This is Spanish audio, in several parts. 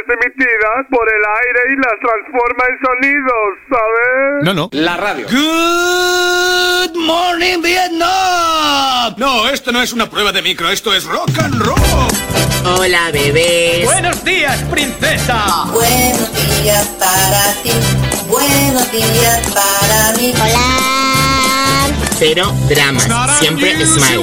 vibraciones emitidas por el aire y las transforma en sonidos, ¿sabes? No, no. La radio. Good morning, Vietnam. No, esto no es una prueba de micro, esto es rock and roll. Hola, bebés. Buenos días, princesa. Buenos días para ti, buenos días para mí. Hola. Cero dramas, siempre smile.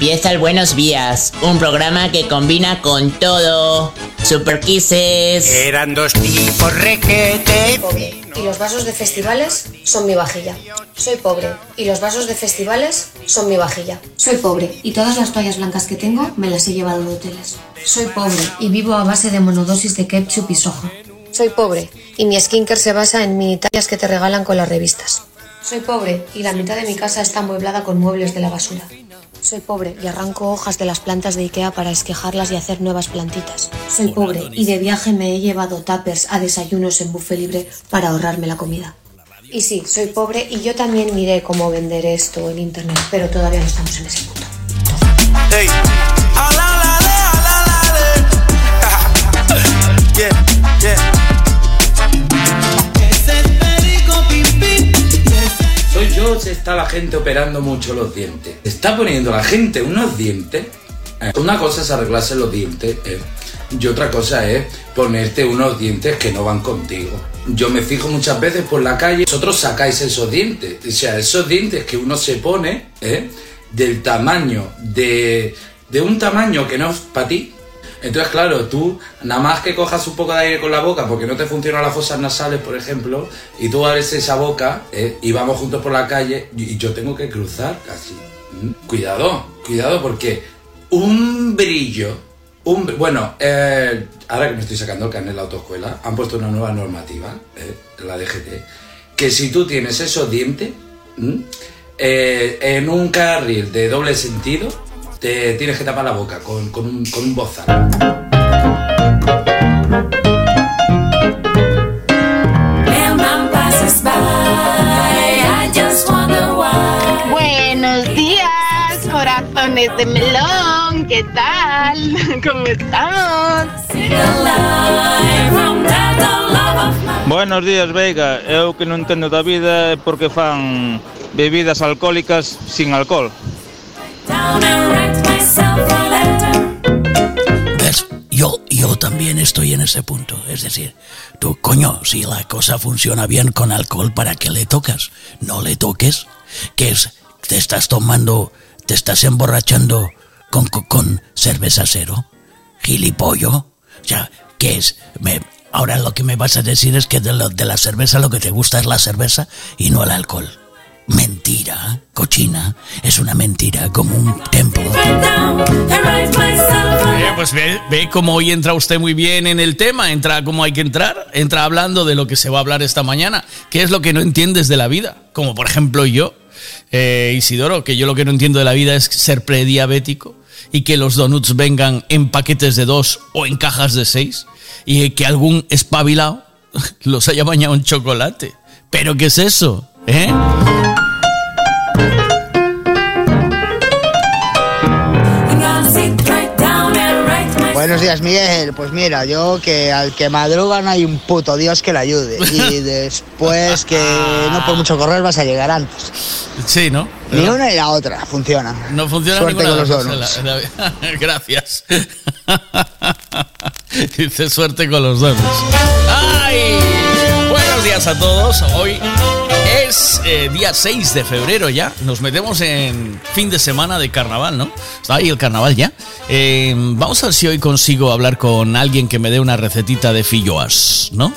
Empieza el Buenos Días, un programa que combina con todo. Super Kisses. Eran dos tipos requete. pobre y los vasos de festivales son mi vajilla. Soy pobre y los vasos de festivales son mi vajilla. Soy pobre y todas las toallas blancas que tengo me las he llevado de hoteles. Soy pobre y vivo a base de monodosis de ketchup y soja. Soy pobre y mi skincare se basa en mini tallas que te regalan con las revistas. Soy pobre y la mitad de mi casa está amueblada con muebles de la basura. Soy pobre y arranco hojas de las plantas de Ikea para esquejarlas y hacer nuevas plantitas. Soy pobre y de viaje me he llevado tuppers a desayunos en buffet libre para ahorrarme la comida. Y sí, soy pobre y yo también miré cómo vender esto en internet, pero todavía no estamos en ese punto. Hey. Alalale, alalale. yeah, yeah. Soy yo, se está la gente operando mucho los dientes. Está poniendo la gente unos dientes. Eh, Una cosa es arreglarse los dientes eh, y otra cosa es ponerte unos dientes que no van contigo. Yo me fijo muchas veces por la calle, vosotros sacáis esos dientes. O sea, esos dientes que uno se pone eh, del tamaño de, de un tamaño que no es para ti. Entonces, claro, tú nada más que cojas un poco de aire con la boca porque no te funcionan las fosas nasales, por ejemplo, y tú abres esa boca eh, y vamos juntos por la calle y yo tengo que cruzar casi. Mm, Cuidado, cuidado porque un brillo, un bueno, eh, ahora que me estoy sacando el carnet de la autoescuela, han puesto una nueva normativa, eh, la DGT, que si tú tienes esos dientes eh, en un carril de doble sentido, te tienes que tapar la boca con, con un, con un bozal. Buenos días, corazones de melón, ¿qué tal? ¿Cómo estamos? Buenos días, Veiga. Eu que non entendo da vida é porque fan bebidas alcohólicas sin alcohol. Yo, yo también estoy en ese punto. Es decir, tú, coño, si la cosa funciona bien con alcohol, ¿para qué le tocas? No le toques. ¿Qué es? ¿Te estás tomando, te estás emborrachando con, con, cerveza cero? ¿Gilipollo? O sea, ¿qué es? Me- ahora lo que me vas a decir es que de, de la cerveza lo que te gusta es la cerveza y no el alcohol. Mentira, cochina, es una mentira como un templo. Eh, pues ve, ve cómo hoy entra usted muy bien en el tema, entra como hay que entrar, entra hablando de lo que se va a hablar esta mañana, qué es lo que no entiendes de la vida, como por ejemplo yo, eh, Isidoro, que yo lo que no entiendo de la vida es ser prediabético y que los donuts vengan en paquetes de dos o en cajas de seis y que algún espabilado los haya bañado en chocolate. ¿Pero qué es eso? ¿Eh? Buenos días, Miguel. Pues mira, yo que al que madruga no hay un puto Dios que le ayude. Y después que no por mucho correr vas a llegar antes. Sí, ¿no? Ni una ni la otra funciona. No funciona Suerte con los donuts. la- la- Gracias. Dice suerte con los donuts. ¡Ay! Días a todos. Hoy es eh, día 6 de febrero ya. Nos metemos en fin de semana de carnaval, ¿no? Está ahí el carnaval ya. Eh, vamos a ver si hoy consigo hablar con alguien que me dé una recetita de filloas, ¿no?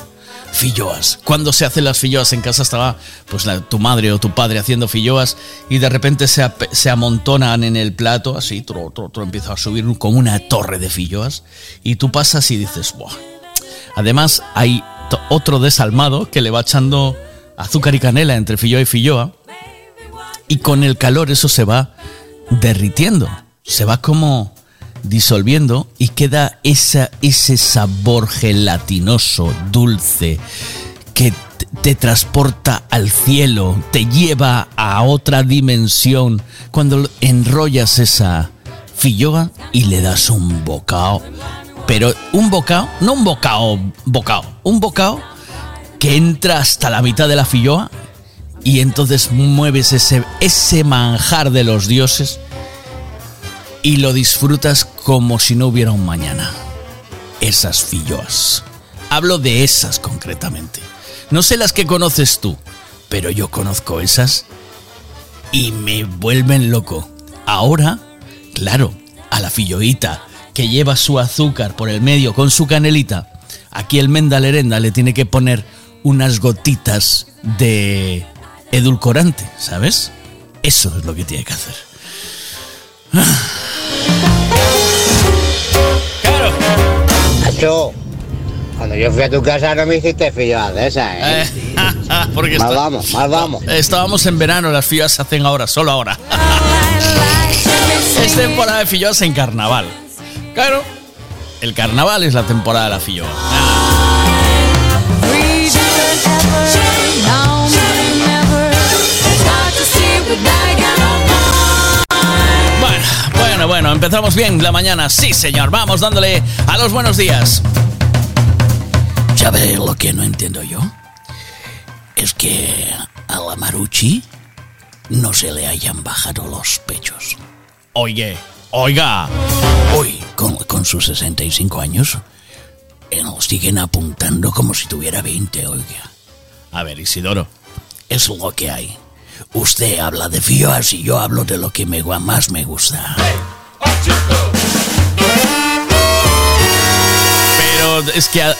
Filloas. Cuando se hacen las filloas en casa estaba pues tu madre o tu padre haciendo filloas y de repente se, se amontonan en el plato, así, tro, tro, tro, empieza a subir como una torre de filloas y tú pasas y dices, Buah. Además hay otro desalmado que le va echando azúcar y canela entre filloa y filloa y con el calor eso se va derritiendo, se va como disolviendo y queda esa, ese sabor gelatinoso, dulce, que te- transporta al cielo, te lleva a otra dimensión cuando enrollas esa filloa y le das un bocado. Pero un bocado, no un bocado, bocado, un bocado que entra hasta la mitad de la filloa y entonces mueves ese, ese manjar de los dioses y lo disfrutas como si no hubiera un mañana. Esas filloas. Hablo de esas concretamente. No sé las que conoces tú, pero yo conozco esas y me vuelven loco. Ahora, claro, a la filloita que lleva su azúcar por el medio con su canelita, aquí el Menda Lerenda le tiene que poner unas gotitas de edulcorante, ¿sabes? Eso es lo que tiene que hacer. Nacho, cuando yo fui a tu casa no me hiciste filloas de esas, ¿eh? Porque Mal está- vamos, mal vamos. Estábamos en verano, las filloas se hacen ahora, solo ahora. es temporada de filloas en carnaval. Claro, el carnaval es la temporada de la filloa. Bueno, bueno, bueno, empezamos bien la mañana. Sí, señor, vamos dándole a los buenos días. ¿Sabe lo que no entiendo yo? Es que a la Maruchi no se le hayan bajado los pechos. Oye, oiga. Hoy, con, con sus 65 años, nos siguen apuntando como si tuviera 20, oiga. A ver, Isidoro. Es lo que hay. Usted habla de filloas y yo hablo de lo que me, más me gusta. Pero es que a,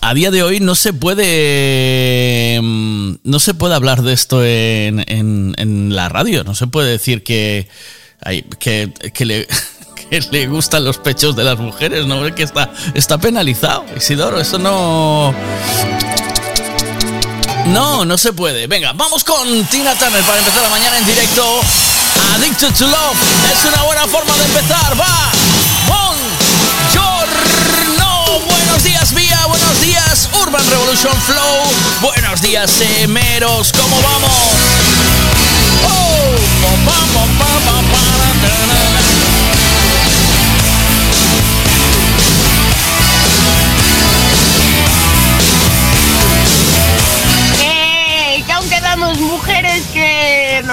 a día de hoy no se puede. mm, No se puede hablar de esto en, en- en la radio. No se puede decir que. Hay- que, le. que le gustan los pechos de las mujeres, ¿no? Que está, está penalizado, Isidoro. Eso no. No, no se puede. Venga, vamos con Tina Turner para empezar la mañana en directo. Addicted to Love es una buena forma de empezar. Va. Buongiorno. Buenos días, Vía. Buenos días, Urban Revolution Flow. Buenos días, Emeros. ¿Cómo vamos? Oh,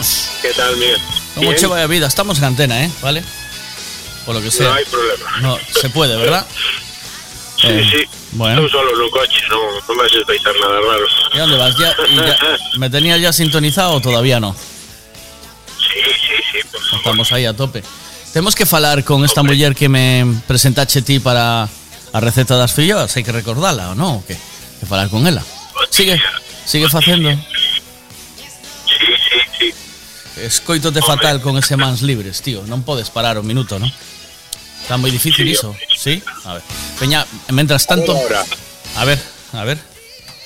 estamos? ¿Qué tal, Miguel? ¿Cómo Bien. lleva la vida? Estamos en antena, ¿eh? ¿Vale? Por lo que sea. No hay problema. No, se puede, ¿verdad? Sí, Eh, sí. Bueno. Tú solo en un coche, no, no me vas a nada raro. ¿Y dónde vas? ¿Ya, y ya- ¿Me tenías ya sintonizado o todavía no? Sí, sí, sí. por favor. Estamos aí a tope. Temos que falar con esta muller que me presentache ti para a receta das filloas, hai que recordala ou non? Que, que falar con ela. Sigue, sigue facendo. Sí. Escoitote fatal con ese mans libres, tío. Non podes parar un minuto, non? Está moi difícil Sí, iso, sí? A ver. Peña, mentras tanto, a ver, a ver.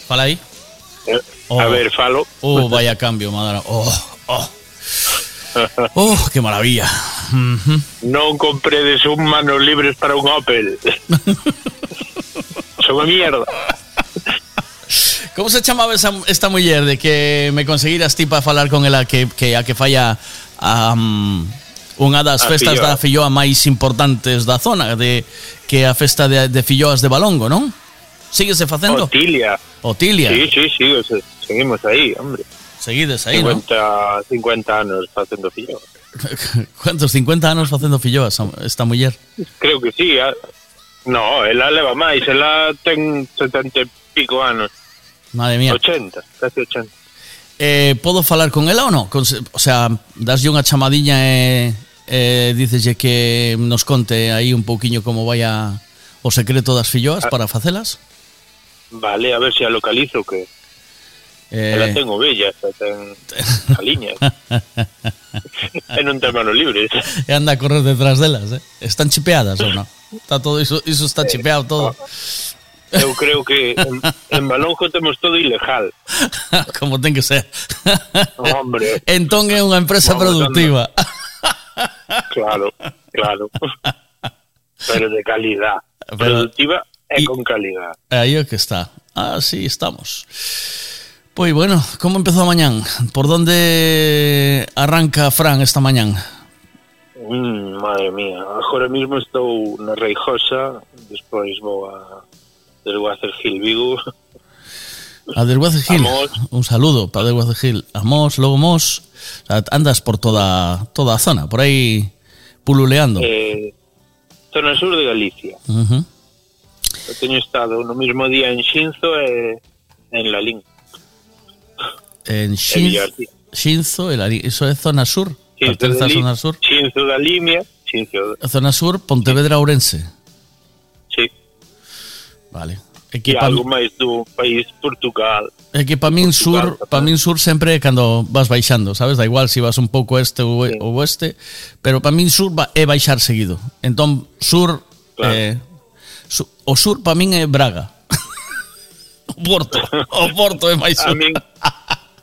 Fala aí. eh, Oh. A ver, falo. Oh, vaya cambio, madara. Oh, oh. Oh, qué maravilla. Ujú. Non compredes un manos libres para un Opel. Son mierda. ¿Cómo se chamaba esa, esta muller de que me conseguiras ti para falar con ela que, que a que falla um, unha das A festas filloa. da filloa máis importantes da zona de que a festa de, de filloas de Balongo, non? Síguese facendo? Otilia. Otilia. Sí, sí, sí, o sea, seguimos aí, hombre. Seguides aí, non? 50, 50 anos facendo fillo. Cuántos 50 anos facendo filloas esta muller? Creo que sí. ah. No, ela leva máis, ela ten 70 e pico anos. Madre mía. 80, casi 80. Eh, podo falar con ela ou non? Con, o sea, daslle unha chamadiña e, eh dícese que nos conte aí un pouquiño como vai a, o secreto das filloas ah. para facelas? Vale, a ver se a localizo que Eh... Ela ten ovellas, ten aliñas. e non ten manos libres. E anda a correr detrás delas, eh? Están chipeadas ou non? Está todo iso, iso está chipeado todo. Eh, Eu creo que en, en Balonjo temos todo ilegal. Como ten que ser. Hombre. Entón é unha empresa Vamos productiva. Claro, claro. Pero de calidad. Pero, productiva e y, con calidad. Aí é que está. Así ah, estamos. Pois bueno, como empezou a mañán? Por donde arranca Fran esta mañán? Mm, madre mía, agora mismo estou na Reijosa, despois vou a Desguacer Gil Vigo. A. Amos. Un saludo para Desguace Gil. Amos, logo Mos. O sea, andas por toda toda a zona, por aí pululeando. Eh, zona sur de Galicia. Ujú. Eu teño estado no mismo día en Xinzo e en Lalín. En. Xinzo, el Ari- iso é zona sur. Xinzo de a zona sur. Xinzo da Limia, Xinzo, Zona sur, Pontevedra, Ourense. Vale. Equipa... algo máis do país Portugal. É que para min sur, para min sur sempre é cando vas baixando, sabes? Da igual se si vas un pouco este ou sí. oeste, pero para min sur é baixar seguido. Entón sur claro. eh, su, o sur para min é Braga. o Porto, o Porto é máis sur. A min,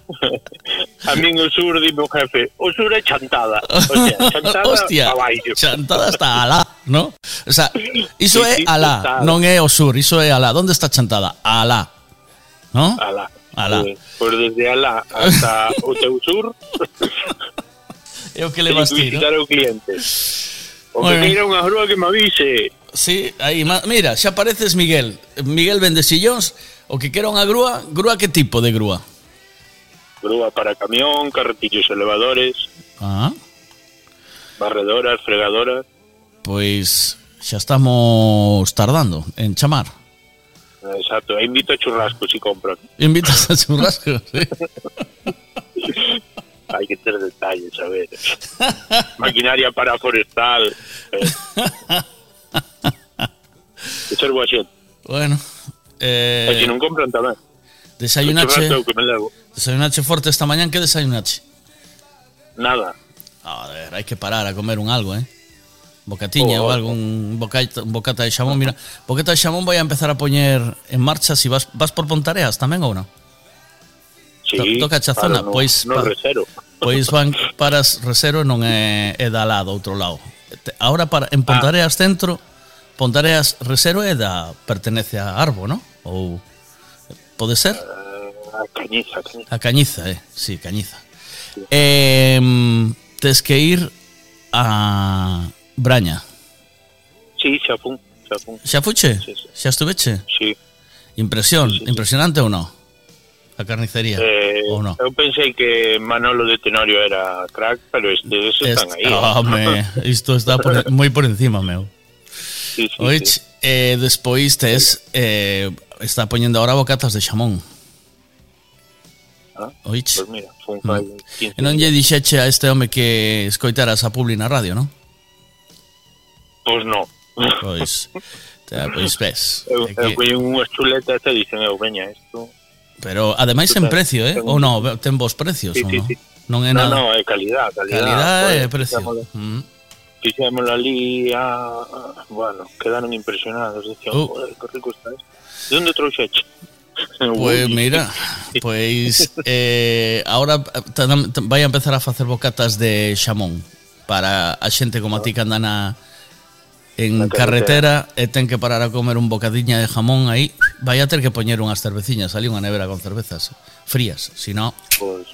A min o sur, dime o jefe, o sur é chantada. O sea, chantada Hostia, abaixo. chantada está alá, ¿no? O sea, iso sí, é alá, non é o sur, iso é alá. Onde está chantada? Alá, ¿no? Alá. Alá. Eh, pois desde alá hasta o teu sur... é o que le vas ti, ¿no? o cliente. O bueno. que queira unha grúa que me avise. Sí, aí, mira, xa pareces Miguel. Miguel Vendesillóns, o que quera unha grúa, grúa que tipo de grúa? Grúa para camión, carretillos elevadores, Ah, barredoras, fregadoras. pois xa estamos tardando en chamar. Exacto, e invito a churrasco si compran. Invitas a churrasco, sí. Hai que ter detalles, a ver. Maquinaria para forestal. Eh. Que ser boa xente. Bueno, E se eh, non compran tamén. Desayunache, que me levo. desayunache forte esta mañán, que desayunache? Nada. A ver, hai que parar a comer un algo, eh? Bocatiña oh, ou un, bocata, un bocata de xamón, mira, bocata de xamón vai a empezar a poñer en marcha si vas vas por Pontareas tamén ou non? Sí, to, toca a zona, no, pois no pa, resero. Pois van para Resero non é, é da outro lado. Ahora para en ah. Pontareas ah. centro, Pontareas Resero é da pertenece a Arbo, ¿no? Ou pode ser? Eh, a Cañiza, a Cañiza. A Cañiza, eh, sí, Cañiza. Sí. Eh, tes que ir a Braña. Sí, xa fun, xa fun. Xa fuche? Sí, sí. Xa estuveche? Sí. Impresión, sí, sí, sí. impresionante ou non? a carnicería eh, ou non? Eu pensei que Manolo de Tenorio era crack, pero estes este, están aí. Eh. Home, isto está por, moi por encima, meu. Sí, sí, Oich, sí. E despois tes eh, está poñendo agora bocatas de xamón. Ah, Oich. Pois pues mira, foi fai mm. E non lle dixeche a este home que escoitaras a Publi na radio, non? Pois non. Pois. te, eh, pois ves. Eu, eu collín unhas chuletas e dixen eu, veña, isto... Pero ademais en precio, eh? Ou non, ten vos precios, sí, ou non? Sí, sí. Non é nada. Non, non, é calidad, calidad. Calidad e precio. Mm fixémoslo ali a, a, bueno, quedaron impresionados, dicían, oh. joder, que rico está isto. De onde trouxeche? Pois pues mira, pois pues, eh, ahora vai a empezar a facer bocatas de xamón para a xente como a ti que anda na en na carretera, carretera e ten que parar a comer un bocadiña de jamón aí, vai a ter que poñer unhas cerveciñas ali, unha nevera con cervezas frías, si non... Pois,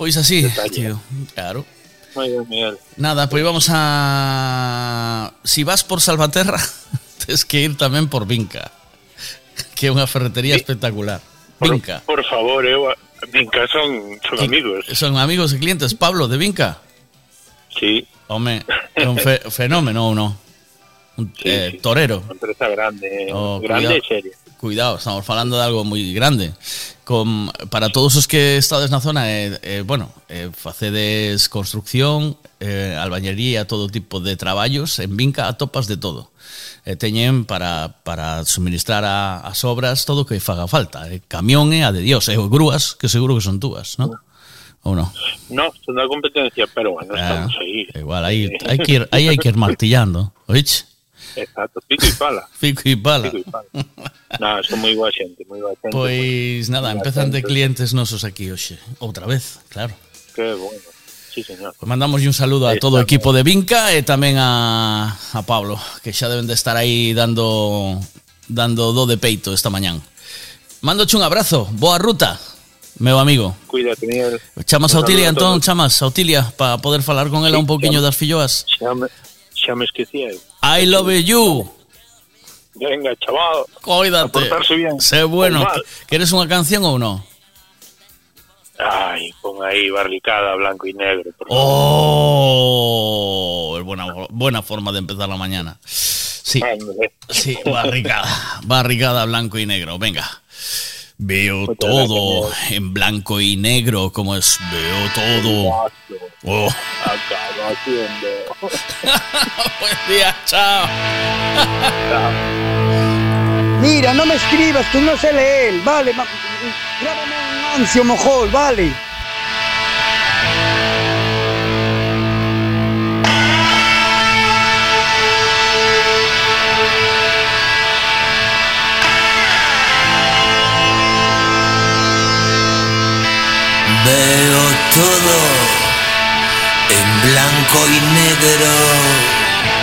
pois así, tío, claro. Miguel. Nada, pois vamos a Si vas por Salvaterra, tes que ir tamén por Vinca, que é unha ferretería espectacular. Vinca. Por favor, eu... Vinca son, son amigos. Son amigos e clientes. Pablo, de Vinca. Sí. Home, é un fe, fenómeno ou non? Un eh, torero. Unha empresa grande, Oh, grande cuidado. seria. Cuidado, estamos falando de algo moi grande. Con, para todos os que estades na zona, eh, eh, bueno, eh, facedes construcción, eh, albañería, todo tipo de traballos, en Vinca atopas de todo. E teñen para, para suministrar a, as obras todo o que faga falta. Eh, camión e a de Dios, e grúas, que seguro que son túas, non? Ou non? No, son da competencia, pero bueno, Ah, estamos aí. Igual, aí hai que ir, aí hai que ir martillando, oíche? Exacto, pico e pala. Pico e pala. Pico e pala. Son moi boa xente, moi boa xente. Pois pues, nada, empezan de clientes nosos aquí hoxe, outra vez, claro. Que bueno. Sí, señor. Pois pues mandamos un saludo a todo o equipo de Vinca e tamén a, a Pablo, que xa deben de estar aí dando dando do de peito esta mañán. Mándoche un abrazo, boa ruta, meu amigo. Cuídate, Miguel. Chamas a Autilia, entón, chamas a Otilia, para poder falar con ela sí, un pouquiño das filloas. Chame, me, eu. I love you. Venga, chaval. Cuídate. A bien. Sé bueno. Mal. Queres unha canción ou non? Ay, pon aí barricada blanco y negro. Por. Oh, es buena, buena forma de empezar la mañana. Sí, sí, barricada, barricada blanco y negro. Venga. Veo Muchas todo gracias. en blanco y negro, como es, veo todo. Oh. Acaba haciendo. Buen día, chao. Mira, no me escribas, que no sé leer, vale. ma- Grábame un ansia mojol, vale. Veo todo blanco y negro.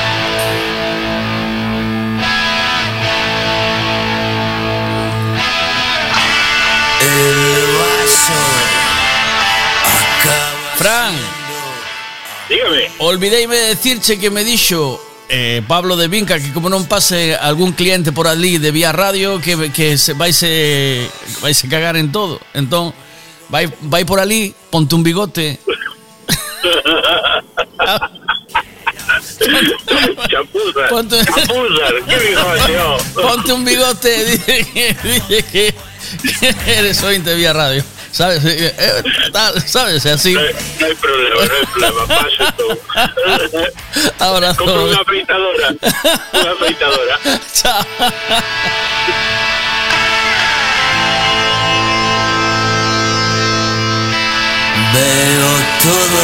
El vaso acaba. Fran, Dígame. olvideime de decirche que me dixo eh, Pablo de Vinca que como non pase algún cliente por ali de vía radio que, que se vaise vaise cagar en todo. Entón, vai, vai por ali, ponte un bigote. Chapuzas. Ponte- Chapuzas. ¿Qué yo? Ponte un bigote dice que, dice que, que eres ointe vía radio. ¿Sabes? Eh, eh, ¿Sabes? Así. No hay, no hay problema, no hay problema. Pasa tú. Abrazo. Compra una afeitadora. Una afeitadora. Chao. Veo todo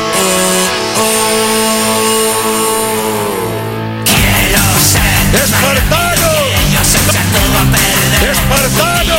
¡Espartanos!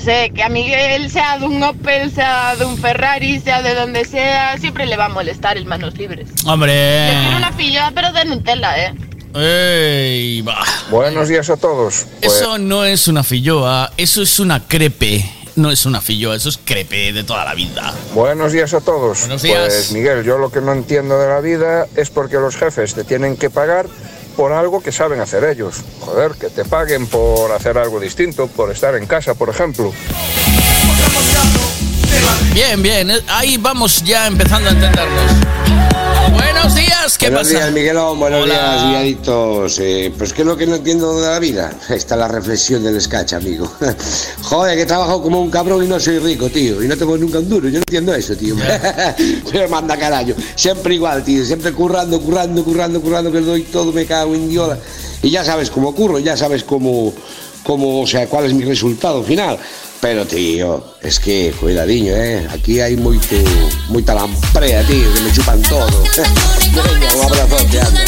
Preocupes, eh, que a Miguel sea de un Opel, sea de un Ferrari, sea de donde sea, siempre le va a molestar el manos libres. Le Hombre. quiero una pilla, pero de Nutella, eh. Ey, va. Buenos días a todos. Pues, Eso no es una filloa, eso es una crepe. No es una filloa, eso es crepe de toda la vida. buenos días a todos. Buenos días. Pues Miguel, yo lo que no entiendo de la vida es porque los jefes te tienen que pagar por algo que saben hacer ellos. Joder, que te paguen por hacer algo distinto, por estar en casa, por ejemplo. Bien, bien, eh, ahí vamos ya empezando a entendernos. Buenos días, ¿qué buenos pasa? días, Miguelón. Buenos Hola. días, viaditos. Eh, pues, ¿qué es lo que no entiendo de la vida? Está la reflexión del sketch, amigo. Joder, que he trabajado como un cabrón y no soy rico, tío. Y no tengo nunca un duro. Yo no entiendo eso, tío. Me manda carajo. Siempre igual, tío. Siempre currando, currando, currando, currando, que le doy todo, me cago en diola. Y ya sabes cómo curro, ya sabes cómo, cómo, o sea, cuál es mi resultado final. Pero, tío, es que, cuidadiño, eh. Aquí hay moito, moita lamprea, tío, que me chupan todo. Venga, un abrazote, anda.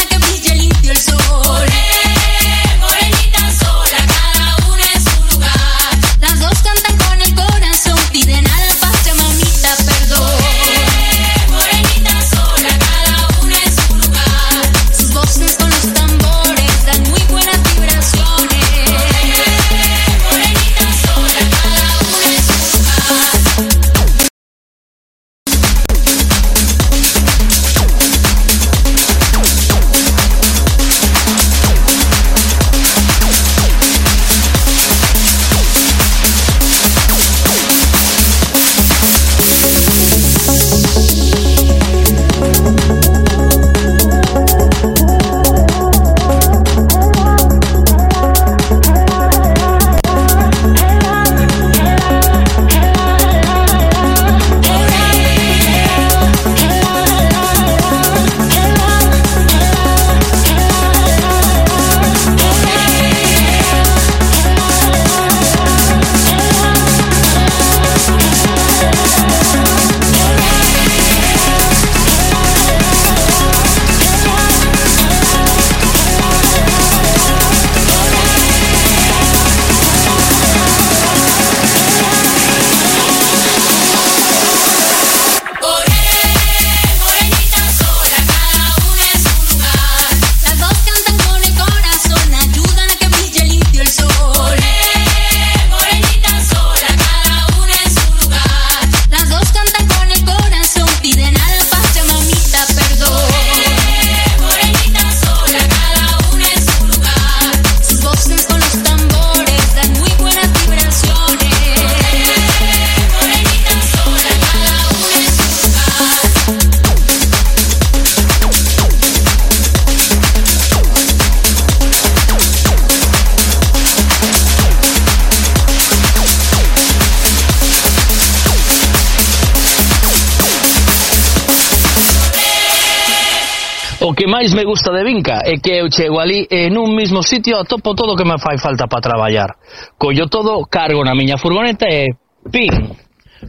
máis me gusta de Vinca é que eu chego ali e nun mismo sitio atopo todo o que me fai falta para traballar. Collo todo, cargo na miña furgoneta e pim,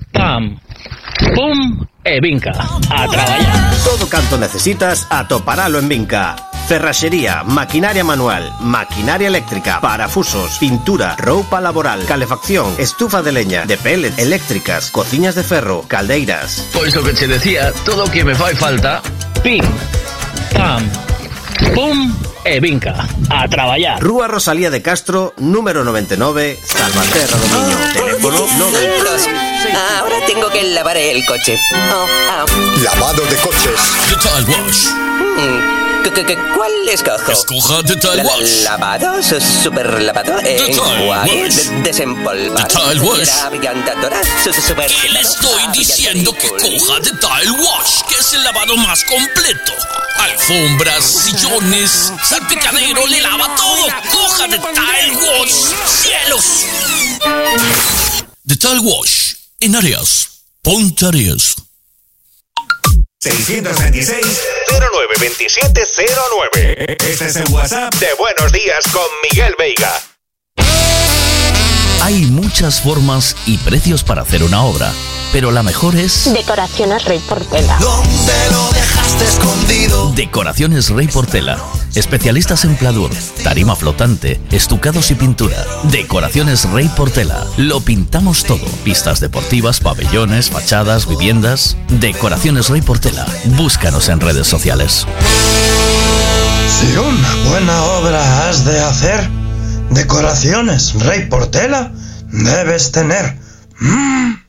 pam, pum e Vinca a traballar. Todo canto necesitas atoparalo en Vinca. Ferraxería, maquinaria manual, maquinaria eléctrica, parafusos, pintura, roupa laboral, calefacción, estufa de leña, de pellet, eléctricas, cociñas de ferro, caldeiras. Pois o que che decía, todo o que me fai falta, pim, pam, pum e Vinca. A traballar. Rúa Rosalía de Castro, número 99, Salvaterra do Miño. Teléfono 90. Ahora tengo que lavar el coche. Oh, ah. Lavado de coches. Wash. ¿Cuál escojo? Escoja Detail La- Wash. ¿Lavado? su- ¿Super lavado? Enjuague, de- desempolvar. Detail Wash. Su- super ¿Qué le estoy diciendo que coja Detail Wash, que es el lavado más completo? Alfombras, sillones, salpicadero, le lava todo. Coja Detail Wash. ¡Cielos! Detail Wash. En áreas. Ponte áreas. 626-092709. Este es el WhatsApp de Buenos Días con Miguel Veiga. Hay muchas formas y precios para hacer una obra, pero la mejor es Decoraciones Rey Portela. ¿Dónde lo dejaste escondido? Decoraciones Rey Portela. Especialistas en pladur, tarima flotante, estucados y pintura. Decoraciones Rey Portela. Lo pintamos todo. Pistas deportivas, pabellones, fachadas, viviendas. Decoraciones Rey Portela. Búscanos en redes sociales. Si una buena obra has de hacer, decoraciones Rey Portela debes tener. Mm.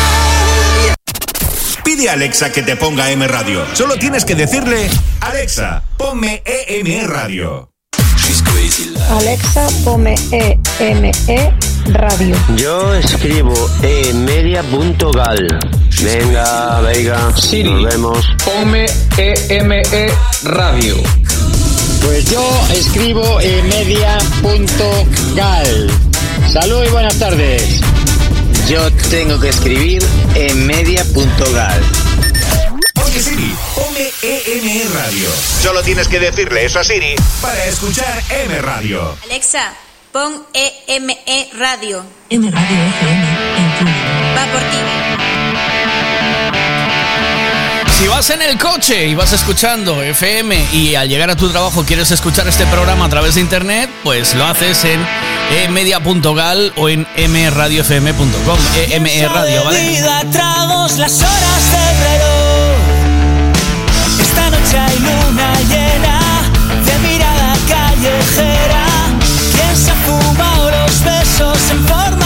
Pide a Alexa que te ponga M Radio. Solo tienes que decirle, Alexa, ponme EME Radio. Alexa, ponme EME Radio. Yo escribo emedia.gal. Venga, venga, Siri. nos vemos. Ponme EME Radio. Pues yo escribo media.gal. Salud y buenas tardes. Yo tengo que escribir emedia.gal. Oye Siri, ponme EME Radio. Solo tienes que decirle eso a Siri para escuchar M Radio. Alexa, pon EME Radio. M Radio FM. Va por ti. Si vas en el coche y vas escuchando FM y al llegar a tu trabajo quieres escuchar este programa a través de internet, pues lo haces en emedia.gal o en mradiofm.com. EME Radio, ¿vale? vida tragos las horas del reloj. Esta noche hay luna llena de mirada callejera. ¿Quién se ha fumado los besos en forma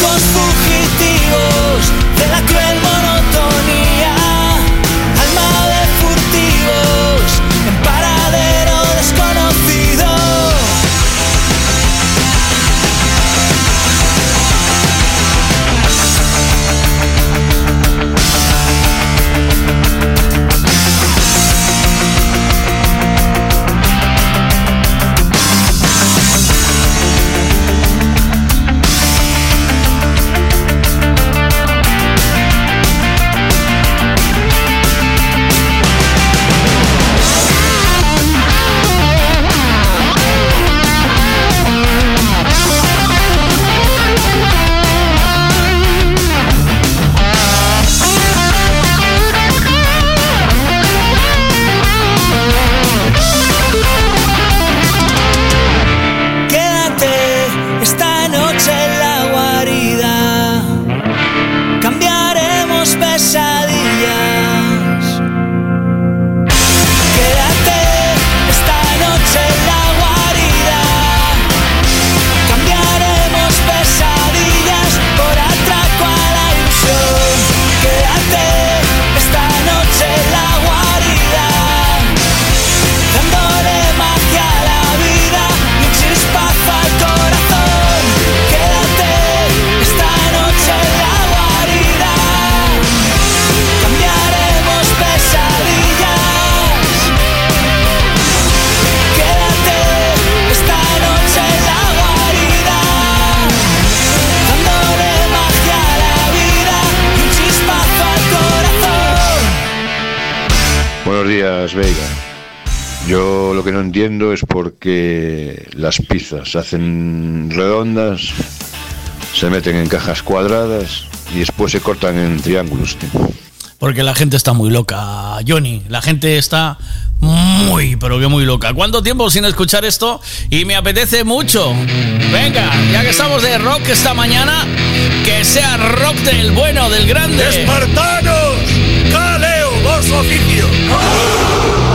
Cause entiendo es por qué las pizzas se hacen redondas, se meten en cajas cuadradas y después se cortan en triángulos. tío. Porque la gente está muy loca, Johnny. La gente está muy, pero que muy loca. ¿Cuánto tiempo sin escuchar esto? Y me apetece mucho. Venga, ya que estamos de rock esta mañana, que sea rock del bueno, del grande. ¡Espartanos! ¡Caleo, vos oficio! Surge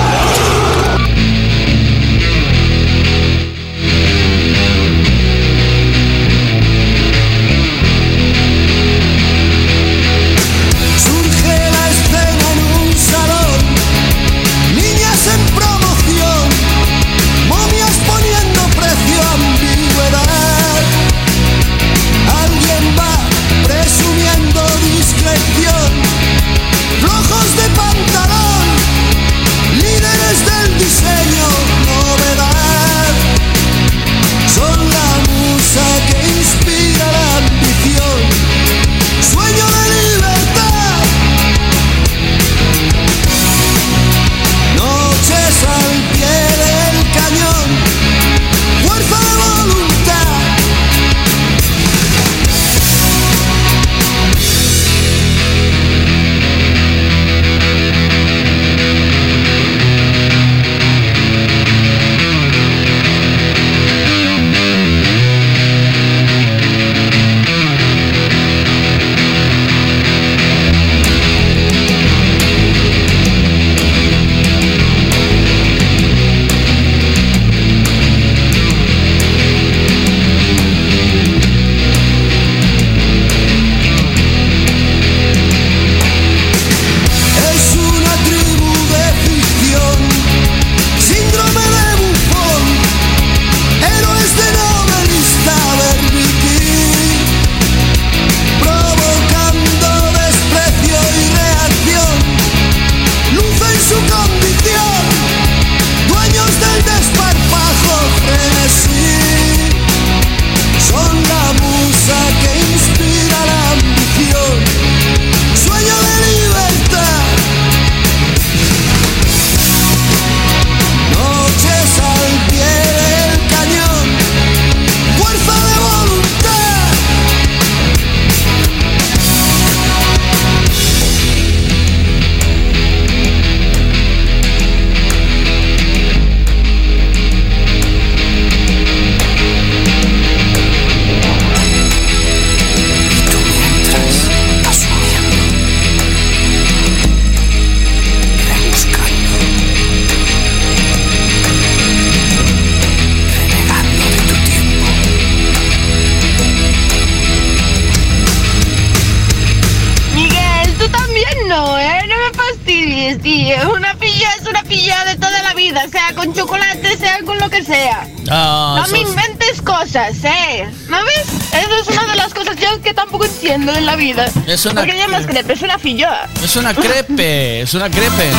que tampoco entiendo en la vida. Es una llamas crepe, es una filloa. Es una crepe, es una crepe.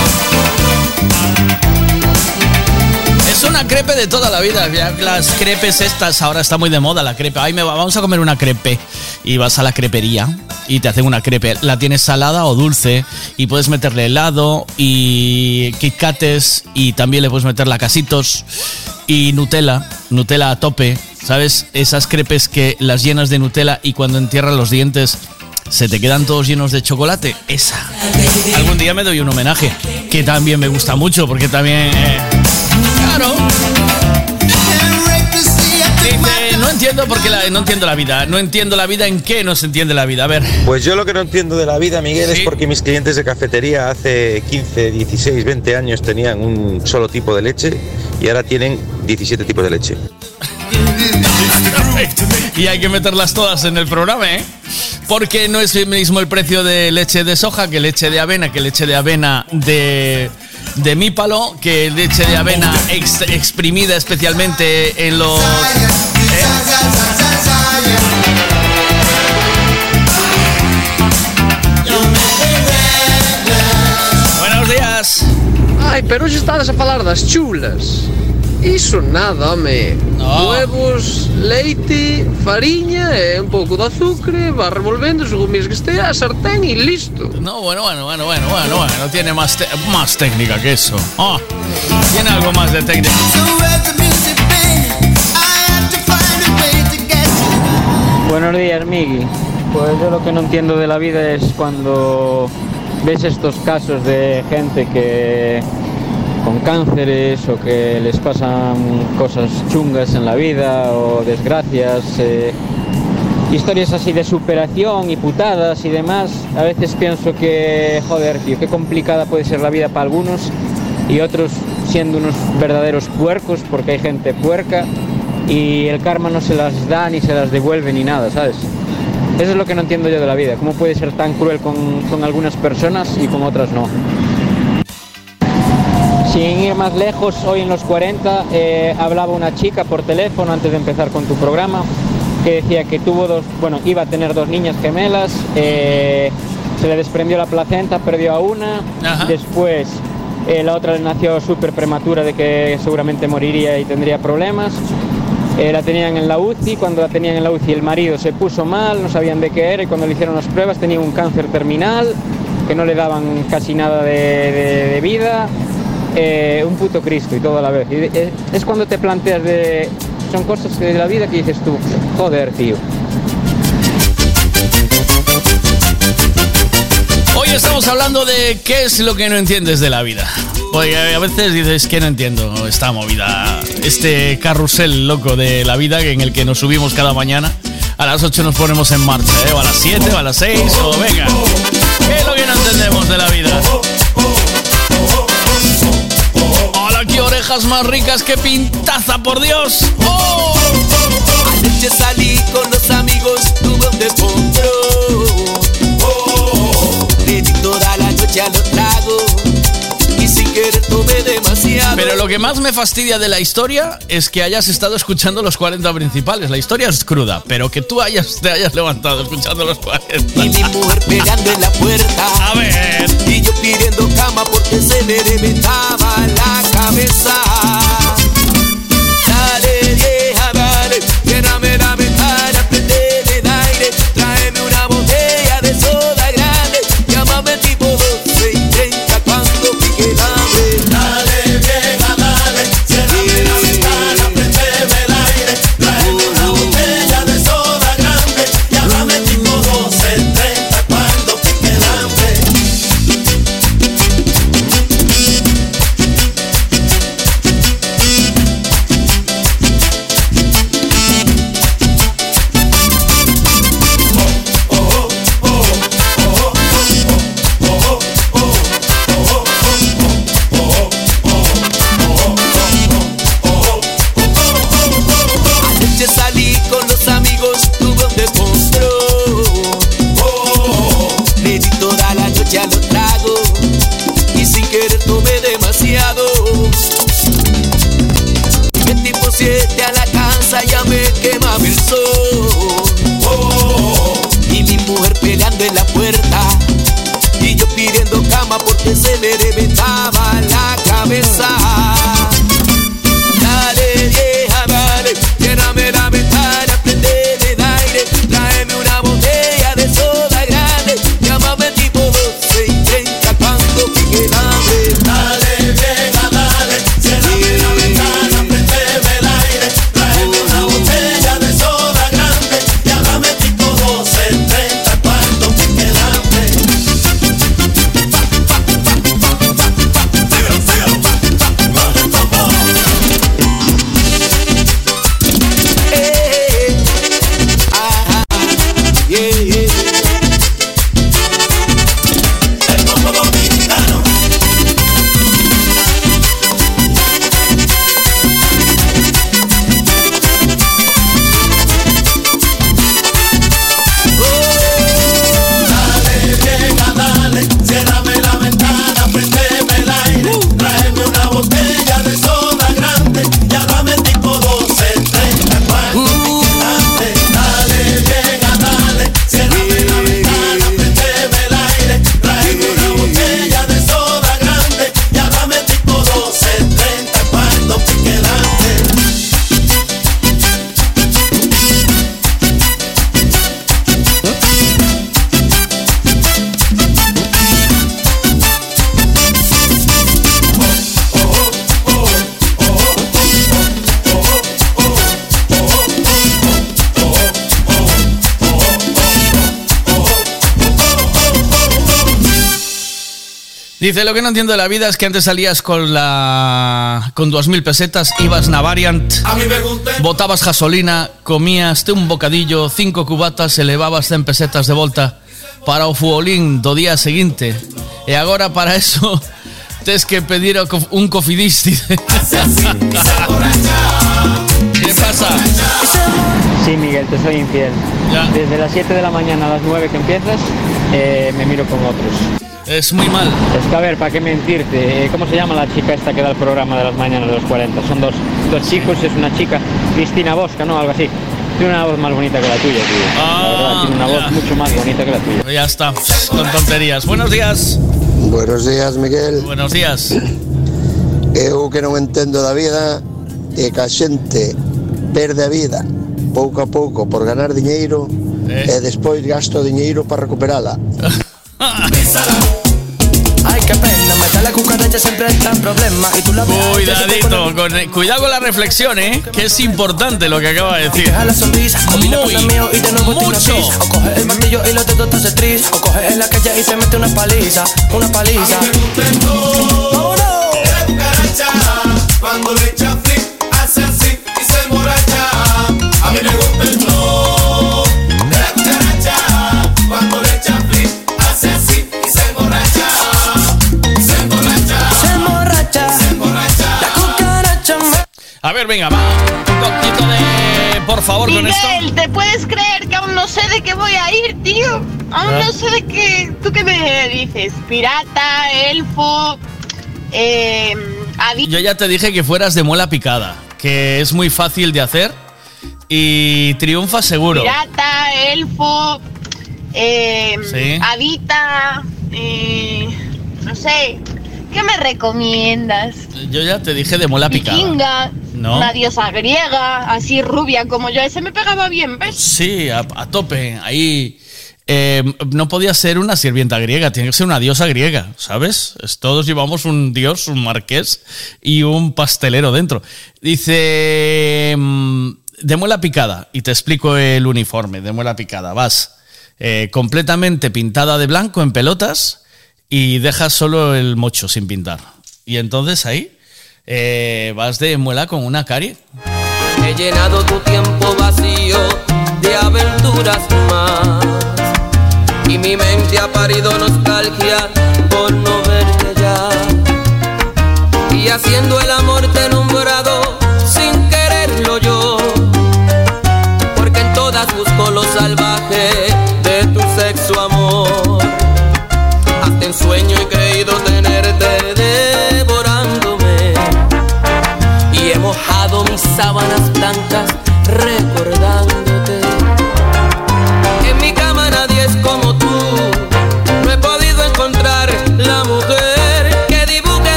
Una crepe de toda la vida. Las crepes estas ahora está muy de moda la crepe. Ay, me va- vamos a comer una crepe. Y vas a la crepería y te hacen una crepe. La tienes salada o dulce y puedes meterle helado y Kit Kats y también le puedes meter lacasitos y Nutella, Nutella a tope. ¿Sabes? Esas crepes que las llenas de Nutella y cuando entierran los dientes se te quedan todos llenos de chocolate. Esa. Algún día me doy un homenaje, que también me gusta mucho, porque también... eh, claro. Dice, no entiendo por qué la, no entiendo la vida. No entiendo la vida. ¿En qué no se entiende la vida? A ver. Pues yo lo que no entiendo de la vida, Miguel, es porque mis clientes de cafetería hace 15, 16, 20 años tenían un solo tipo de leche y ahora tienen 17 tipos de leche. y hay que meterlas todas en el programa, ¿eh? Porque no es el mismo el precio de leche de soja que leche de avena, que leche de avena de, de mípalo, que leche de avena ex- exprimida especialmente en los... Buenos días. Ai, pero hoxe estades a chulas. Iso nada, home. Huevos, leite, fariña e un pouco de azúcar, va revolvendo según mis que estea, a sartén y listo. No, bueno, bueno, bueno, bueno, bueno, bueno. Tiene más, más técnica que eso. Ah, tiene algo más de técnica. Buenos días, Migui. Pues yo lo que no entiendo de la vida es cuando ves estos casos de gente que con cánceres o que les pasan cosas chungas en la vida o desgracias, eh, historias así de superación y putadas y demás. A veces pienso que, joder, tío, qué complicada puede ser la vida para algunos y otros siendo unos verdaderos puercos porque hay gente puerca y el karma no se las da ni se las devuelve ni nada, ¿sabes? Eso es lo que no entiendo yo de la vida, cómo puede ser tan cruel con, con algunas personas y con otras no. Sin ir más lejos, hoy en los 40 eh, hablaba una chica por teléfono antes de empezar con tu programa que decía que tuvo dos, bueno, iba a tener dos niñas gemelas, eh, se le desprendió la placenta, perdió a una, después eh, la otra le nació súper prematura de que seguramente moriría y tendría problemas. Eh, la tenían en la UCI, cuando la tenían en la UCI el marido se puso mal, no sabían de qué era y cuando le hicieron las pruebas tenía un cáncer terminal, que no le daban casi nada de, de- de vida, eh, un puto Cristo y todo a la vez. Es, es cuando te planteas de... Son cosas de la vida que dices tú, joder, tío. Hoy estamos hablando de qué es lo que no entiendes de la vida. Porque a veces dices que no entiendo esta movida, este carrusel loco de la vida en el que nos subimos cada mañana. A las 8 nos ponemos en marcha, ¿eh? o a las 7, o a las 6, o venga. ¿Qué es lo que no entendemos de la vida? Orejas más ricas que pintaza, por Dios! ¡Oh! Anoche salí con los amigos, tuve un descontrol. Le di toda la noche a los tragos y sin querer. Pero lo que más me fastidia de la historia es que hayas estado escuchando los 40 principales. La historia es cruda, pero que tú hayas, te hayas levantado escuchando los 40. Y mi mujer peleando en la puerta. A ver. Y yo pidiendo cama porque se le reventaba la cabeza. Dice, lo que no entiendo de la vida es que antes salías con la con 2.000 pesetas, ibas Navariant, botabas gasolina, comías un bocadillo, cinco cubatas, elevabas 100 pesetas de volta para o fuolín do día seguinte. E agora para eso tienes que pedir un cofidis. dice. ¿Qué pasa? Sí, Miguel, te soy infiel. Desde las 7 de la mañana a las 9 que empiezas, eh, me miro con otros. Es muy mal. Es que a ver, ¿para qué mentirte? Eh, ¿Cómo se llama la chica esta que da el programa de las mañanas de los 40? Son dos, dos chicos, es una chica, Cristina Bosca, ¿no? Algo así. Tiene una voz más bonita que la tuya, tío. la verdad, tiene una voz mucho más bonita que la tuya. Ya está, con tonterías. Buenos días. Buenos días, Miguel. Buenos días. Eu que non entendo da vida é que a xente perde a vida pouco a pouco por ganar diñeiro Eh. e despois gasto diñeiro para recuperala. siempre está en problema. Y tú la. Cuidadito, con, cuidado con la reflexión, ¿eh? Que es importante lo que acaba de decir. Deja la sonrisa, combina con la Muy, mío y de nuevo te mucho. O coge el martillo y los dedos te hace tris. O coge en la calle y te mete una paliza, una paliza. Cuando le echa ver, venga, va. Un poquito de. Por favor, con esto. Miguel, ¿te puedes creer que aún no sé de qué voy a ir, tío? Aún Ah. no sé de qué. ¿Tú qué me dices? Pirata, elfo, eh, Yo ya te dije que fueras de muela picada, que es muy fácil de hacer y triunfa seguro. pirata, elfo, eh, Sí. adita, eh, no sé. ¿Qué me recomiendas? Yo ya te dije de muela picada. Vikinga, No. una diosa griega, así rubia como yo. Ese me pegaba bien, ¿ves? Sí, a, a tope. Ahí. eh, no podía ser una sirvienta griega, tiene que ser una diosa griega, ¿sabes? Es- Todos llevamos un dios, un marqués y un pastelero dentro. Dice. mm, De muela picada, y te explico el uniforme de muela picada. Vas eh, completamente pintada de blanco en pelotas y dejas solo el mocho sin pintar. Y entonces ahí eh, vas de muela con una cari. He llenado tu tiempo vacío de aventuras más. Y mi mente ha parido nostalgia por no verte ya. Y haciendo el amor te he sábanas blancas recordándote.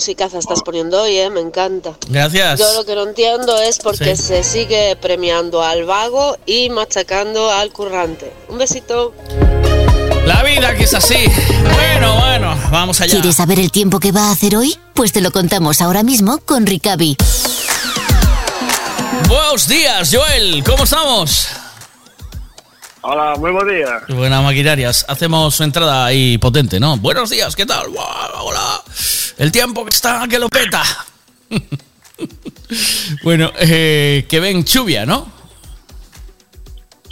Musicaza estás poniendo hoy, ¿eh? Me encanta. Gracias. Yo lo que no entiendo es por qué Sí. se sigue premiando al vago y machacando al currante. Un besito. La vida que es así. Bueno, bueno, vamos allá. ¿Quieres saber el tiempo que va a hacer hoy? Pues te lo contamos ahora mismo con Ricavi. Buenos días, Joel. ¿Cómo estamos? Hola, muy buen día. Buenas maquinarias. Hacemos su entrada ahí potente, ¿no? Buenos días, ¿qué tal? Hola. El tiempo que está que lo peta. bueno, eh, que ven chuvia, ¿no?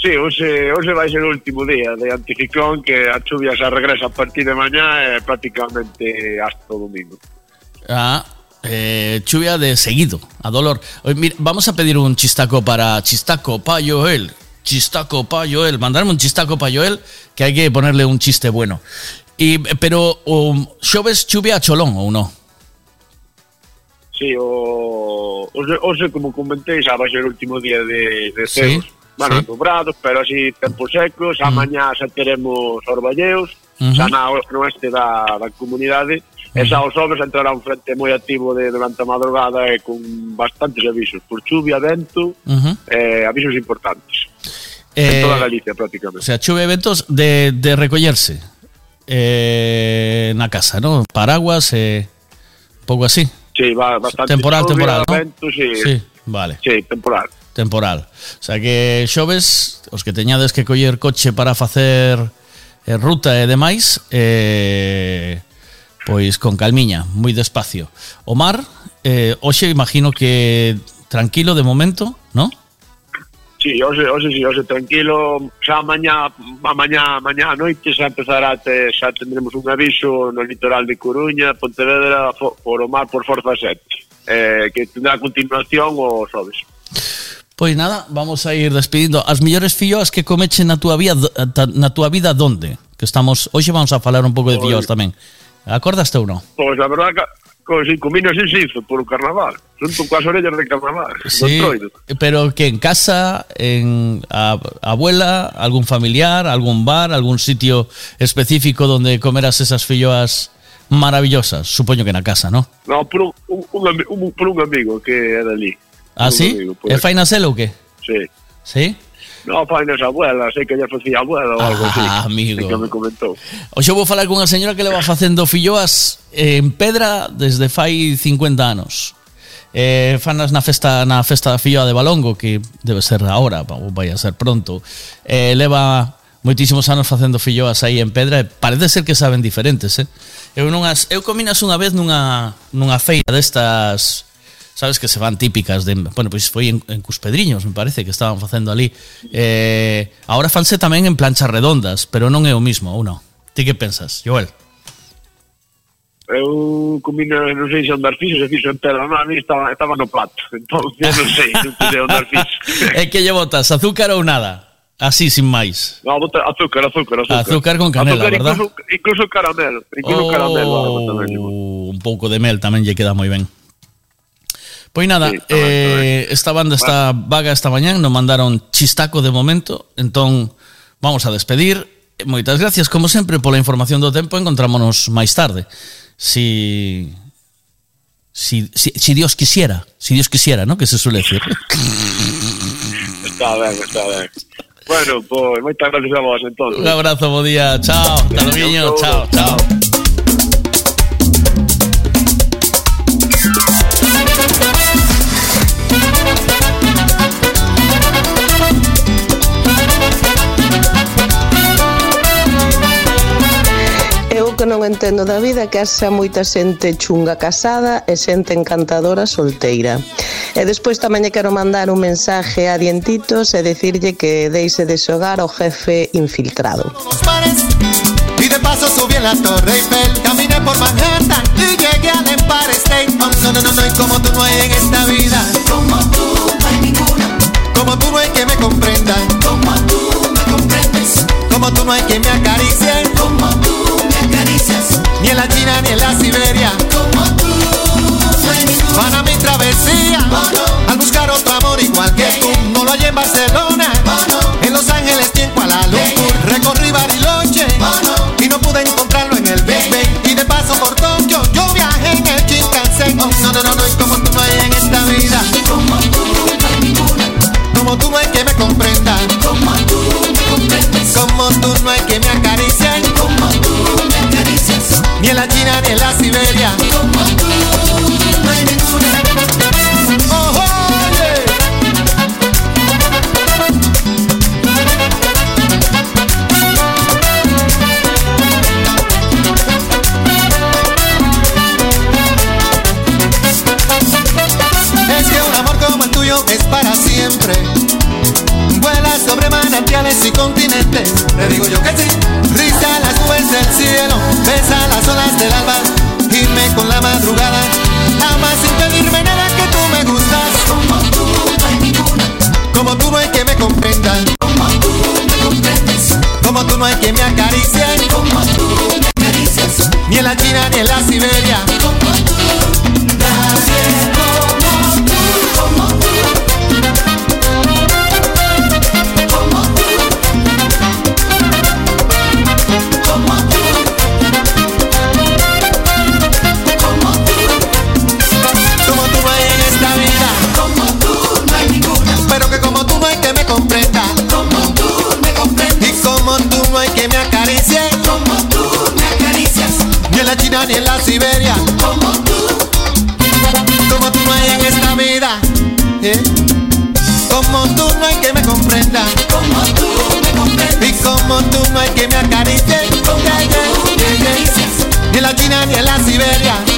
Sí, hoxe, hoxe vai ser o último día de anticiclón que a chuvia se regresa a partir de mañá e prácticamente hasta o domingo. Ah, eh, chuvia de seguido, a dolor. Mira, vamos a pedir un chistaco para chistaco pa Joel. Chistaco pa Joel. Mandarme un chistaco pa Joel que hay que ponerle un chiste bueno. E, pero um, xoves chuvia a cholón ou non? Sí, o, hoxe, hoxe como comentei, xa vai ser o último día de, de ceos. Sí, bueno, sí. nubrados, pero así tempo seco, xa mm. mañá xa teremos orballeos, uh -huh. xa na oeste da, da comunidade, E xa os xoves entrará un frente moi activo de durante a madrugada e con bastantes avisos por chuvia, vento, uh -huh. eh, avisos importantes. Eh, en toda Galicia prácticamente. O sea, chuve eventos ventos de, de recollerse eh, na casa, ¿no? Paraguas eh, un pouco así. Sí, va bastante temporal, temporal, non? Sí. sí, vale. Sí, temporal. Temporal. O sea que xoves os que teñades que coller coche para facer eh, ruta e demais, eh pois con calmiña, moi despacio. O mar, eh, hoxe imagino que tranquilo de momento, ¿no? sí, hoxe, hoxe, sí, hoxe tranquilo, xa mañá, mañá, mañá a noite xa empezará, te, xa tendremos un aviso no litoral de Coruña, Pontevedra, fo, por o mar por forza 7, eh, que tendrá continuación o xoves. Pois nada, vamos a ir despedindo. As millores filloas que comeche na túa, vida, na túa vida donde? Que estamos, hoxe vamos a falar un pouco de pois filloas tamén. Acordaste ou non? Pois a verdade que con cinco minas se hizo por o carnaval, xunto coas orellas de carnaval, Sí, pero que en casa, en a, abuela, algún familiar, algún bar, algún sitio específico donde comeras esas filloas maravillosas. Supoño que na casa, ¿no? No, por un, un, un, por un amigo que é dali. Ah, sí? amigo, fainaselo ou que? Sí. Sí? No, fai nas abuelas, sei que lle facía abuela ou algo así. Ah, amigo. Que me comentou. Oxe, vou falar cunha señora que leva facendo filloas en pedra desde fai 50 anos eh, fanas na festa na festa da filloa de Balongo que debe ser agora ou vai a ser pronto eh, leva moitísimos anos facendo filloas aí en pedra e parece ser que saben diferentes eh? eu, non as, eu cominas unha vez nunha, nunha feira destas sabes que se van típicas de, bueno, pois foi en, en Cuspedriños, me parece que estaban facendo ali. Eh, agora fanse tamén en planchas redondas, pero non é o mismo, ou non? Ti que pensas, Joel? eu comina, non sei se andar fixo, se fixo entero, non, a mí estaba, estaba no plato, entonces non sei, non sei andar fixo. e que lle botas, azúcar ou nada? Así, sin máis. No, bota azúcar, azúcar, azúcar. Azúcar con canela, azúcar, verdad? Incluso, incluso caramelo, incluso oh, caramelo. Un pouco de mel tamén lle queda moi ben. Pois nada, sí, tamén, eh, esta banda está vaga esta mañán, nos mandaron chistaco de momento, entón vamos a despedir. Moitas gracias, como sempre, pola información do tempo, encontrámonos máis tarde. Si si, si, si Dios quisiera, si Dios quisiera, ¿no? Que se suele decir. está ben, está ben. Bueno, pois, moitas gracias a vos, entón. Un abrazo, bo día, chao, Carmiño, chao, chao. Que non entendo da vida que haxa moita xente chunga casada e xente encantadora solteira. E despois tamén lle quero mandar un mensaje a Dientitos e decirlle que deixe de xogar ao jefe infiltrado. Y de paso subí en la Torre Eiffel, caminé por Manhattan y llegué al Empire State. Oh, no, no, no, no, y como tú no hay en esta vida. Como tú no hay ninguna. Como tú no hay que me comprenda. Como tú me comprendes. Como tú no hay que me acaricie. Como tú me acaricias ni en la China ni en la Siberia. Como tú, Van a mi travesía, al buscar otro amor igual que yeah, tú. No lo hallé en Barcelona, en Los Ángeles tiempo a la luz. Recorrí Bariloche y no pude encontrarlo en el Big Y de paso por Tokio, yo viajé en el Shinkansen. Oh, no, no, no, no, y como tú no hay en esta vida. Como tú, no hay. Como tú no hay que me comprenda. Como tú. Como tú no hay que me ni en la China ni en la Siberia. Manantiales y continentes. Te digo yo que sí. Risa las nubes del cielo, besa las olas del alba. Dime con la madrugada. Amas sin pedirme nada que tú me gustas. Como tú no hay ninguna. Como tú no hay que me comprenda. Como tú me comprendes. Como tú no hay que me acaricie. Como tú me acaricias. Ni en la China ni en la Siberia. Comprenda. Como tú me comprendes. Y como tú no hay que me acaricie. Como tú me acaricias. Ni en la China ni en la Siberia.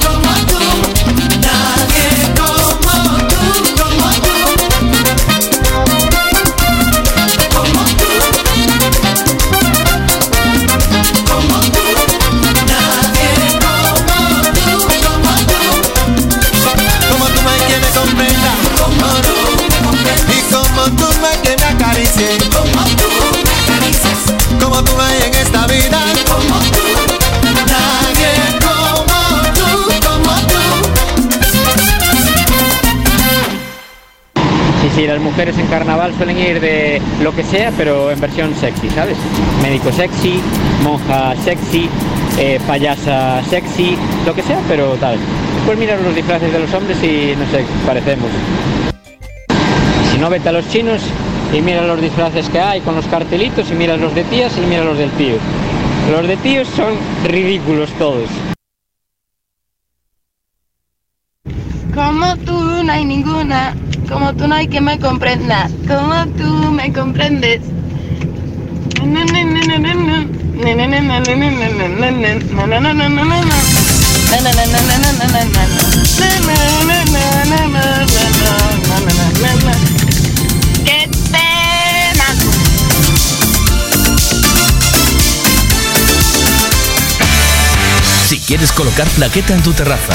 Mujeres en carnaval suelen ir de lo que sea, pero en versión sexy, ¿sabes? Médico sexy, monja sexy, eh, payasa sexy, lo que sea, pero tal. Después miras los disfraces de los hombres y no sé, parecemos. Si no, vete a los chinos y mira los disfraces que hay con los cartelitos y mira los de tías y mira los del tío. Los de tíos son ridículos todos. Como tú no hay ninguna, como tú no hay que me comprenda, como tú me comprendes. ¡Qué pena! Si quieres colocar plaqueta en tu terraza,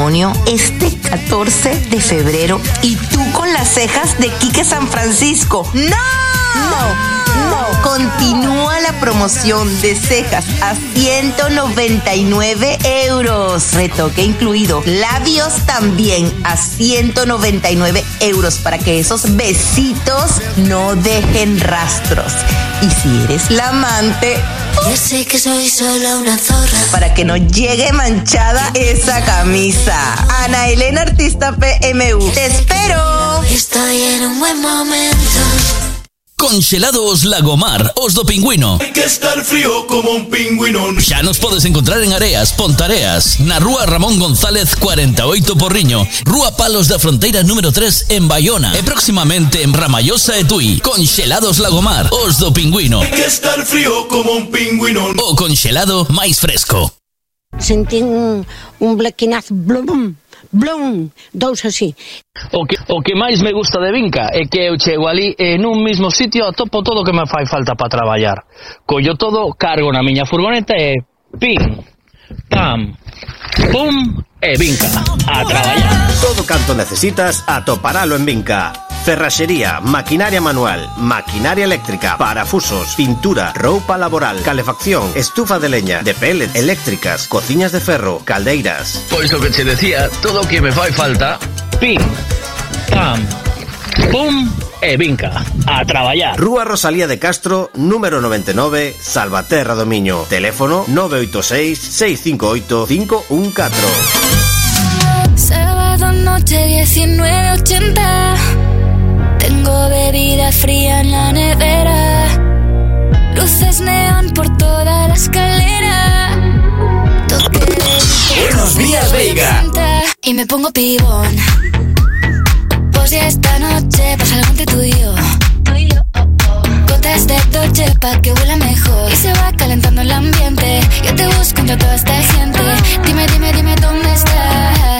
Matrimonio este 14 de febrero y tú con las cejas de Quique San Francisco. ¡No! No, no. Continúa la promoción de cejas a 199 euros. Retoque incluido. Labios también a 199 euros para que esos besitos no dejen rastros. Y si eres la amante, Yo sé que soy solo una zorra. para que no llegue manchada esa camisa. Ana Elena Artista PMU. Te espero. Estoy en un buen momento. Conxelados Lagomar, os do pingüino. Hay que estar frío como un pingüino. Xa nos podes encontrar en Areas, Pontareas, na Rúa Ramón González 48 Porriño, Rúa Palos da Fronteira número 3 en Bayona e próximamente en Ramallosa e Tui. Conxelados Lagomar, os do pingüino. Hay que estar frío como un pingüino. O conxelado máis fresco. Sentí un, un blequinazo, blum, blum, dous así. O que, o que máis me gusta de Vinca é que eu chego ali e nun mismo sitio atopo todo o que me fai falta para traballar. Collo todo, cargo na miña furgoneta e pim, pam, pum e Vinca a traballar. Todo canto necesitas atoparalo en Vinca. Ferraxería, maquinaria manual, maquinaria eléctrica, parafusos, pintura, roupa laboral, calefacción, estufa de leña, de pellet, eléctricas, cociñas de ferro, caldeiras. Pois o que che decía, todo o que me fai falta, pim, pam, pum e vinca, a traballar. Rúa Rosalía de Castro, número 99, Salvaterra do Miño. Teléfono 986 658 514. Sábado noche 1980. Tengo bebida fría en la nevera. Luces neón por toda la escalera. Buenos días, Veiga. Y me pongo pibón. Pues ya esta noche pasa algo entre tú y yo. Gotas de Dolce pa' que huela mejor. Y se va calentando el ambiente. Yo te busco entre toda esta gente. Dime, dime, dime dónde está.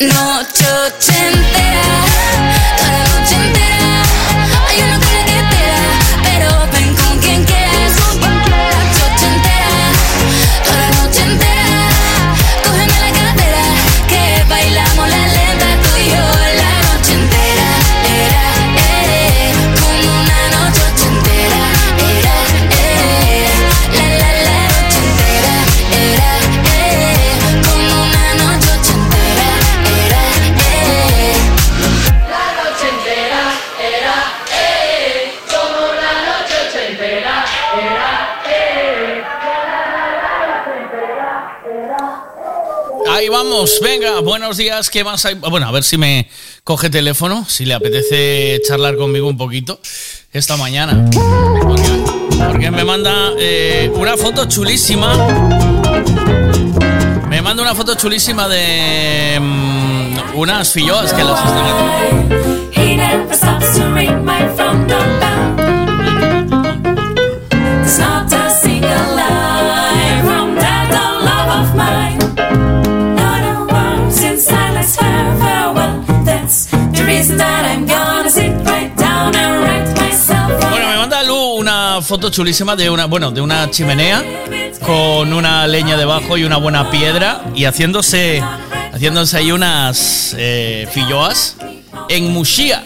Noche ochentera, venga, buenos días, ¿qué más hay? Bueno, a ver si me coge teléfono, si le apetece charlar conmigo un poquito esta mañana. Porque, porque me manda eh, una foto chulísima. Me manda una foto chulísima de mm, unas filloas que las están haciendo. Foto chulísima de una, bueno, de una chimenea con una leña debajo y una buena piedra y haciéndose, haciéndose ahí unas eh, filloas en Muxía.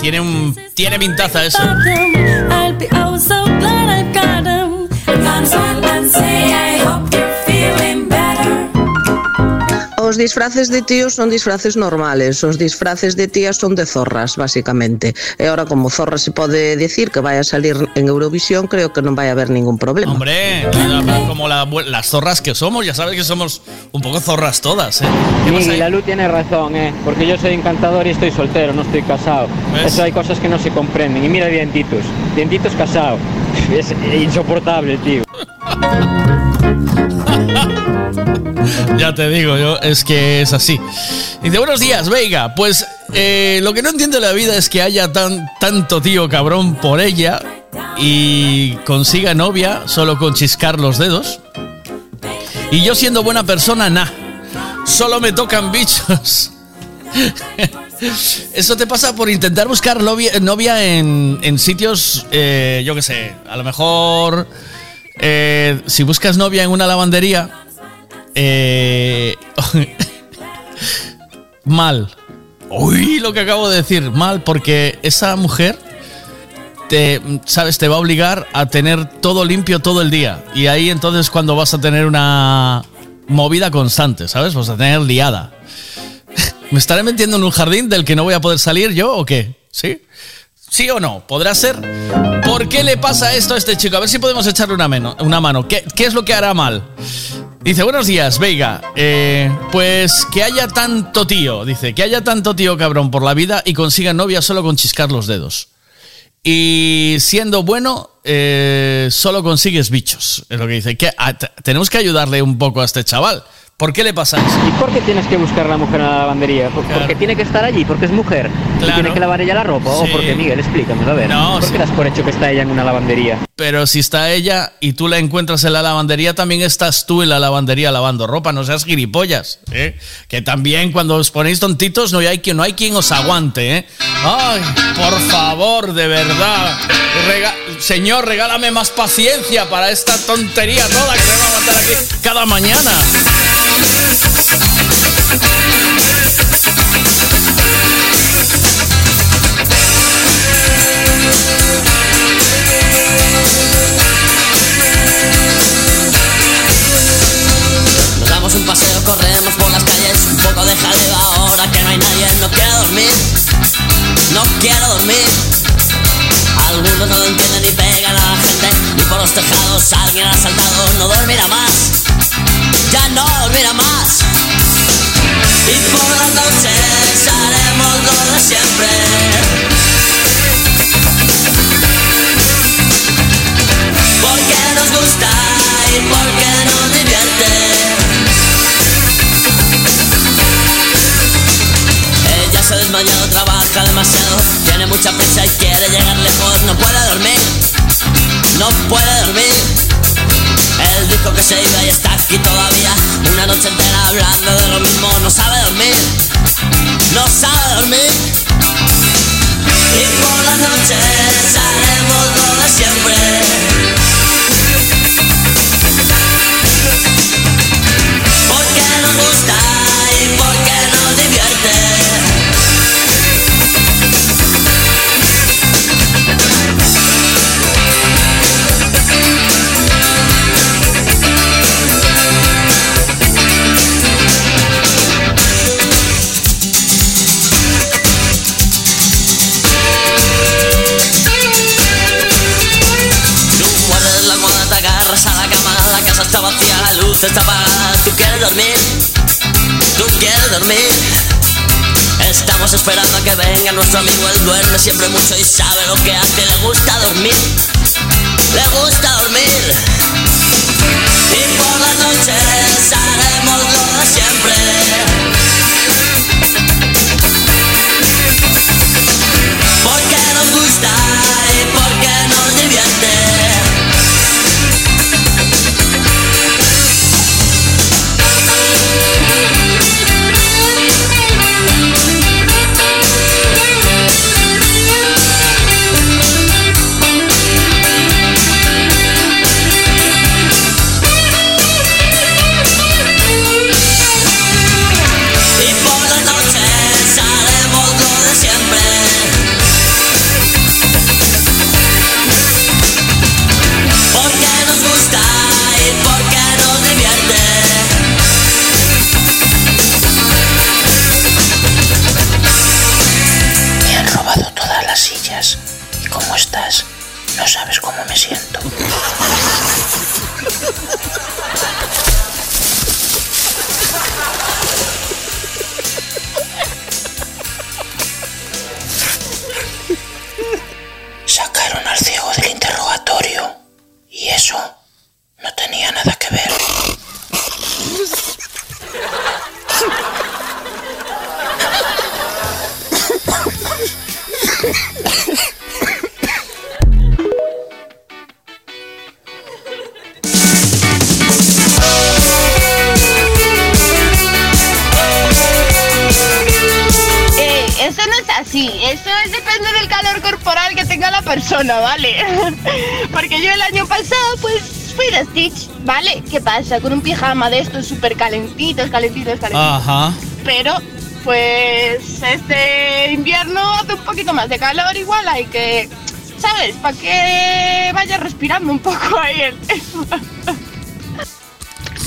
Tiene tiene pintaza eso. Os disfraces de tíos son disfraces normales, os disfraces de tías son de zorras, básicamente. E ahora como zorra se pode decir que vai a salir en Eurovisión, creo que non vai a haber ningún problema. Hombre, como la las zorras que somos, ya sabes que somos un poco zorras todas, ¿eh? La Lu tiene razón, ¿eh? Porque yo soy encantador y estoy soltero, no estoy casado. ¿Ves? Eso hay cosas que no se comprenden. Y mira Dientitos. Dientitos casado. Es insoportable, tío. Ya te digo yo, es que es así. Dice, buenos días, Veiga. Pues eh, lo que no entiendo de la vida es que haya tan, tanto tío cabrón por ella y consiga novia solo con chiscar los dedos. Y yo siendo buena persona, nah. Solo me tocan bichos. Eso te pasa por intentar buscar novia, en, en sitios, eh, yo qué sé, a lo mejor eh, si buscas novia en una lavandería, eh, mal. Uy, lo que acabo de decir, mal, porque esa mujer te, sabes, te va a obligar a tener todo limpio todo el día. Y ahí entonces cuando vas a tener una movida constante, ¿sabes? Vas a tener liada. ¿Me estaré metiendo en un jardín del que no voy a poder salir yo o qué? ¿Sí? ¿Sí o no? ¿Podrá ser? ¿Por qué le pasa esto a este chico? A ver si podemos echarle una, meno- una mano. ¿Qué, qué es lo que hará mal? Dice, buenos días, Veiga. Eh, pues que haya tanto tío, dice, que haya tanto tío cabrón por la vida y consiga novia solo con chiscar los dedos. Y siendo bueno, eh, solo consigues bichos. Es lo que dice. Que, tenemos que ayudarle un poco a este chaval. ¿Por qué le pasa eso? ¿Y por qué tienes que buscar a la mujer en la lavandería? ¿Por- ¿Porque tiene que estar allí? ¿Porque es mujer? ¿Y Claro. tiene que lavar ella la ropa? ¿O Sí. porque, Miguel, explícamelo, a ver. No, ¿Por sí. qué das por hecho que está ella en una lavandería? Pero si está ella y tú la encuentras en la lavandería, también estás tú en la lavandería lavando ropa, no seas gilipollas. ¿eh? Que también cuando os ponéis tontitos no hay quien, no hay quien os aguante. ¿eh? Ay, por favor, de verdad. Rega- Señor, regálame más paciencia para esta tontería toda que me va a aguantar aquí cada mañana. Nos damos un paseo, corremos por las calles, un poco de jaleo ahora que no hay nadie. No quiero dormir, no quiero dormir. Algunos no lo entienden y pegan a la gente, y por los tejados alguien ha saltado. No dormirá más, ya no dormirá más. Y por las noches haremos lo de siempre. Porque nos gusta y porque nos divierte. Ella se ha desmayado, trabaja demasiado, tiene mucha prisa y quiere llegar lejos, no puede dormir, no puede dormir. Él dijo que se iba y está aquí todavía, una noche entera hablando de lo mismo, no sabe dormir, no sabe dormir. Y por las noches haremos lo de siempre. Luz apagada. Tú quieres dormir, tú quieres dormir. Estamos esperando a que venga nuestro amigo, él duerme siempre mucho y sabe lo que hace, le gusta dormir, le gusta dormir. Y por las noches haremos lo de siempre. ¿Vale? Porque yo el año pasado, pues, fui de Stitch, ¿vale? ¿Qué pasa? Con un pijama de estos súper calentitos, calentitos, calentitos. Ajá. Pero, pues, este invierno hace un poquito más de calor, igual hay que, ¿sabes? Para que vaya respirando un poco ahí el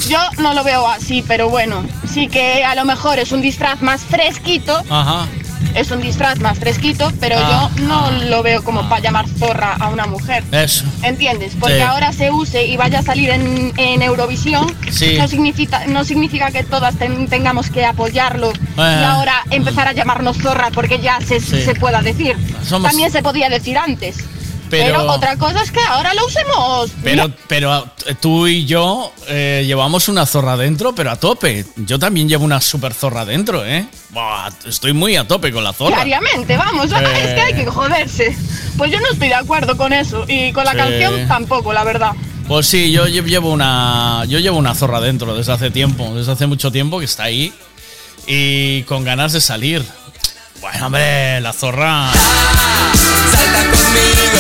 Yo no lo veo así, pero bueno, sí que a lo mejor es un disfraz más fresquito, Ajá. Es un disfraz más fresquito, pero Ah. yo no lo veo como para llamar zorra a una mujer. Eso. ¿Entiendes? Porque Sí. ahora se use y vaya a salir en, en Eurovisión, Sí. no, significa, no significa que todas ten- tengamos que apoyarlo y Ah. ahora empezar a llamarnos zorra porque ya se, Sí. se pueda decir. Somos- También se podía decir antes. Pero- Pero, otra cosa es que ahora lo usemos. Pero, pero eh, tú y yo eh, llevamos una zorra dentro, pero a tope. Yo también llevo una super zorra dentro, ¿eh? Buah, estoy muy a tope con la zorra. Diariamente, vamos, Eh. es que hay que joderse. Pues yo no estoy de acuerdo con eso y con la Sí. canción tampoco, la verdad. Pues sí, yo lle- llevo una. Yo llevo una zorra dentro desde hace tiempo, desde hace mucho tiempo que está ahí. Y con ganas de salir. Bueno, hombre, la zorra. Salta conmigo,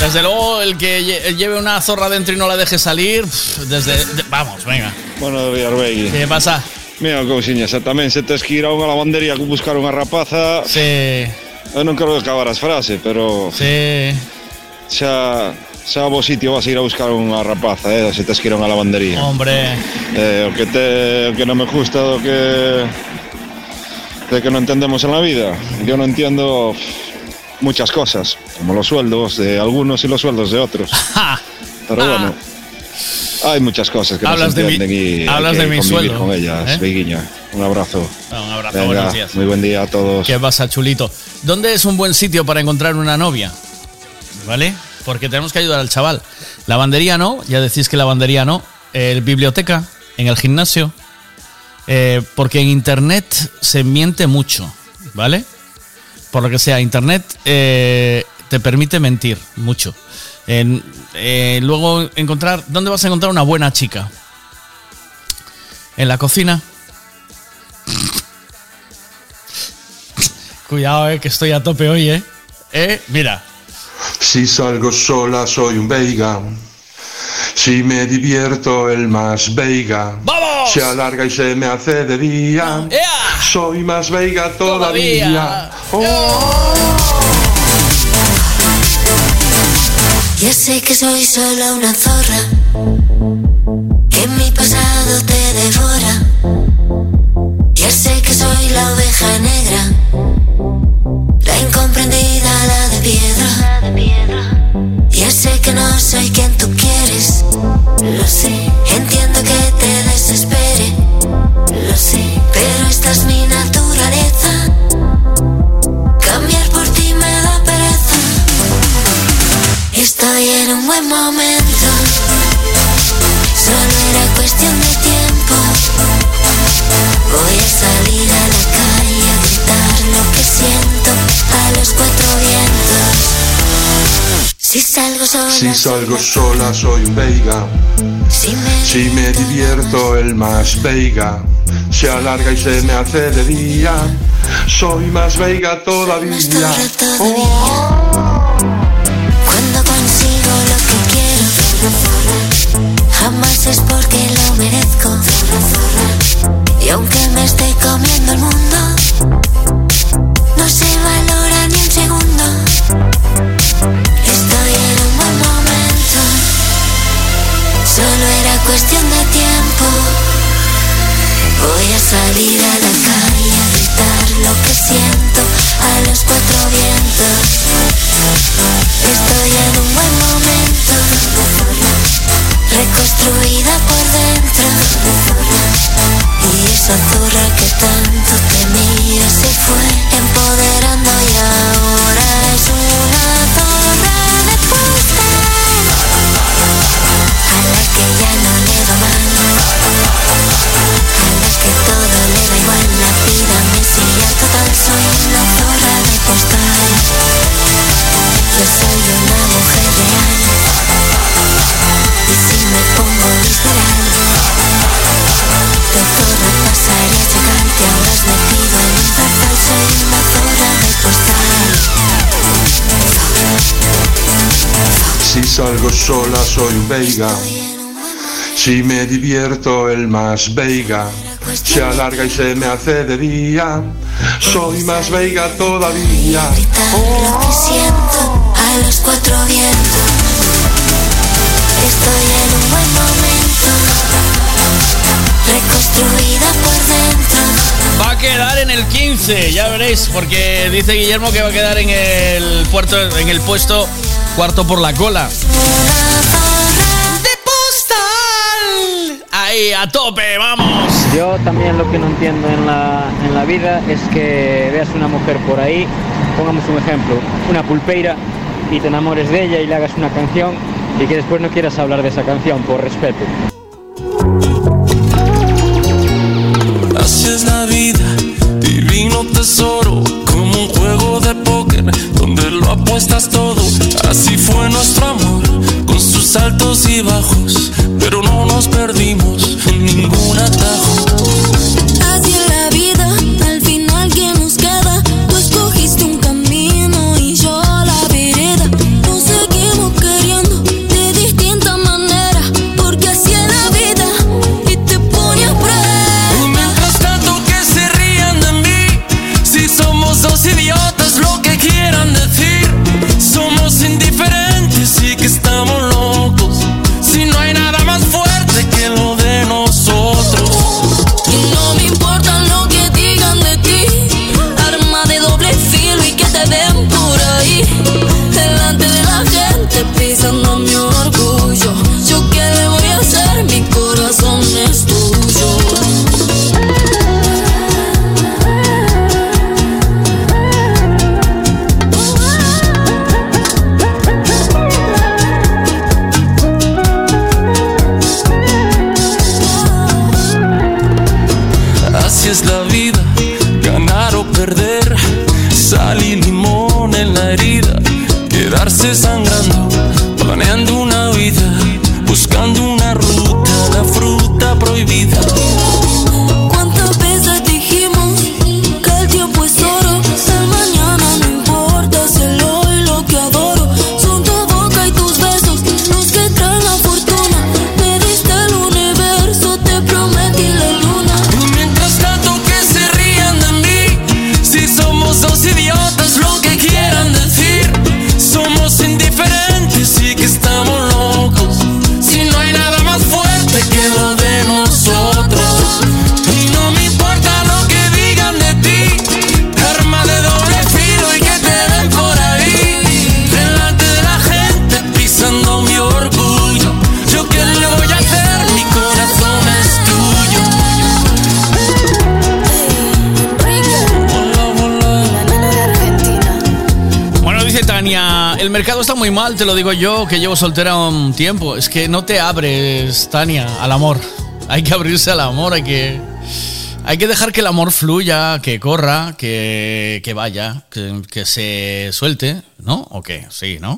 Desde luego, el que lle- lleve una zorra dentro y no la deje salir, desde. de- vamos, venga. Días, Begui. ¿Qué pasa? Mira, cousiña, tamén se tes que ir a unha lavandería a buscar unha rapaza... Sí. Eu non quero acabar as frases, pero... Sí. Xa, xa a bo sitio vas a ir a buscar unha rapaza, eh, se tes que ir a unha lavandería. Hombre. Eh, o que te, o que non me gusta do que de que no entendemos en la vida. Yo no entiendo muchas cosas, como los sueldos de algunos y los sueldos de otros. Pero bueno, hay muchas cosas que no Hablas se de mi- entienden y hablas hay que de mi sueldo, con ellas. ¿eh? Un abrazo. Un abrazo, Venga, buenos días. Muy buen día a todos. ¿Qué pasa, chulito? ¿Dónde es un buen sitio para encontrar una novia? ¿Vale? Porque tenemos que ayudar al chaval. Lavandería no, ya decís que lavandería no. El biblioteca, en el gimnasio. Eh, porque en internet se miente mucho, ¿vale? Por lo que sea, internet eh, te permite mentir mucho. En- eh, luego encontrar, ¿dónde vas a encontrar una buena chica? En la cocina. Cuidado, eh, que estoy a tope hoy, eh. Eh, mira. Si salgo sola soy un veiga. Si me divierto el más veiga. ¡Vamos! Se alarga y se me hace de día. Soy más veiga todavía. Ya sé que soy solo una zorra, que mi pasado te devora. Ya sé que soy la oveja negra, la incomprendida, la de piedra. Ya sé que no soy quien tú quieres, lo sé. Salgo sola, Si salgo sola soy un veiga. si me Si me divierto el más veiga. Se alarga y se me hace de día. Soy más veiga todavía. Cuando consigo lo que quiero, jamás es porque lo merezco. Y aunque me esté comiendo el mundo, sola soy un veiga. Si me divierto el más veiga. Se alarga y se me hace de día. Soy más veiga todavía. lo que siento a los cuatro vientos. Estoy en un buen momento, reconstruida por dentro. Va a quedar en el 15, ya veréis, porque dice Guillermo que va a quedar en el puerto, en el puesto cuarto por la cola. De postal. Ahí, a tope, vamos. Yo también lo que no entiendo en la, en la vida es que veas una mujer por ahí, pongamos un ejemplo, una pulpeira, y te enamores de ella y le hagas una canción y que después no quieras hablar de esa canción por respeto. Así es la vida, divino tesoro, como un juego de póker donde lo apuestas todo. Fue nuestro amor, con sus altos y bajos, pero no nos perdimos en ningún atajo. Está muy mal, te lo digo yo, que llevo soltera un tiempo. Es que no te abres, Tania, al amor. Hay que abrirse al amor, hay que... Hay que dejar que el amor fluya, que corra, que, que vaya, que, se suelte, ¿no? ¿O qué? Sí, ¿no?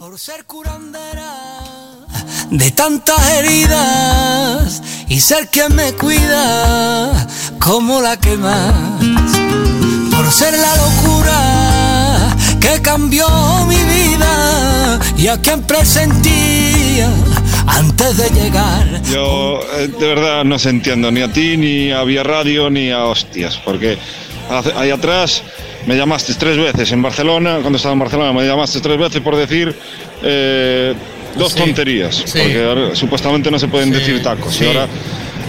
de tantas heridas y ser quien me cuida como la que más por ser la locura que cambió mi vida y a quien presentía antes de llegar Yo eh, de verdad no se entiendo ni a ti, ni a Vía Radio, ni a hostias, porque ahí atrás me llamaste tres veces en Barcelona, cuando estaba en Barcelona me llamaste tres veces por decir eh, dos Sí, tonterías, sí. porque ahora supuestamente no se pueden Sí, decir tacos, sí. y ahora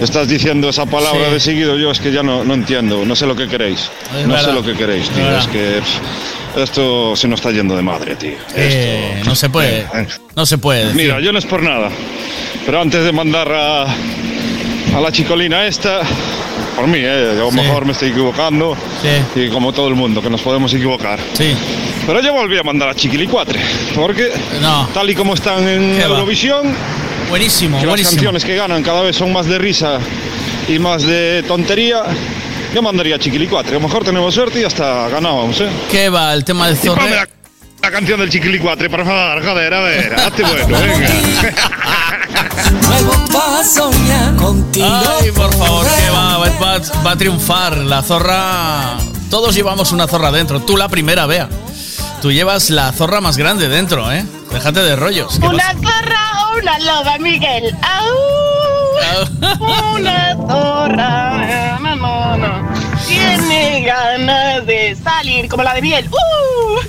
estás diciendo esa palabra Sí. de seguido, yo es que ya no, no entiendo, no sé lo que queréis, Es no verdad. sé lo que queréis, tío, es que pff, esto se nos está yendo de madre, tío. Eh, no se puede. No se puede. decir. Mira, yo no es por nada, pero antes de mandar a, a la chicolina esta, por mí, ¿eh? a lo Sí. mejor me estoy equivocando. Y como todo el mundo, que nos podemos equivocar. Sí. Pero yo volví a mandar a Chiquilicuatre, porque tal y como están en. Eurovisión, buenísimo, que las buenísimo. canciones que ganan cada vez son más de risa y más de tontería, yo mandaría a Chiquilicuatre. A lo mejor tenemos suerte y hasta ganábamos, ¿eh? ¿Qué va? El tema de Y ponme Zorre. la, la canción del Chiquilicuatre, por favor, joder, a ver, hazte bueno, venga. Ay, por favor, que va, va, va- va a triunfar. La zorra. Todos llevamos una zorra dentro. Tú la primera, vea. Tú llevas la zorra más grande dentro, ¿eh? Déjate de rollos. ¿Qué Una zorra o una loba, Miguel. ¡Au! Una zorra, no, no, no. Tiene ganas de salir como la de miel. ¡Uh!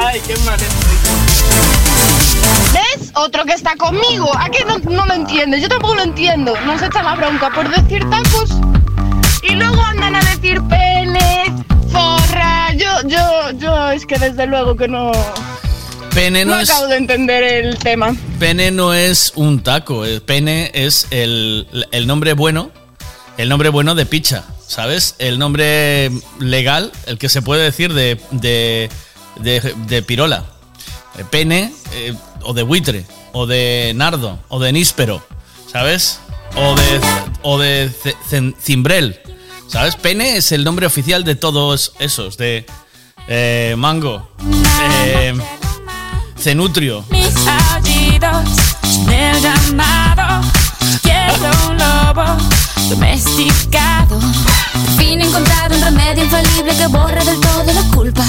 Ay, qué mal estoy. ¿Ves? Otro que está conmigo. ¿A qué no, no lo entiendes? Yo tampoco lo entiendo. Nos echan la bronca por decir tacos. Y luego andan a decir pene, zorra. Yo, yo, yo, es que desde luego que no. Pene no no es. acabo de entender el tema. Pene no es un taco. el Pene es el, el nombre bueno. El nombre bueno de picha, ¿sabes? El nombre legal, el que se puede decir de, de, de- de pirola. Eh, Pene, eh, o de buitre, o de nardo, o de níspero, ¿sabes? O de, o de cimbrel, ¿sabes? Pene es el nombre oficial de todos esos, de eh, mango, eh, cenutrio, Mis aullidos del llamado. Quiero un lobo domesticado. Fin he encontrado un remedio infalible que borra del todo la culpa.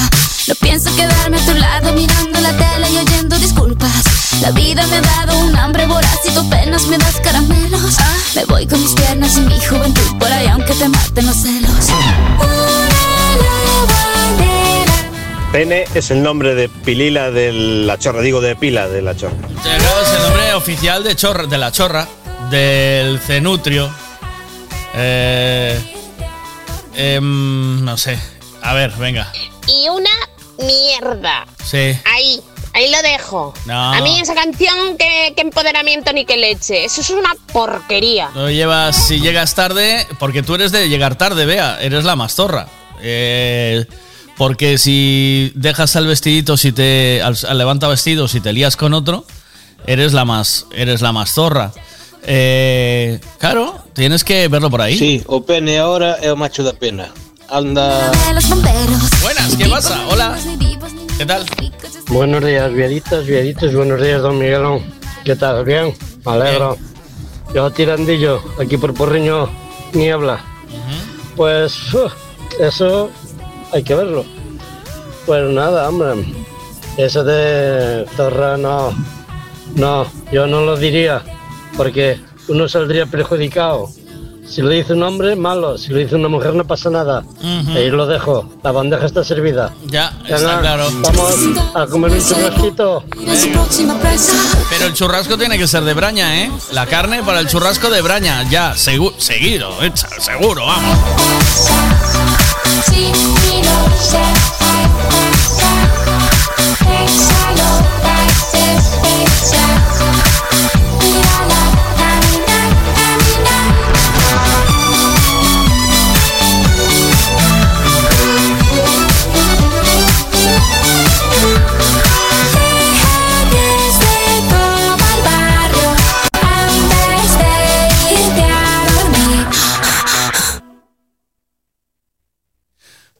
No pienso quedarme a tu lado mirando la tele y oyendo disculpas. La vida me ha dado un hambre voraz y tú apenas me das caramelos. Me voy con mis piernas y mi juventud por ahí aunque te maten los celos. Pene es el nombre de Pilila de la chorra, digo de pila de la chorra. Es el nombre oficial de, chorra, de la chorra, del cenutrio. Eh, em, no sé. A ver, venga. Y una mierda. Sí. Ahí, ahí lo dejo. No. A mí esa canción, que, empoderamiento ni que leche. Eso es una porquería. No llevas, si llegas tarde, porque tú eres de llegar tarde, vea, eres la más zorra. Eh, porque si dejas al vestidito, si te al, al levanta vestido, si te lías con otro, eres la más, eres la más zorra. Eh, claro, tienes que verlo por ahí. Sí, o pene ahora o macho da pena. Anda. Buenas, ¿qué pasa? Hola. ¿Qué tal? Buenos días, viaditas, viaditos. Buenos días, don Miguelón. ¿Qué tal? ¿Bien? Me alegro. Yo tirandillo, aquí por Porriño, niebla. Pues uf, eso hay que verlo. Pues nada, hombre. Eso de Zorra no. No, yo no lo diría. Porque uno saldría perjudicado. Si lo dice un hombre, malo. Si lo dice una mujer, no pasa nada. Ujú. Ahí lo dejo. La bandeja está servida. Ya, Venga, está claro. Vamos a comer un churrasquito. Pero el churrasco tiene que ser de braña, ¿eh? La carne para el churrasco de braña, ya, segu- seguido, eh, seguro, vamos. Desde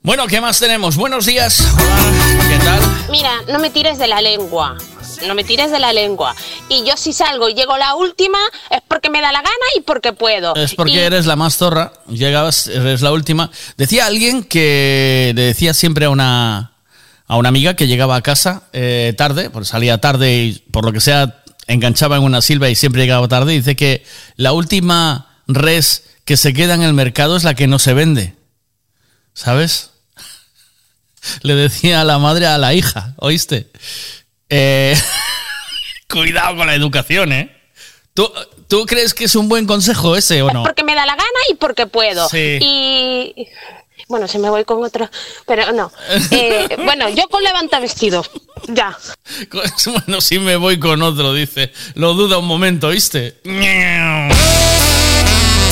Bueno, ¿qué más tenemos? Buenos días. Hola, ¿qué tal? Mira, no me tires de la lengua. No me tires de la lengua. Y yo si salgo y llego la última es porque me da la gana y porque puedo. Es porque Y- eres la más zorra, llegabas, eres la última. Decía alguien que le decía siempre a una, a una amiga que llegaba a casa eh, tarde, porque salía tarde y por lo que sea enganchaba en una silva y siempre llegaba tarde. Dice que la última res que se queda en el mercado es la que no se vende. ¿Sabes? Le decía a la madre a la hija, ¿oíste? Eh, cuidado con la educación, ¿eh? ¿Tú, ¿Tú crees que es un buen consejo ese o no? porque me da la gana y porque puedo. Sí. Y bueno, se me voy con otro, pero no. Eh, bueno, yo con levanta vestido. Ya. Bueno, si me voy con otro, dice. Lo duda un momento, ¿viste?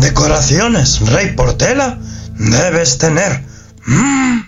decoraciones Rey Portela debes tener. Mm.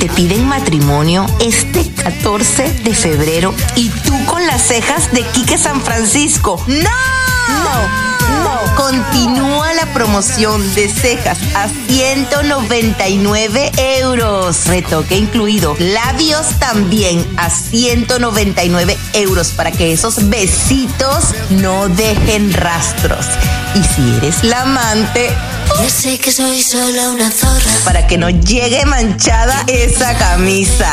Te piden matrimonio este 14 de febrero y tú con las cejas de Quique San Francisco. ¡No! No. No, continúa la promoción de cejas a 199 euros. Retoque incluido. Labios también a 199 euros para que esos besitos no dejen rastros. Y si eres la amante, Yo sé que soy solo una zorra. para que no llegue manchada esa camisa.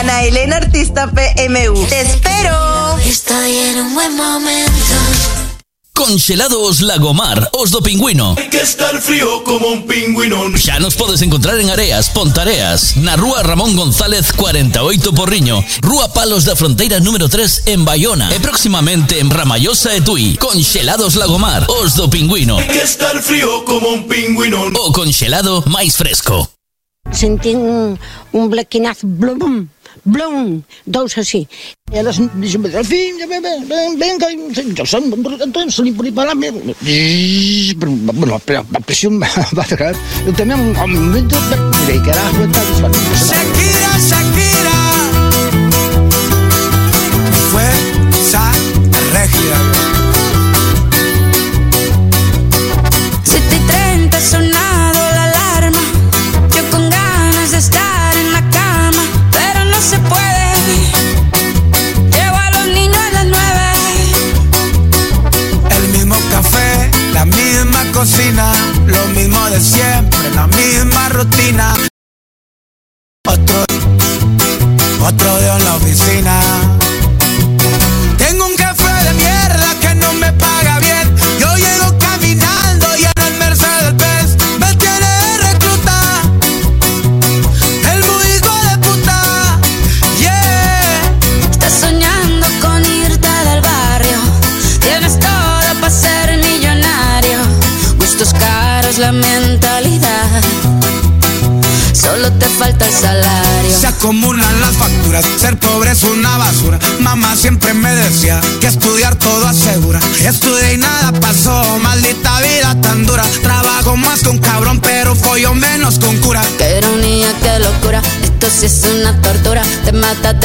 Ana Elena Artista PMU. Te espero. Estoy en un buen momento. Congelados Lagomar, Osdo Pingüino. Hay que estar frío como un pingüino. Ya nos podes encontrar en Areas, Pontareas, na Rúa Ramón González 48 Porriño, Rúa Palos da Fronteira número 3 en Bayona e próximamente en Ramallosa e Tui. Congelados Lagomar, Osdo Pingüino. Hay que estar frío como un pingüino. O congelado máis fresco. Sentí un, un blequinazo, blum, blum, dous así. E elas dixen, al fin, ven, ven, ven, venga, yo son, entonces salí por aí para pero, bueno, pero a presión va a cerrar. Eu tamén, ao momento, mirei que era a cuenta de Shakira, Shakira. Fue regia.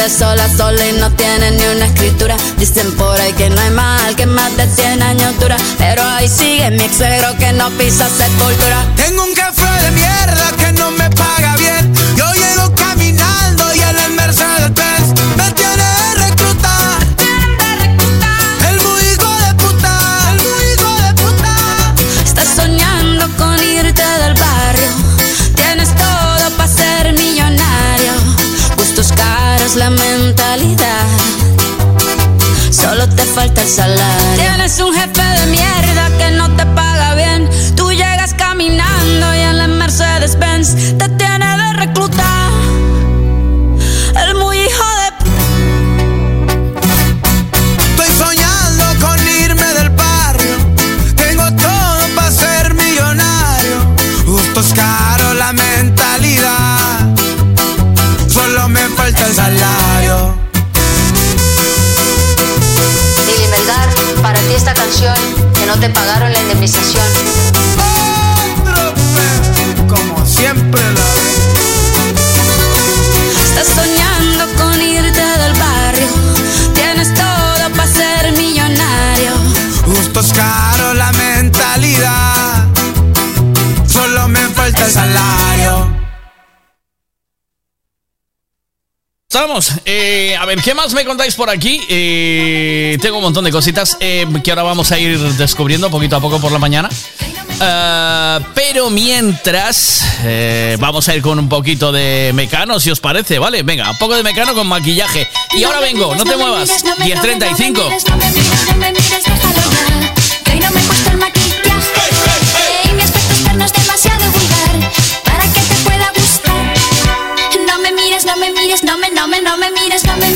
Sola sola y no tienes ni una escritura. Dicen por ahí que no hay mal, que más de 100 años dura. Pero ahí sigue mi ex que no pisa sepultura. ver, ¿qué más me contáis por aquí? Eh, tengo un montón de cositas eh, que ahora vamos a ir descubriendo poquito a poco por la mañana. Ah, pero mientras, eh, vamos a ir con un poquito de mecano, si os parece, ¿vale? Venga, un poco de mecano con maquillaje. Y ahora vengo, no te muevas. 10.35. no me, no me, no me mires, no me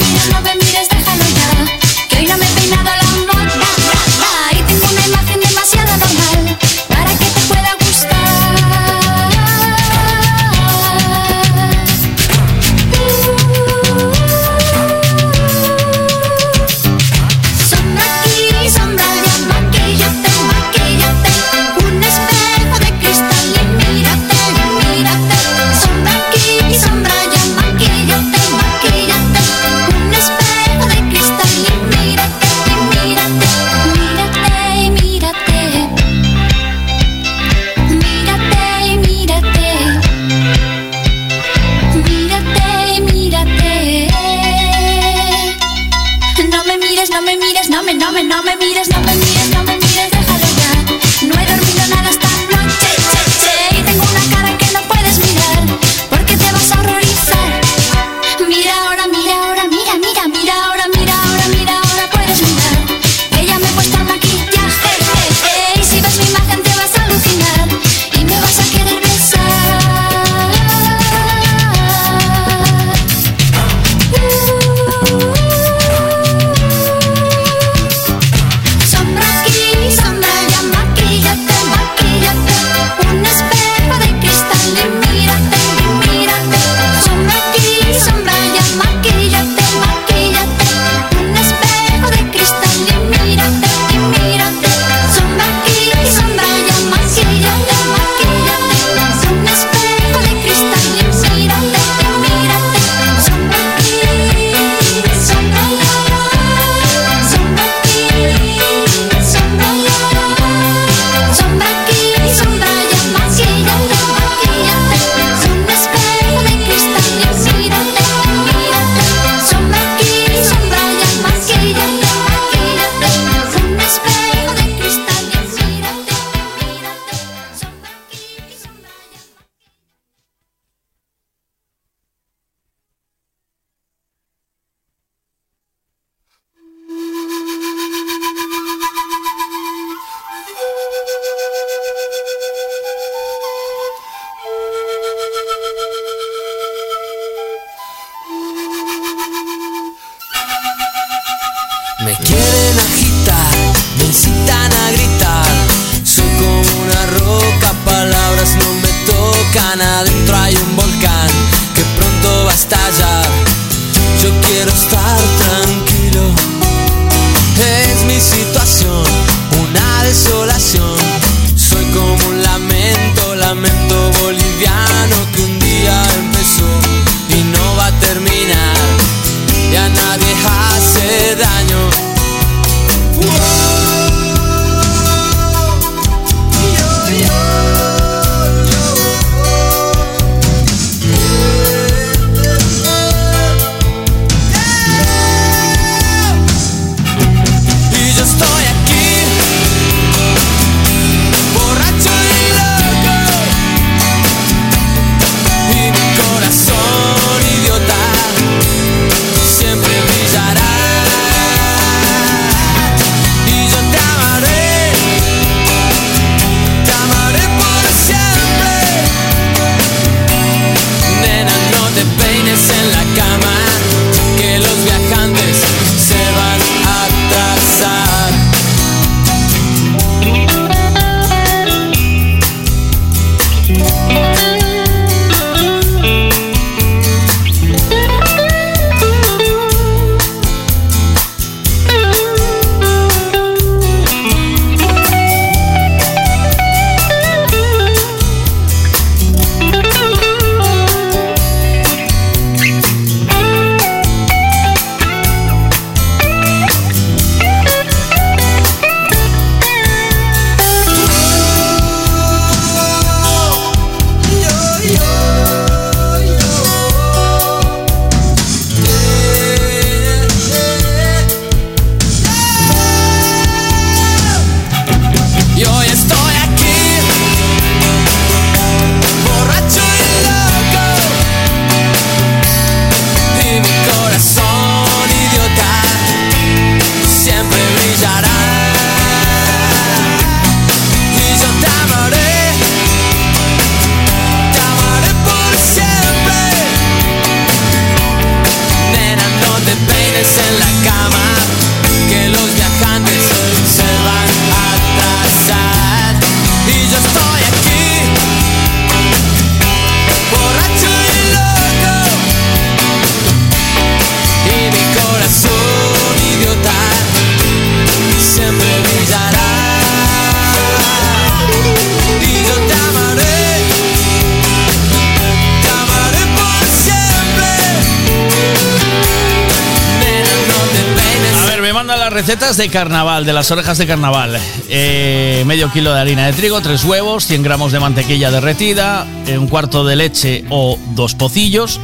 de carnaval, de las orejas de carnaval. Eh, medio kilo de harina de trigo, tres huevos, 100 gramos de mantequilla derretida, eh, un cuarto de leche o dos pocillos,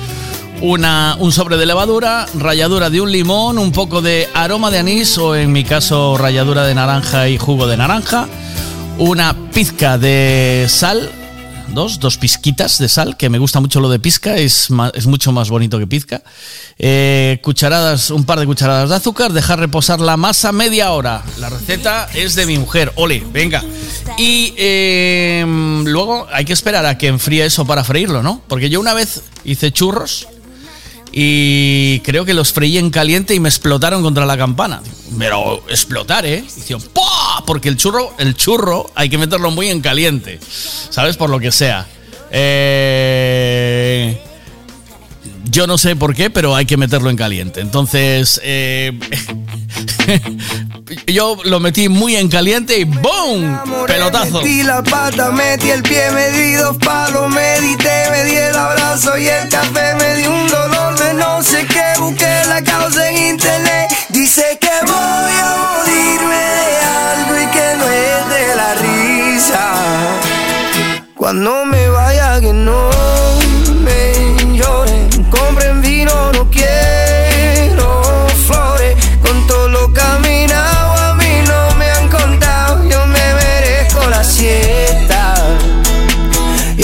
una, un sobre de levadura, ralladura de un limón, un poco de aroma de anís o en mi caso ralladura de naranja y jugo de naranja, una pizca de sal, dos, dos pizquitas de sal, que me gusta mucho lo de pizca, es, es mucho más bonito que pizca. Eh, cucharadas, un par de cucharadas de azúcar, dejar reposar la masa media hora. La receta es de mi mujer, ole, venga. Y eh, luego hay que esperar a que enfríe eso para freírlo, ¿no? Porque yo una vez hice churros y creo que los freí en caliente y me explotaron contra la campana. Pero explotar, ¿eh? Hicieron ¡pah! Porque el churro, el churro hay que meterlo muy en caliente, ¿sabes? Por lo que sea. Eh, yo no sé por qué, pero hay que meterlo en caliente. Entonces, eh, yo lo metí muy en caliente y ¡boom! Pelotazo. Metí la pata, metí el pie, me di dos palos, medité, me di el abrazo y el café, me di un dolor de no sé qué, busqué la causa en internet. Dice que voy a morirme de algo y que no es de la risa. Cuando me vaya que no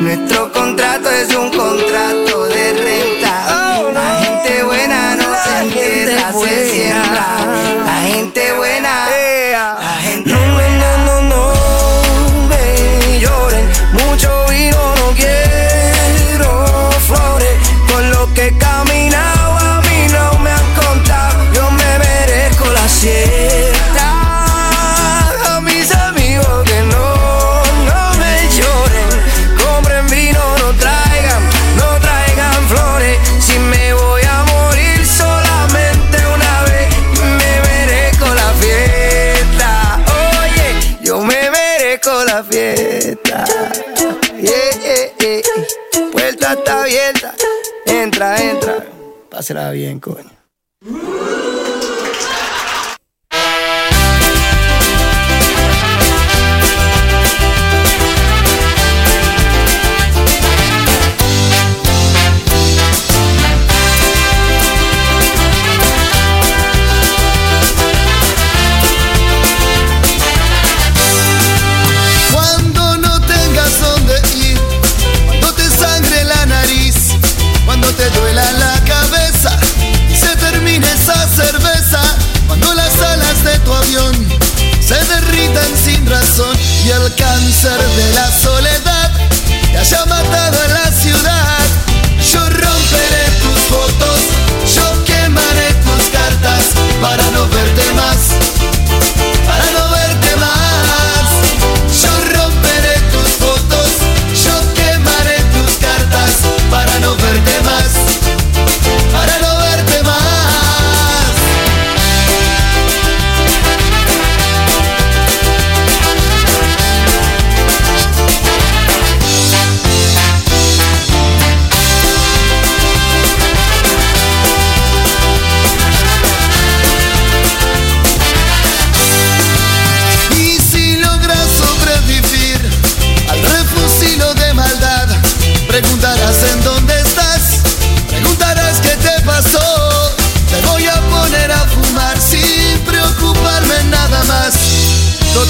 Nuestro contrato es un contrato de renta. Abierta. Entra, entra. Pásela bien, coño. Cáncer de la soledad te haya matado en la ciudad. Yo romperé tus fotos, yo quemaré tus cartas para no verte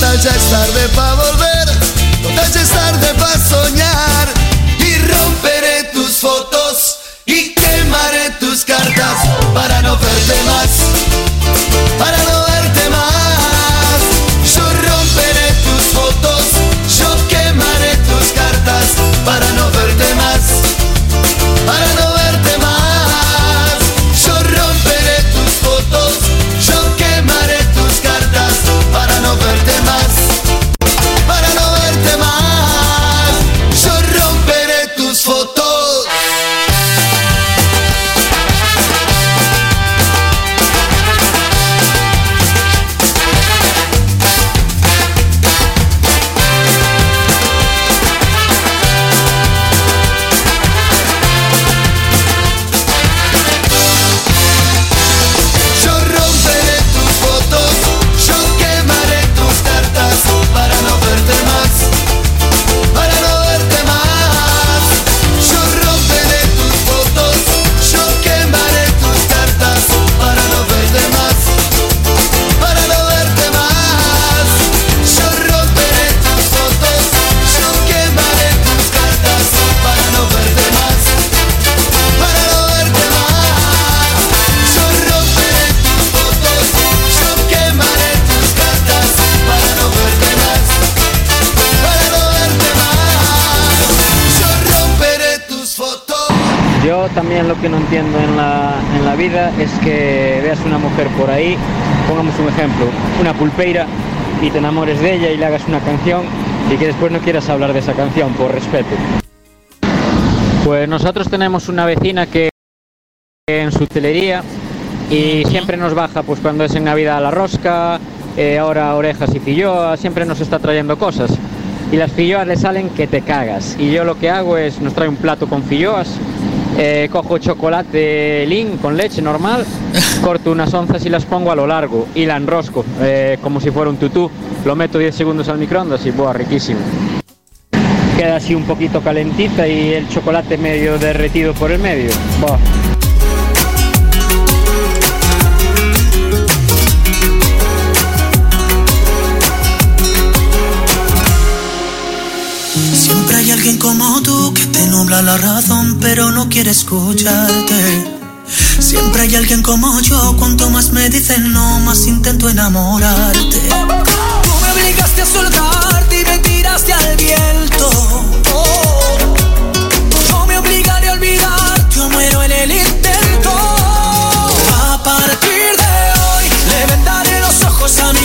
Total ya es tarde para volver, total ya es tarde para soñar. Pulpeira, y te enamores de ella y le hagas una canción y que después no quieras hablar de esa canción por respeto. Pues nosotros tenemos una vecina que en su telería y siempre nos baja pues cuando es en Navidad la rosca, eh, ahora orejas y filloas, siempre nos está trayendo cosas. Y las filloas le salen que te cagas. Y yo lo que hago es, nos trae un plato con filloas, eh, cojo chocolate lean con leche normal, corto unas onzas y las pongo a lo largo y la enrosco eh, como si fuera un tutú. Lo meto 10 segundos al microondas y buah, riquísimo. Queda así un poquito calentita y el chocolate medio derretido por el medio. Buah. Siempre hay alguien como tú que te nubla la razón, pero no quiere escucharte. Siempre hay alguien como yo, cuanto más me dicen no, más intento enamorarte. Tú me obligaste a soltarte y me tiraste al viento. Yo me obligaré a olvidar, yo muero en el intento. A partir de hoy le vendaré los ojos a mi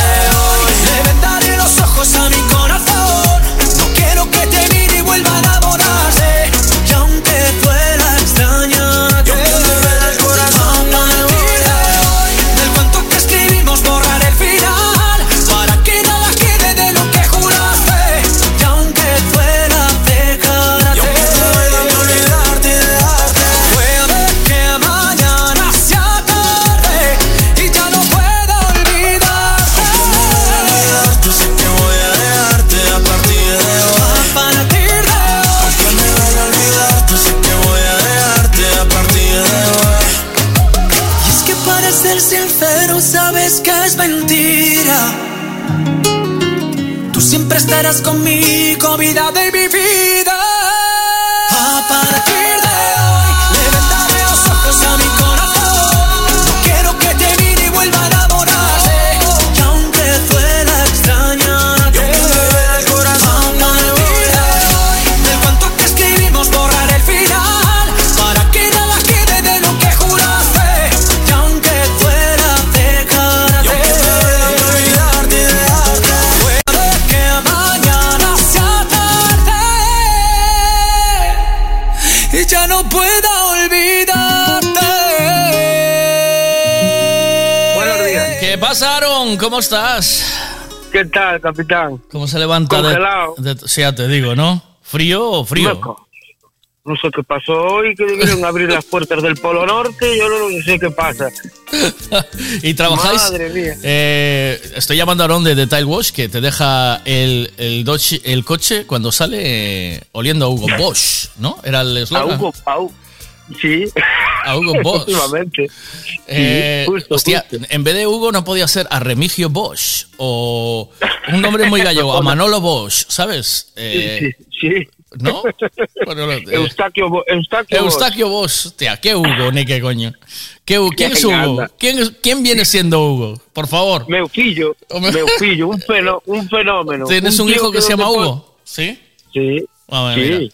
Aaron? ¿Cómo estás? ¿Qué tal, capitán? ¿Cómo se levanta? de- Congelado. de- sí, ya te digo, ¿no? ¿Frío o frío? Loco. No sé qué pasó hoy, que debieron abrir las puertas del Polo Norte, yo no sé qué pasa. ¿Y trabajáis? Madre mía. Eh, estoy llamando a Aaron de Detail Wash que te deja el, el, Dodge- el coche cuando sale eh, oliendo a Hugo Bosch, ¿no? Era el A eslogan. Hugo, a Sí. A Hugo Bosch. Eh, Sí, justo, hostia, justo. en vez de Hugo no podía ser a Remigio Bosch o un nombre muy gallego, a Manolo Bosch, ¿sabes? Eh, Sí, sí. ¿No? Bueno, eh, Eustaquio, Eustaquio, Bosch. Eustaquio Bosch, hostia, ¿qué Hugo ni qué coño? ¿Qué ¿Quién es Hugo? ¿Quién, es- ¿Quién viene siendo Hugo? Por favor. Meu fillo, meu fillo, un, fenó- un fenómeno. ¿Tienes un hijo que se llama Hugo? ¿Sí? Sí. Ah, bueno, sí. mira.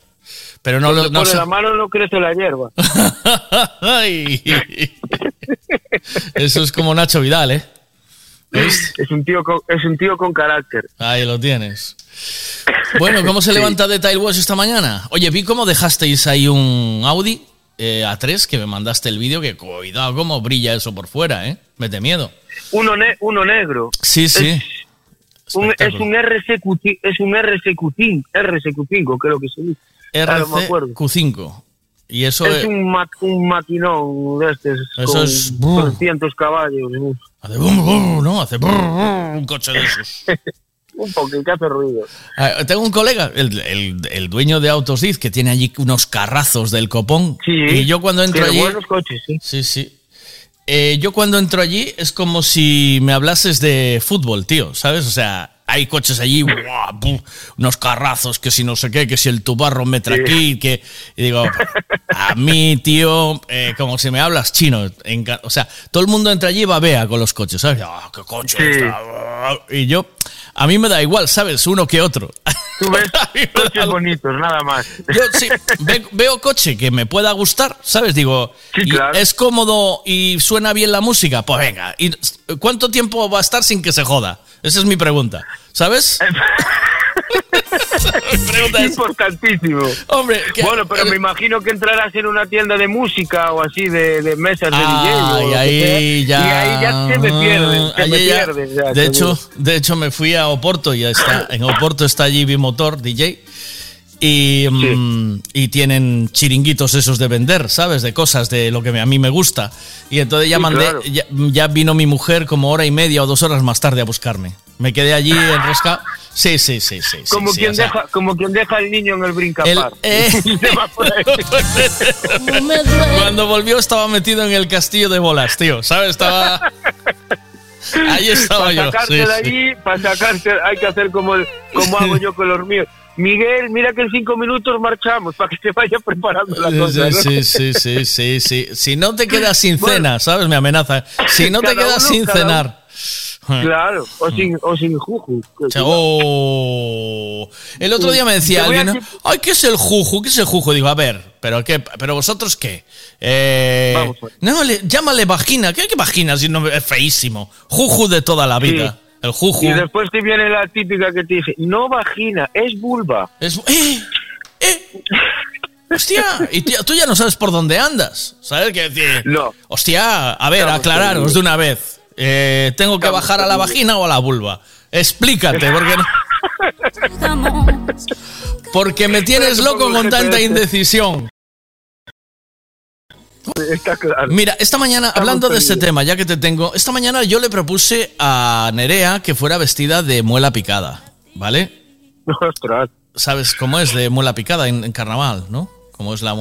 Pero no lo Donde no pone la mano no crece la hierba. Ay. Eso es como Nacho Vidal, ¿eh? Es un tío con, es un tío con carácter. Ahí lo tienes. Bueno, ¿cómo se Sí. levanta de Wash esta mañana? Oye, vi cómo dejasteis ahí un Audi eh, A3 que me mandaste el vídeo, que cuidado cómo brilla eso por fuera, ¿eh? Mete miedo. Uno, ne- uno negro. Sí, sí. Un- es un RSQ, es un RSQ5, RSQ5, creo que se dice. Ahora no me acuerdo. RCQ5. Y eso es es... un, ma- un maquinón de estos Eso con es- 300 caballos. Hace brum, brum, ¿no? Hace brum, un coche de esos. un poquito que hace ruido. Ah, Tengo un colega, el, el- el dueño de Autos Diz, que tiene allí unos carrazos del copón. y yo cuando entro allí. buenos coches, sí. Sí, sí. Eh, yo cuando entro allí es como si me hablases de fútbol, tío, ¿sabes? O sea, hay coches allí, ¡buah! unos carrazos, que si no sé qué, que si el tubarro metra Sí. aquí, que... Y digo, a mí, tío, eh, como si me hablas chino. enca- O sea, todo el mundo entra allí y babea con los coches, ¿sabes? ¡Ah, qué coche! Sí. está! Y yo, a mí me da igual, ¿sabes? Uno que otro. Tú ves coches bonitos, nada más. Yo sí, ve- veo coche que me pueda gustar, ¿sabes? Digo, es cómodo y suena bien la música, pues venga. ¿Y cuánto tiempo va a estar sin que se joda? Esa es mi pregunta, ¿sabes? Importantísimo. Hombre, bueno, pero me imagino que entrarás en una tienda de música o así de, de mesas de DJ. Ah, y que ahí ya. Y ahí ya se me pierden, se me ya- pierden. ya, de, hecho, de hecho, me fui a Oporto y ya está. En Oporto está allí Bimotor, DJ. Y, mm, y tienen chiringuitos esos de vender, ¿sabes? De cosas de lo que a mí me gusta. Y entonces ya Sí, mandé, claro. ya, ya vino mi mujer como hora y media o dos horas más tarde a buscarme. Me quedé allí enroscado. Sí, sí, sí, sí. sí, como, sí, quien o sea, deja, como quien deja al niño en el brincapar. El- eh. Se va por ahí. Cuando volvió estaba metido en el castillo de bolas, tío. ¿Sabes? Estaba. Ahí estaba para yo. sacarte sí, de sí. allí, para sacarte, hay que hacer como, como hago yo con los míos. Miguel, mira que en cinco minutos marchamos para que se vaya preparando la cosa. ¿no? Sí, sí, sí, sí, sí. Si no te quedas sin cena, ¿sabes? Me amenaza. Si no te quedas uno, sin cenar. Claro, o sin, o sin juju. O sea, oh. El otro día me decía alguien, decir- ay, ¿qué es el juju? ¿Qué es el juju? Digo, a ver, ¿pero qué? ¿Pero vosotros qué? Eh, Vamos no, le- llámale vagina. ¿Qué, qué vagina? Si no, es feísimo. Juju de toda la vida. El juju. Y después te viene la típica que te dice, no vagina, es vulva. Es, ¡Eh! ¡Eh! Hostia, y tía, tú ya no sabes por dónde andas. ¿Sabes qué decir? No. Hostia, a ver, aclararos de una vez. Eh, ¿Tengo que bajar a la vagina o a la vulva? Explícate, porque no- Porque me tienes loco con tanta indecisión. Está claro. Mira, esta mañana, hablando de este tema, ya que te tengo, esta mañana yo le propuse a Nerea que fuera vestida de muela picada, ¿vale? Ostras. ¿Sabes cómo es de muela picada en, en carnaval, no? ¿Cómo es la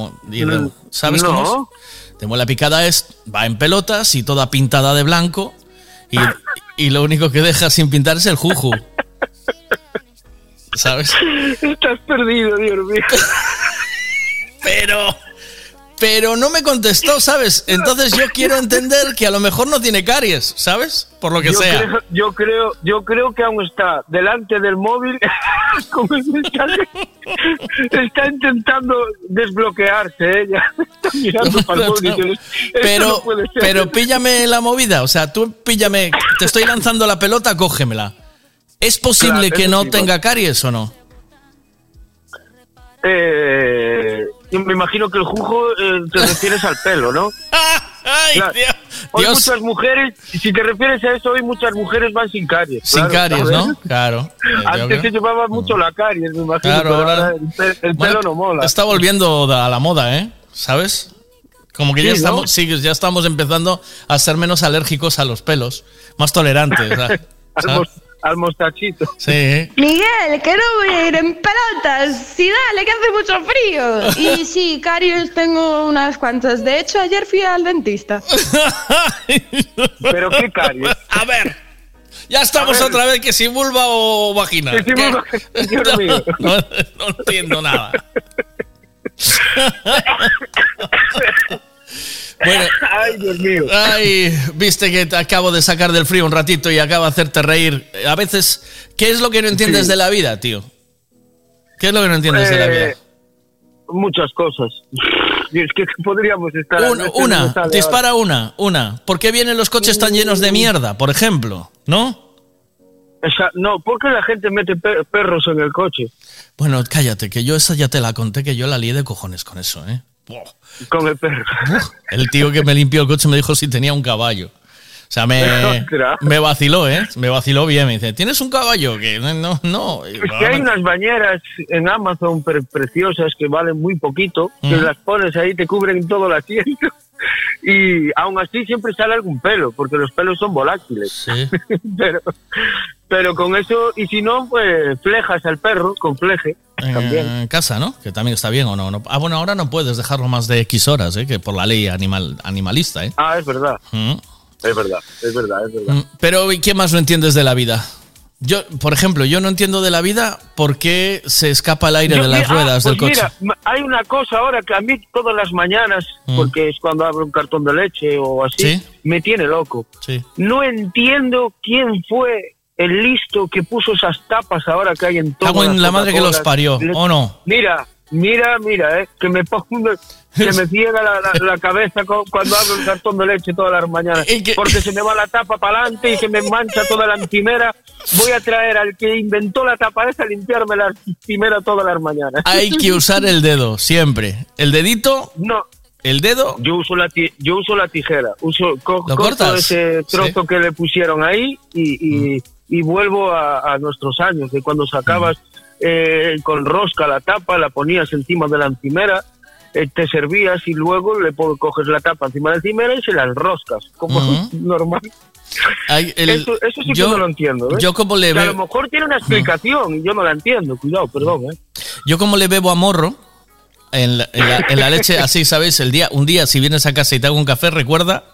¿Sabes no. cómo es? De muela picada es, va en pelotas y toda pintada de blanco y, y lo único que deja sin pintar es el juju. ¿Sabes? Estás perdido, Dios mío. Pero, pero no me contestó, ¿sabes? Entonces yo quiero entender que a lo mejor no tiene caries, ¿sabes? Por lo que yo sea. Creo, yo creo, yo creo que aún está delante del móvil con el mensaje. Está intentando desbloquearse, ¿eh? Está mirando para el móvil. y dice, "Esto Pero, no puede ser". pero píllame la movida, o sea, tú píllame, te estoy lanzando la pelota, cógemela. ¿Es posible Claro, que no tenga caries o no? Eh, me imagino que el jugo eh, te refieres al pelo, ¿no? Claro. Hoy Dios. muchas mujeres, si te refieres a eso, hoy muchas mujeres van sin caries. Sin claro, caries. ¿no? Claro. Eh, Antes se llevaba mucho la caries, me imagino. Claro, pero ahora- ahora el, Bueno, pelo no mola. Está volviendo a la moda, ¿eh? ¿Sabes? Como que ya estamos, sí, ya estamos empezando a ser menos alérgicos a los pelos, más tolerantes. ¿sabes? Al, mos- al mostachito. Sí. Miguel, que no voy a ir en pelotas. Sí, dale, que hace mucho frío. Y sí, caries tengo unas cuantas. De hecho, ayer fui al dentista. Pero qué caries. A ver. Ya estamos otra vez que si vulva o vagina. Que si vulva- Dios mío. No, no entiendo nada. Bueno, Ay, Dios mío. ay, viste que te acabo de sacar del frío un ratito y acabo de hacerte reír. A veces, ¿qué es lo que no entiendes Sí. de la vida, tío? ¿Qué es lo que no entiendes de la vida? Eh, Muchas cosas. Y es que podríamos estar... Una, dispara una, una. ¿Por qué vienen los coches tan llenos de mierda, por ejemplo? ¿No? Esa- no, ¿por qué la gente mete pe- perros en el coche? Bueno, cállate, que yo esa ya te la conté, que yo la lié de cojones con eso, ¿eh? Con el perro. El tío que me limpió el coche me dijo si tenía un caballo. O sea, me, me vaciló, ¿eh? Me vaciló bien. Me dice, ¿tienes un caballo? Que no, no. no. Es que hay unas bañeras en Amazon pre- preciosas que valen muy poquito, que las pones ahí, te cubren todo el asiento. Y aún así siempre sale algún pelo, porque los pelos son volátiles. pero, pero con eso, y si no, pues flejas al perro con fleje. En casa, ¿no? Que también está bien o no, no. Ah, bueno, ahora no puedes dejarlo más de X horas, ¿eh? Que por la ley animal, animalista, ¿eh? Ah, es verdad. Mm. Es verdad, es verdad, es verdad. Mm, Pero ¿y qué más no entiendes de la vida? Yo, por ejemplo, yo no entiendo de la vida por qué se escapa el aire Yo- de las mira, ruedas ah, del pues coche. Mira, hay una cosa ahora que a mí todas las mañanas, Mm. porque es cuando abro un cartón de leche o así, Sí. me tiene loco. Sí. No entiendo quién fue el listo que puso esas tapas ahora que hay en todo. Cago en la madre que los parió, ¿o no? Mira, mira, mira, eh, que me pongo, que me ciega la, la- la cabeza cuando abro el cartón de leche todas las mañanas, porque se me va la tapa para adelante y se me mancha toda la encimera. Voy a traer al que inventó la tapa esa a limpiarme la encimera todas las mañanas. Hay que usar el dedo, siempre. El dedito, No, el dedo. yo uso la yo uso la tijera, uso co- ¿Lo corto cortas? ese trozo que le pusieron ahí y, y- y vuelvo a, a nuestros años de cuando sacabas eh, con rosca la tapa, la ponías encima de la encimera, eh, te servías y luego le coges la tapa encima de la encimera y se la enroscas como normal. El- eso, eso sí yo- que no lo entiendo. ¿eh? yo como le a lo mejor tiene una explicación y yo no la entiendo. Cuidado, perdón. ¿eh? Yo como le bebo a morro en la, en la- en la leche, así, ¿sabes? El día, un día si vienes a casa y te hago un café, recuerda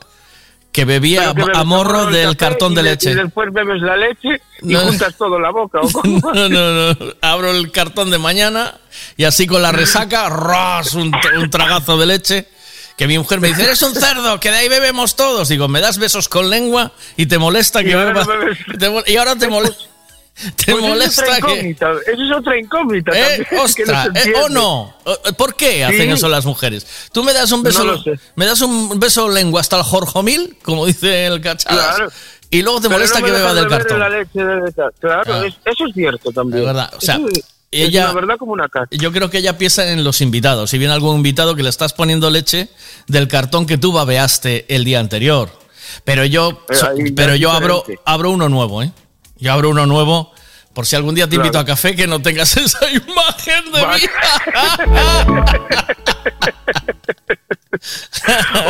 que bebía a, morro el del cartón de leche. Y después bebes la leche y No. juntas todo en la boca. ¿o cómo? No, no, no. Abro el cartón de mañana y así con la resaca, ¡ras! Un, un tragazo de leche. Que mi mujer me dice, eres un cerdo, que de ahí bebemos todos. Digo, me das besos con lengua y te molesta que Y ahora beba- mol- y ahora te, mole- te Pues molesta Eso es otra que... incógnita. Eso es otra incógnita. ¿Eh? también, que ¿eh? ¿O no? ¿O- ¿Por qué hacen Sí. eso las mujeres? Tú me das un beso, No me das un beso lengua hasta el jorjomil, como dice el cachadas, Claro. y luego te Pero molesta no me que beba del cartón. la leche de- Claro, Ah. es- eso es cierto también. Es verdad, o sea, es- ella- la verdad como una casa. Yo creo que ella piensa en los invitados. Si viene algún invitado que le estás poniendo leche del cartón que tú babeaste el día anterior. Pero yo, Eh, pero yo abro, abro uno nuevo, ¿eh? Yo abro uno nuevo. Por si algún día te Claro. invito a café, que no tengas esa imagen de mí.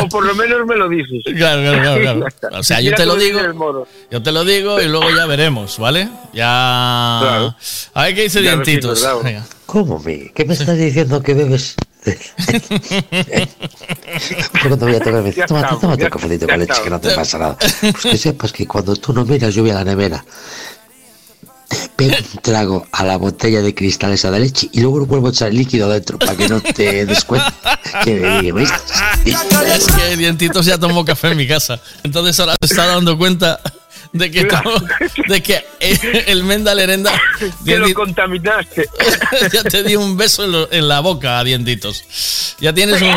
o por lo menos me lo dices. Claro, claro, claro, claro. O sea, yo te lo digo. Yo te lo digo y luego ya veremos, ¿vale? Ya. Claro. A ver qué dice Ya Dientitos. ¿Cómo, Miguel? ¿Qué me estás diciendo que bebes? Cuando voy a tomar me dice, Ya tómate, estamos, tómate un cafecito con leche que no te pasa nada. Pues que sepas que cuando tú no miras, yo voy a la nevera. Pego un trago a la botella de cristal esa de leche y luego vuelvo a echar el líquido dentro para que no te des cuenta que ¿veis? Es que Dientitos ya tomó café en mi casa. Entonces ahora se está dando cuenta de que, de que el Menda Lerenda Que lo contaminaste. ya te dio un beso en, lo- en la boca a Dientitos. Ya tienes un...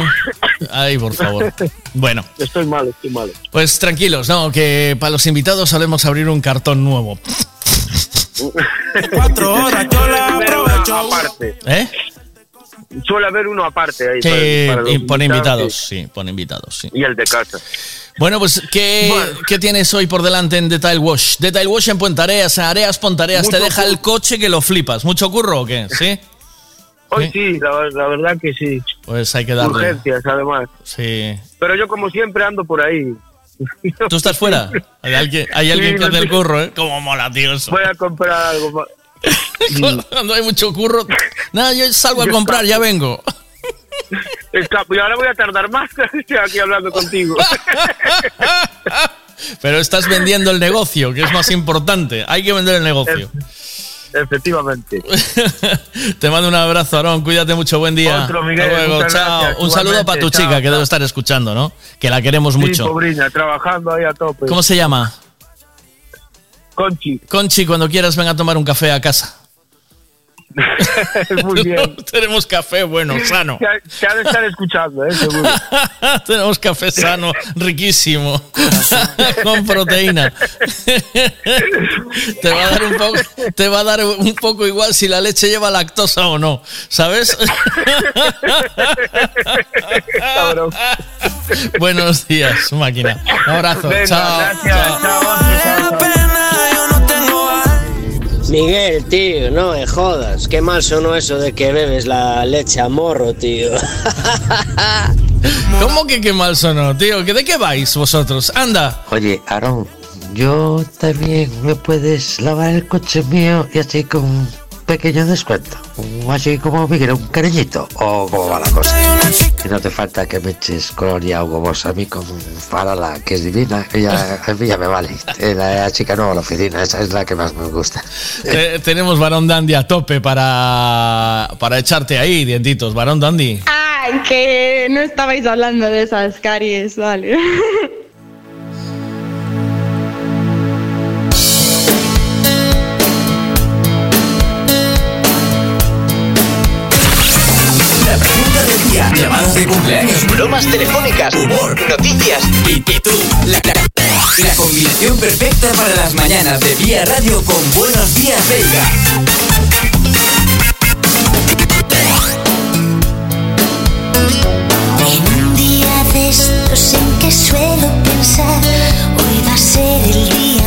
Ay, por favor. Bueno, Estoy mal, estoy mal. pues tranquilos, ¿no? Que para los invitados solemos abrir un cartón nuevo. Cuatro horas yo la aprovecho. Aparte. ¿Eh? suele haber uno aparte ahí. Sí, para- para los y pone invitados, invitados, sí, pone invitados, sí. Y el de casa. Bueno, pues, ¿qué, ¿qué tienes hoy por delante en Detail Wash? Detail Wash en Puentareas, en Areas Pontareas, te deja curro. el coche que lo flipas. ¿Mucho curro o qué? ¿Sí? Hoy sí, la, la verdad que sí. Pues hay que darle. Urgencias, además. Sí. Pero yo, como siempre, ando por ahí. ¿Tú estás fuera? Hay alguien, hay alguien Sí, que hace el curro, ¿eh? Como mola, tío, eso. Voy a comprar algo. Cuando hay mucho curro. Nada, yo salgo a comprar, ya vengo. Escapo, y ahora voy a tardar más estoy aquí hablando contigo. Pero estás vendiendo el negocio, que es más importante. Hay que vender el negocio. Efectivamente. Te mando un abrazo, Aarón. Cuídate mucho. Buen día. Otro, Miguel, Hasta luego. muchas Chao. gracias. Un saludo para tu chao, chica que debe estar escuchando, ¿no? Que la queremos Sí, mucho. pobrina, trabajando ahí a tope. ¿Cómo se llama? Conchi. Conchi, cuando quieras ven a tomar un café a casa. Muy bien. Tenemos café bueno, sano. Ha de estar escuchando, ¿eh? Seguro. Tenemos café sano, riquísimo, con proteína. te va a dar un poco, te va a dar un poco igual si la leche lleva lactosa o no, ¿sabes? Buenos días, máquina. Un abrazo. Venga, chao. gracias, chao. Miguel, tío, no me jodas. Qué mal sonó eso de que bebes la leche a morro, tío. ¿Cómo que qué mal sonó, tío? ¿Que ¿De qué vais vosotros? Anda. Oye, Aarón, yo también me puedes lavar el coche mío y así con pequeño descuento. Un- Así como Miguel, un cariñito. O cómo va la cosa. Y no te falta que me eches colonia o gomos a mí con Farala, que es divina. Ella, a mí ya me vale. Eh, La chica nueva de la oficina, esa es la que más me gusta. Te- tenemos varón dandy a tope para, para echarte ahí, dientitos. Varón dandy. Ay, que no estabais hablando de esas caries, vale. telefónicas, humor, noticias y, y tú, la, la- la combinación perfecta para las mañanas de Vía Radio con Buenos Días Veiga. En un día de estos en que suelo pensar, hoy va a ser el día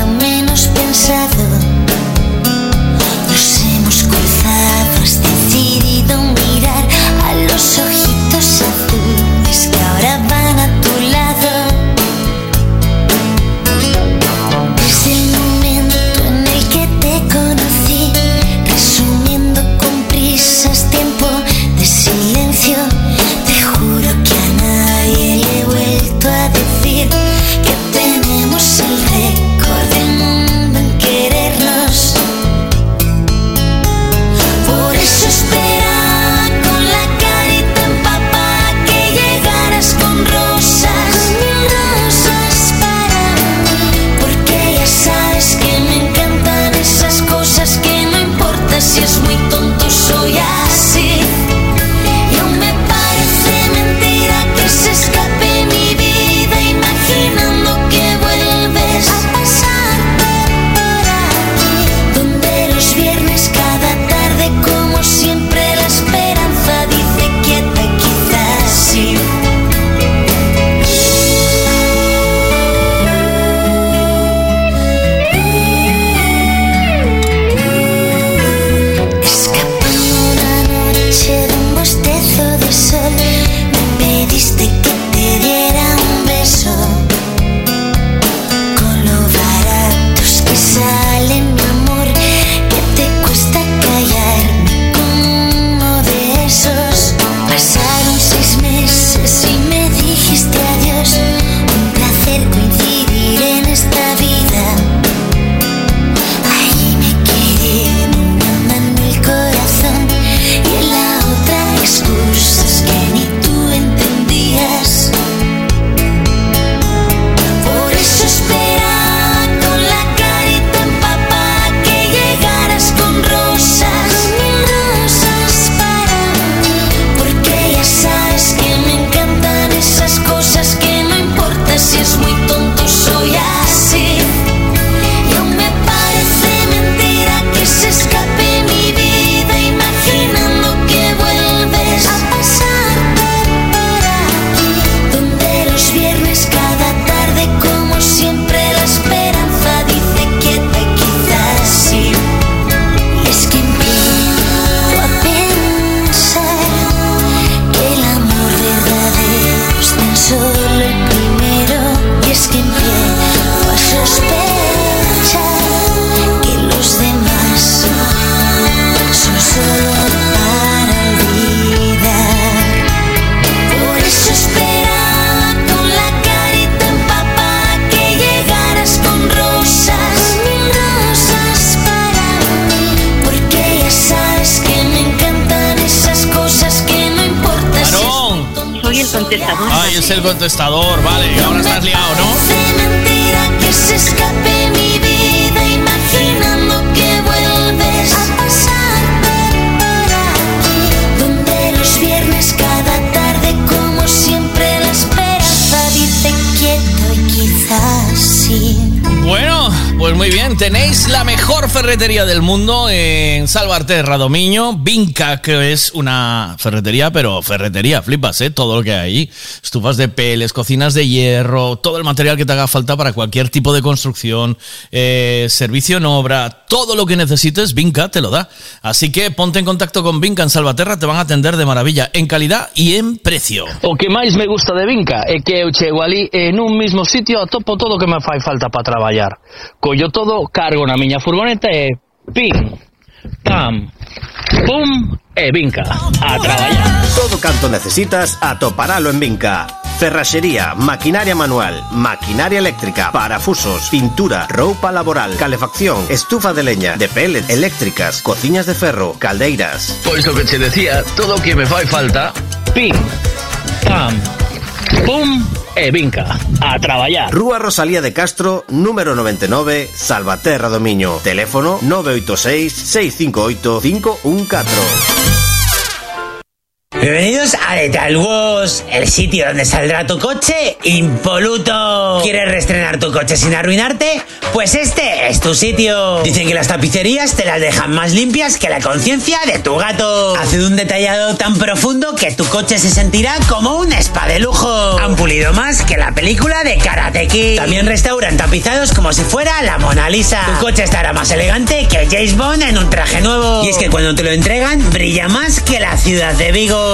contestador, vale. Ahora estás liado, ¿no? Ferretería del mundo en Salvarte Radomiño. Vinca, que es una ferretería, pero ferretería, flipas, ¿eh? Todo lo que hay. Estufas de peles, cocinas de hierro, todo el material que te haga falta para cualquier tipo de construcción, eh, servicio en obra, todo lo que necesites, Vinca te lo da. Así que ponte en contacto con Vinca en Salvaterra, te van a atender de maravilla en calidad y en precio. O que máis me gusta de Vinca é que eu en un mismo sitio atopo todo o que me fai falta para traballar. Collo todo, cargo na miña furgoneta e pim, pam, pum e Vinca. A traballar. Todo canto necesitas atoparalo en Vinca. Ferraxería, maquinaria manual, maquinaria eléctrica, parafusos, pintura, roupa laboral, calefacción, estufa de leña, de pellet, eléctricas, cociñas de ferro, caldeiras. Pois o que che decía, todo o que me fai falta, pim, pam, pum e Vinca. A traballar. Rúa Rosalía de Castro, número 99, Salvaterra Domiño. Teléfono 986 658 514. Bienvenidos a Lethal Wash, el sitio donde saldrá tu coche impoluto. ¿Quieres reestrenar tu coche sin arruinarte? Pues este es tu sitio. Dicen que las tapicerías te las dejan más limpias que la conciencia de tu gato. Hace un detallado tan profundo que tu coche se sentirá como un spa de lujo. Han pulido más que la película de Karate Kid. También restauran tapizados como si fuera la Mona Lisa. Tu coche estará más elegante que James Bond en un traje nuevo. Y es que cuando te lo entregan, brilla más que la ciudad de Vigo.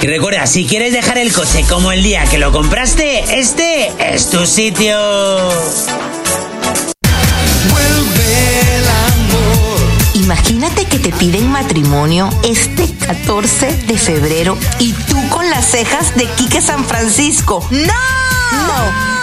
Y recuerda, si quieres dejar el coche como el día que lo compraste, este es tu sitio. Imagínate que te piden matrimonio este 14 de febrero y tú con las cejas de Quique San Francisco. ¡No! No, no.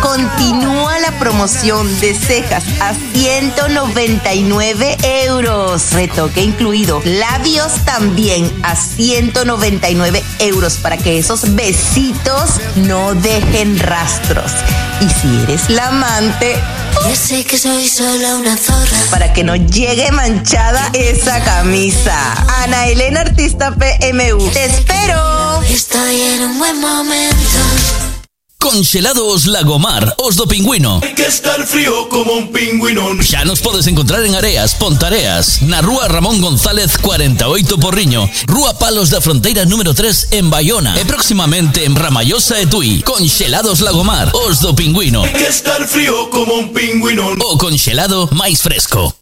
Continúa la promoción de cejas a 199 euros. Retoque incluido. Labios también a 199 euros para que esos besitos no dejen rastros. Y si eres la amante, Ya sé que soy solo una zorra. para que no llegue manchada esa camisa. Ana Elena Artista PMU. Te espero. Estoy en un buen momento. Conxelados Lagomar, os do pingüino. Hay que estar frío como un pingüino. Xa nos podes encontrar en Areas, Pontareas, na Rúa Ramón González 48 Porriño, Rúa Palos da Fronteira número 3 en Bayona e próximamente en Ramallosa e Tui. Conxelados Lagomar, os do pingüino. Hay que estar frío como un pingüino. O conxelado máis fresco.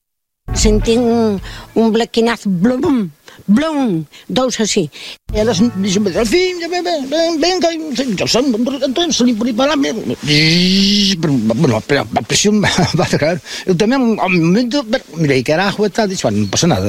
Sentí un, un blequinazo, blum, blum, dous así. Elas dixen, fin, ven, ven, ven, venga, yo son, entonces salí por aí para lá, bueno, pero a presión va a sacar. Eu tamén, ao momento, mirei que era agua e tal, dixo, non pasa nada.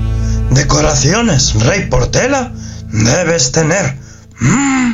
decoraciones Rey Portela debes tener. Mm.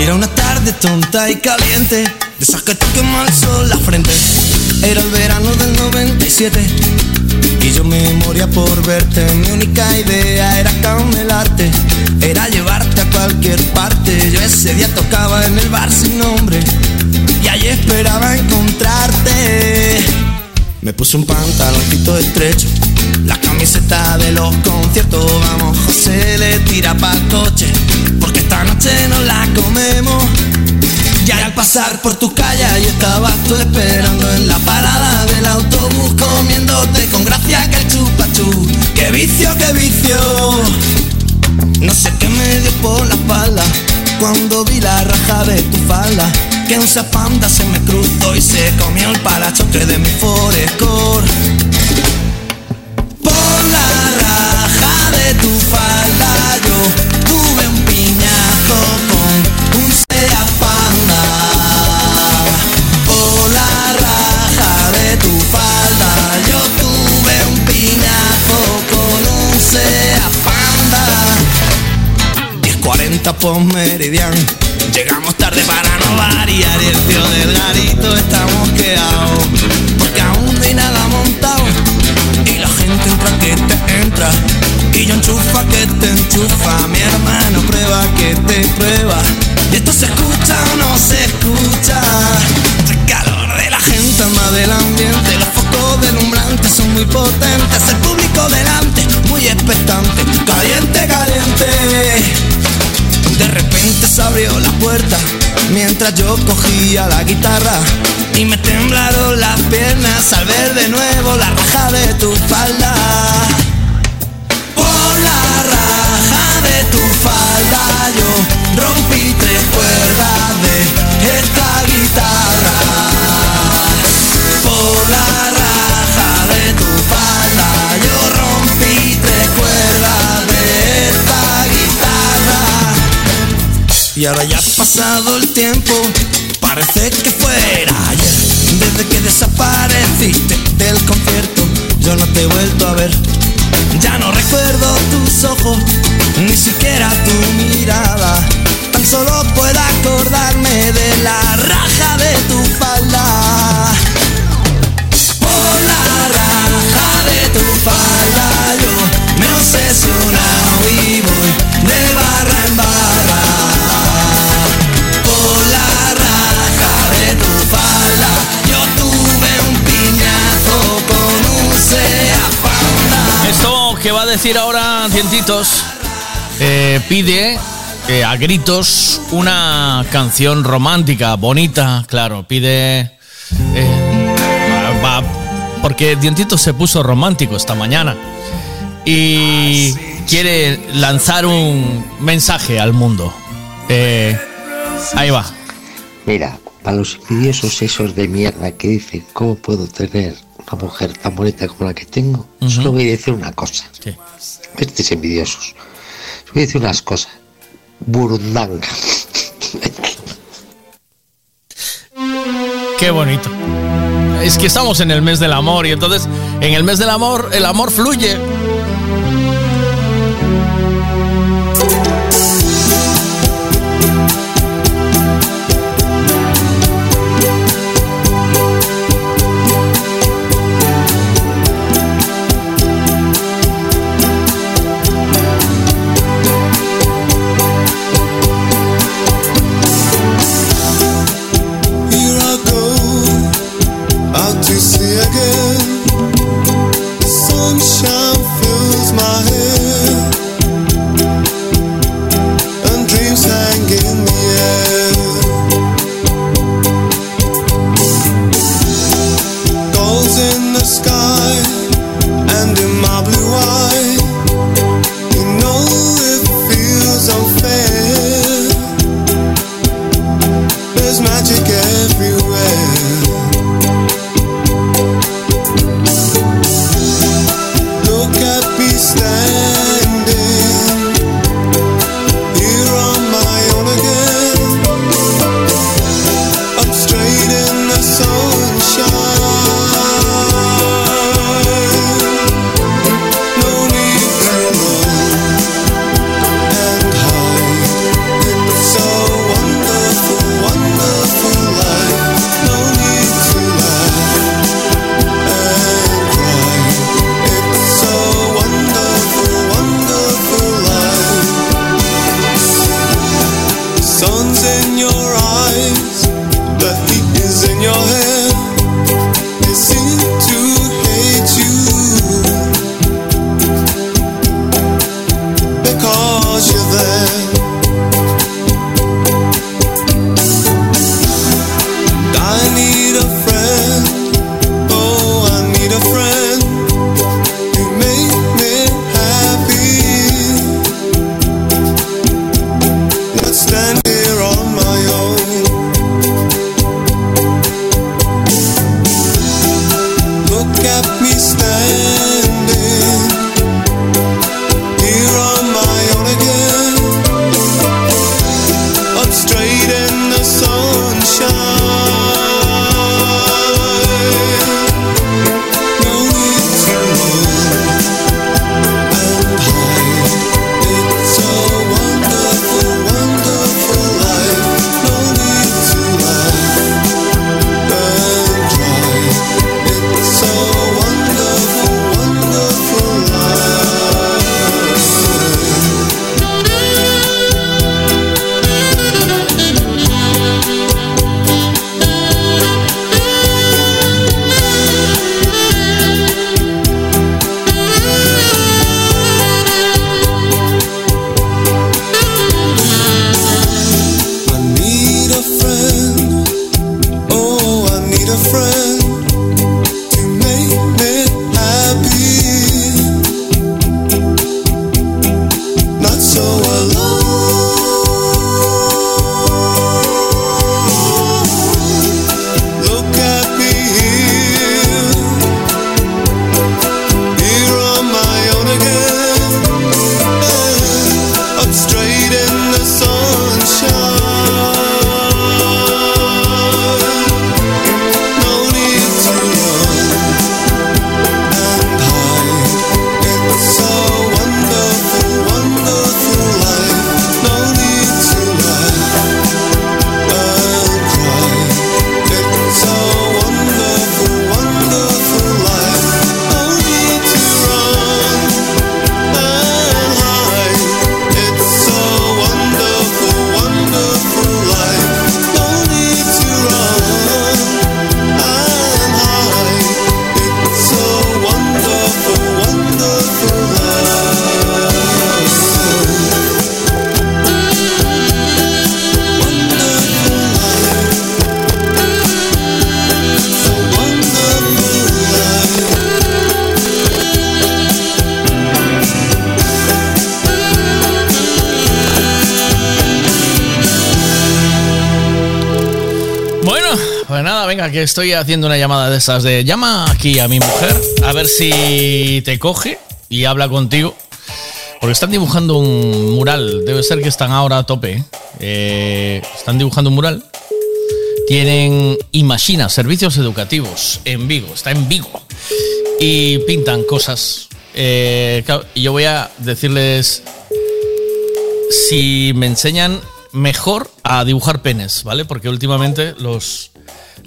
Era una tarde tonta y caliente, de esas que te quema el la frente. Era el verano del 97 y yo me moría por verte. Mi única idea era camelarte, era llevarte a cualquier parte. Yo ese día tocaba en el bar sin nombre y allí esperaba encontrarte. Me puse un pantaloncito estrecho, la camiseta de los conciertos. Vamos, José le tira pa'l coche, porque esta noche nos la comemos. Y al pasar por tu calle y estabas tú esperando en la parada del autobús comiéndote con gracia que el chupachú. ¡Qué vicio, qué vicio! No sé qué me dio por la espalda cuando vi la raja de tu falda. Que un zapanda se me cruzó y se comió el parachoque de mi Forescore. Por la raja de tu falda yo tuve un piñazo con un Seat Panda. Por la raja de tu falda yo tuve un piñazo con un Panda. 10.40 por meridiano. Llegamos tarde para no variar y el tío del garito está mosqueado. Porque aún no hay nada montado. Gente entra que te entra. Y yo enchufa que te enchufa. Mi hermano prueba que te prueba. Y esto se escucha o no se escucha. El calor de la gente más del ambiente. Los focos delumbrantes son muy potentes. El público delante, muy expectante. Caliente, caliente. De repente se abrió la puerta mientras yo cogía la guitarra y me temblaron las piernas al ver de nuevo la raja de tu falda. Por la raja de tu falda yo rompí tres cuerdas de esta Y ahora ya ha pasado el tiempo, parece que fuera ayer. Desde que desapareciste del concierto, yo no te he vuelto a ver. Ya no recuerdo tus ojos, ni siquiera tu mirada. Tan solo puedo acordarme de la raja de tu falda. Decir ahora Dientitos eh, pide eh, a gritos una canción romántica, bonita, claro, pide... eh, va- porque Dientitos se puso romántico esta mañana y quiere lanzar un mensaje al mundo. Eh, ahí va. Mira, para los envidiosos esos de mierda que dicen, ¿cómo puedo tener una mujer tan bonita como la que tengo? Solo voy a decir una cosa. Estos envidiosos. Os Voy a decir unas cosas. Burundanga. Qué bonito. Es que estamos en el mes del amor y entonces en el mes del amor el amor fluye. Estoy haciendo una llamada de esas de llama aquí a mi mujer, a ver si te coge y habla contigo. Porque están dibujando un mural, debe ser que están ahora a tope. ¿eh? Están dibujando un mural. Tienen Imagina, servicios educativos en Vigo, está en Vigo. Y pintan cosas. Eh, yo voy a decirles si me enseñan mejor a dibujar penes, ¿vale? Porque últimamente los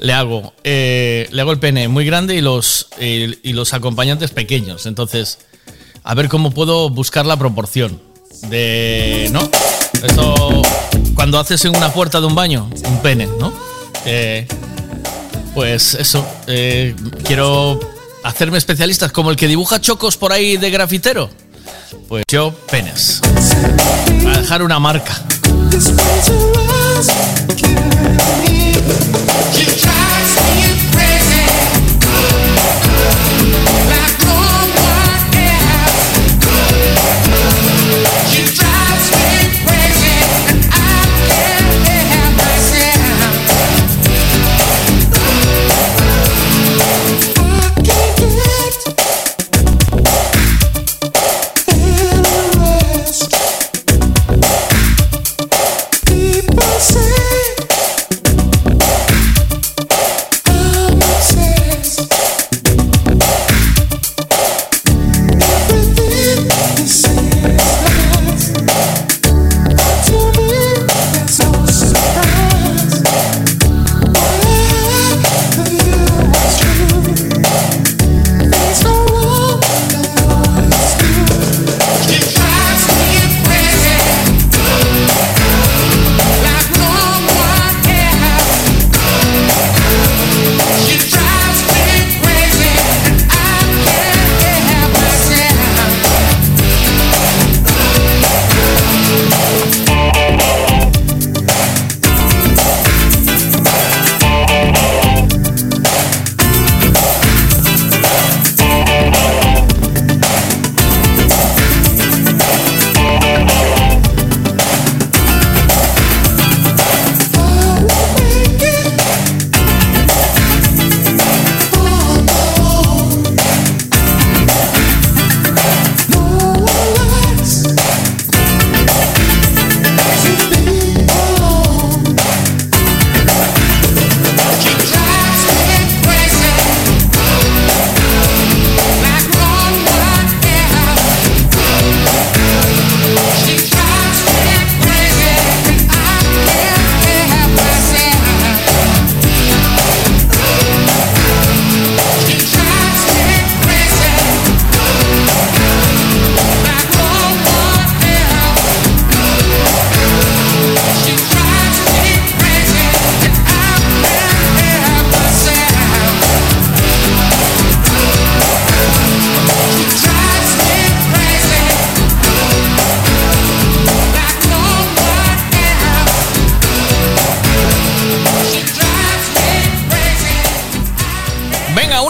le hago eh, le hago el pene muy grande y los y, los acompañantes pequeños. Entonces, a ver cómo puedo buscar la proporción de, ¿no? Esto cuando haces en una puerta de un baño un pene, ¿no? Eh, pues eso, eh, quiero hacerme especialistas como el que dibuja chocos por ahí de grafitero. Pues yo penes. Para dejar una marca.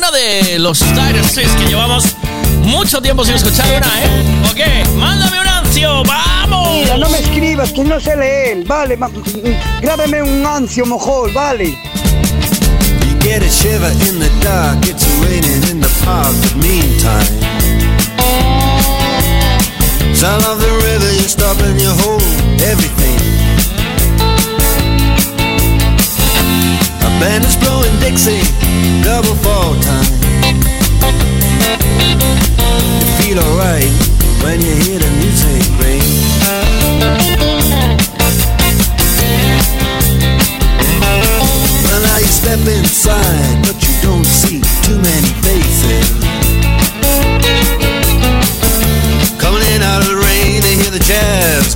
De los Dire que llevamos mucho tiempo sin escuchar una, ¿eh? Ok, mándame un ancio, ¡vamos! Mira, no me escribas, que no sé leer, vale, grábame un ancio, mojol, vale. You get a shiver in the dark, it's raining in the park, but meantime. Sound of the river, you stop and you hold everything. Band is blowing Dixie, double fall time. You feel alright when you hear the music ring. Well, now you step inside, but you don't see too many faces. Coming in out of the rain, they hear the jazz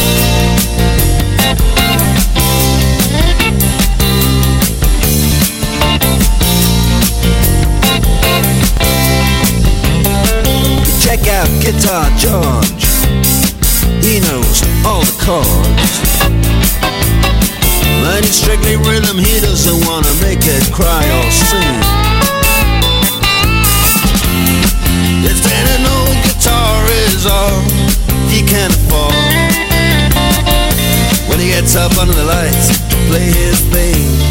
Check out Guitar George. He knows all the chords. But it's strictly rhythm, he doesn't wanna make it cry or sing. If then an old guitar is all he can afford When he gets up under the lights to play his thing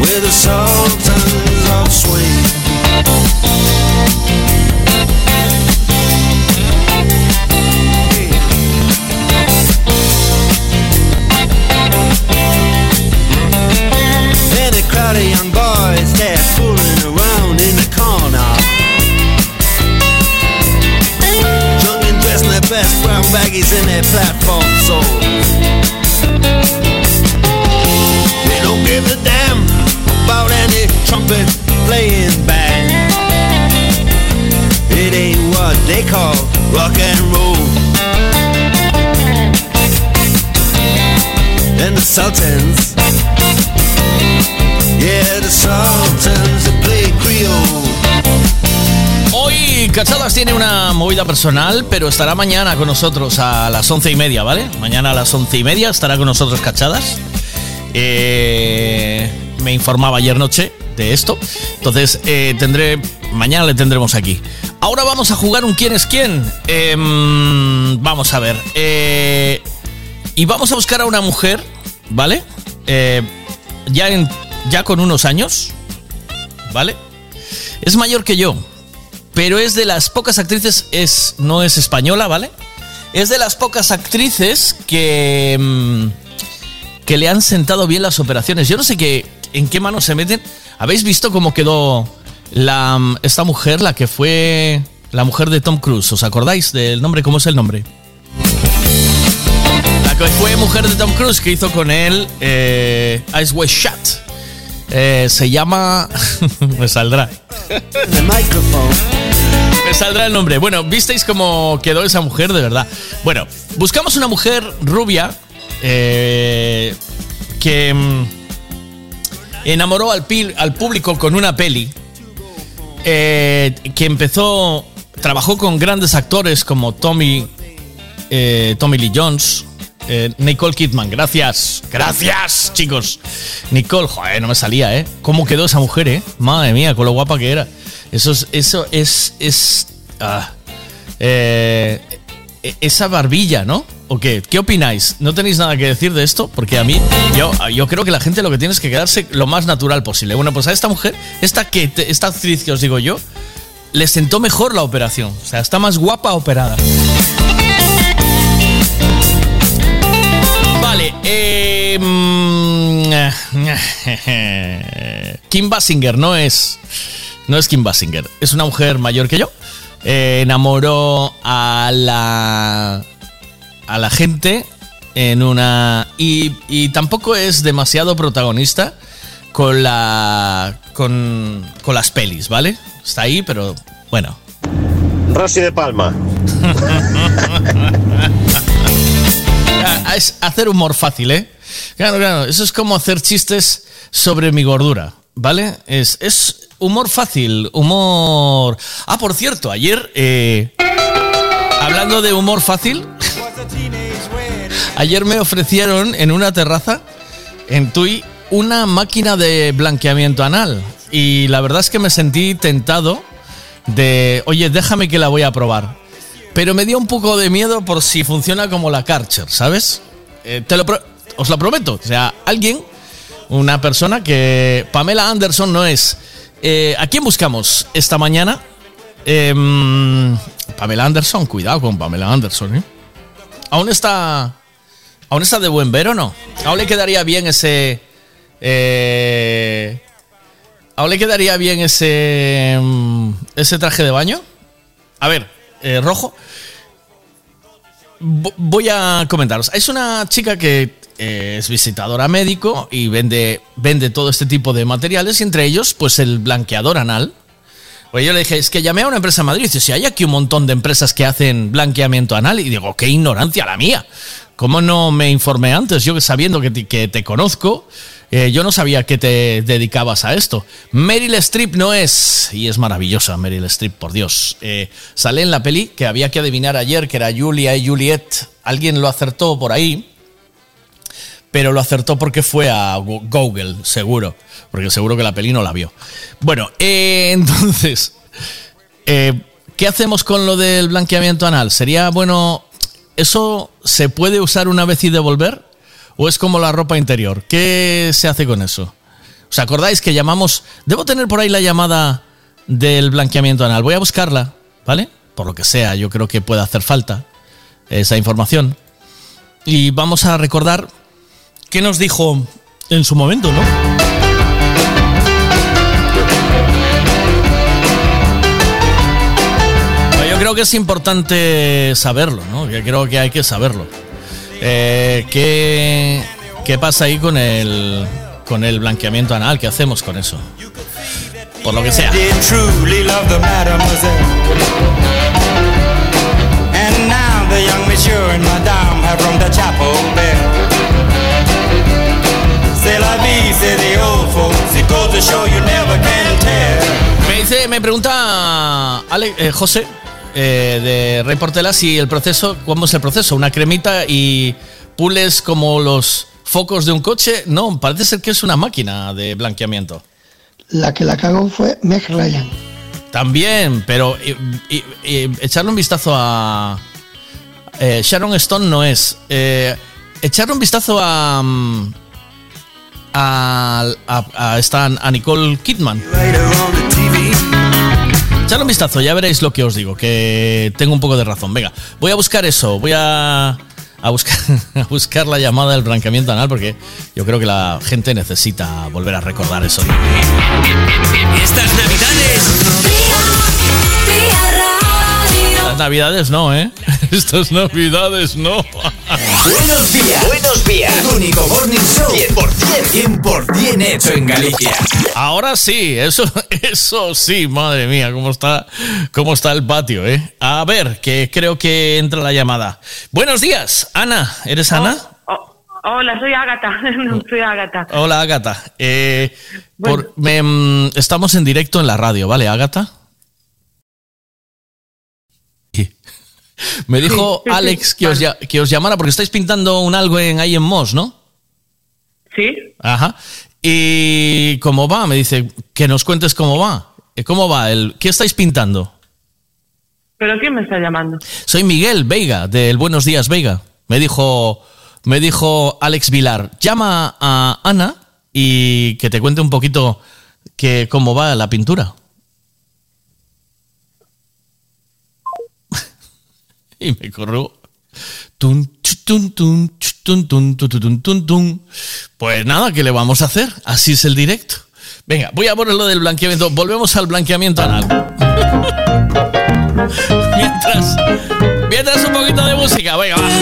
with the Sultans of Swing. A crowd of young boys, they're fooling around in the corner. Dressed in their best brown baggies in their platform trumpet playing band. They call rock and roll. And the Sultans, yeah, the Sultans play Creole. Hoy Cachadas tiene una movida personal, pero estará mañana con nosotros a las once y media, ¿vale? Mañana a las once y media estará con nosotros Cachadas. Eh, me informaba ayer noche esto. Entonces, eh, tendré. Mañana le tendremos aquí. Ahora vamos a jugar un quién es quién. Em, vamos a ver. Eh, y vamos a buscar a una mujer, ¿vale? Eh, ya, en, ya con unos años, ¿vale? Es mayor que yo, pero es de las pocas actrices, es, no es española, ¿vale? Es de las pocas actrices que, mm, que le han sentado bien las operaciones. Yo no sé qué, en qué manos se meten. ¿Habéis visto cómo quedó la, mm, esta mujer, la que fue la mujer de Tom Cruise? ¿Os acordáis del nombre? ¿Cómo es el nombre? La que fue mujer de Tom Cruise que hizo con él eh, Ice West Shut. Eh, se llama. me saldrá. Me saldrá el nombre. Bueno, visteis cómo quedó esa mujer, de verdad. Bueno, buscamos una mujer rubia eh, que mm, enamoró al, pil- al público con una peli. eh, que empezó. Trabajó con grandes actores como Tommy. eh, Tommy Lee Jones. eh, Nicole Kidman, gracias, gracias, chicos. Nicole, joder, no me salía, ¿eh? ¿Cómo quedó esa mujer, eh? Madre mía, con lo guapa que era. Eso es, eso es, es, ah, eh, esa barbilla, ¿no? ¿O qué? ¿Qué opináis? ¿No tenéis nada que decir de esto? Porque a mí, yo, yo creo que la gente lo que tiene es que quedarse lo más natural posible. Bueno, pues a esta mujer, esta que, esta actriz que os digo yo, le sentó mejor la operación. O sea, está más guapa operada. Vale, eh, Kim Basinger no es. No es Kim Basinger. Es una mujer mayor que yo. Eh, enamoró a la. a la gente en una. Y, y tampoco es demasiado protagonista con la. con. con las pelis, ¿vale? Está ahí, pero bueno. Rosy de Palma. Ah, Es hacer humor fácil, ¿eh? Claro, claro. Eso es como hacer chistes sobre mi gordura, ¿vale? Es, es humor fácil, humor... Ah, por cierto, ayer, eh, hablando de humor fácil, ayer me ofrecieron en una terraza en Tui una máquina de blanqueamiento anal. Y la verdad es que me sentí tentado de, oye, déjame que la voy a probar. Pero me dio un poco de miedo por si funciona como la Karcher, ¿sabes? Eh, te lo os lo prometo. O sea, alguien, una persona que Pamela Anderson no es. Eh, ¿A quién buscamos esta mañana? Em, Pamela Anderson, cuidado con Pamela Anderson, ¿eh? ¿Aún está, aún está de buen ver o no? ¿Aún le quedaría bien ese... eh, ¿Aún le quedaría bien ese, mm, ese traje de baño? A ver, eh, rojo. Vo- Voy a comentaros. Es una chica que es visitadora médico y vende, vende todo este tipo de materiales y entre ellos, pues el blanqueador anal. Pues yo le dije, es que llamé a una empresa en Madrid. Dice, si hay aquí un montón de empresas que hacen blanqueamiento anal. Y digo, qué ignorancia la mía. ¿Cómo no me informé antes? Yo sabiendo que te, que te conozco, eh, yo no sabía que te dedicabas a esto. Meryl Streep no es, y es maravillosa Meryl Streep, por Dios. Eh, sale en la peli que había que adivinar ayer, que era Julia y Juliet. Alguien lo acertó por ahí, pero lo acertó porque fue a Go- Google, seguro. Porque seguro que la peli no la vio. Bueno, eh, entonces, eh, ¿qué hacemos con lo del blanqueamiento anal? ¿Sería bueno, eso se puede usar una vez y devolver? ¿O es como la ropa interior? ¿Qué se hace con eso? ¿Os acordáis que llamamos... Debo tener por ahí la llamada del blanqueamiento anal. Voy a buscarla, ¿vale? Por lo que sea, yo creo que puede hacer falta esa información. Y vamos a recordar qué nos dijo en su momento, ¿no? Yo creo que es importante saberlo, ¿no? Yo creo que hay que saberlo. Eh, ¿qué, ¿Qué pasa ahí con el, con el blanqueamiento anal? ¿Qué hacemos con eso? Por lo que sea. Me dice, me pregunta Ale- eh, José eh, de Rey Portela si el proceso, ¿cómo es el proceso? ¿Una cremita y pules como los focos de un coche? No, parece ser que es una máquina de blanqueamiento. La que la cagó fue Meg Ryan. También, pero eh, echarle un vistazo a eh, Sharon Stone no es. Eh, echarle un vistazo a mm, a, a, Nicole Kidman. Echadle un vistazo, ya veréis lo que os digo, que tengo un poco de razón. Venga, voy a buscar eso, voy a, a buscar, a buscar la llamada del blanqueamiento anal porque yo creo que la gente necesita volver a recordar eso. Estas navidades. Navidades no, ¿eh? Estas navidades no. Buenos días. Buenos días. El único morning show 100%, 100% hecho en Galicia. Ahora sí, eso, eso sí, madre mía, cómo está, cómo está el patio, ¿eh? A ver, que creo que entra la llamada. Buenos días, Ana, ¿eres Ana? Hola, soy Ágata. No, soy Ágata. Hola, Ágata. Eh, me, mm, estamos en directo en la radio, ¿vale, Ágata? Me dijo Sí, sí, sí, Alex que, os, que os llamara porque estáis pintando un algo en, ahí en Moss, ¿no? Sí. Ajá. ¿Y cómo va? Me dice que nos cuentes cómo va. Eh, ¿Cómo va? El, ¿Qué estáis pintando? ¿Pero quién me está llamando? Soy Miguel Veiga, del Buenos Días Veiga. Me dijo, me dijo Alex Vilar, llama a Ana y que te cuente un poquito que, cómo va la pintura. Tun, tun, tun. Pues nada, ¿qué le vamos a hacer? Así es el directo. Venga, voy a poner lo del blanqueamiento. Volvemos al blanqueamiento anal. mientras, mientras un poquito de música, venga, va.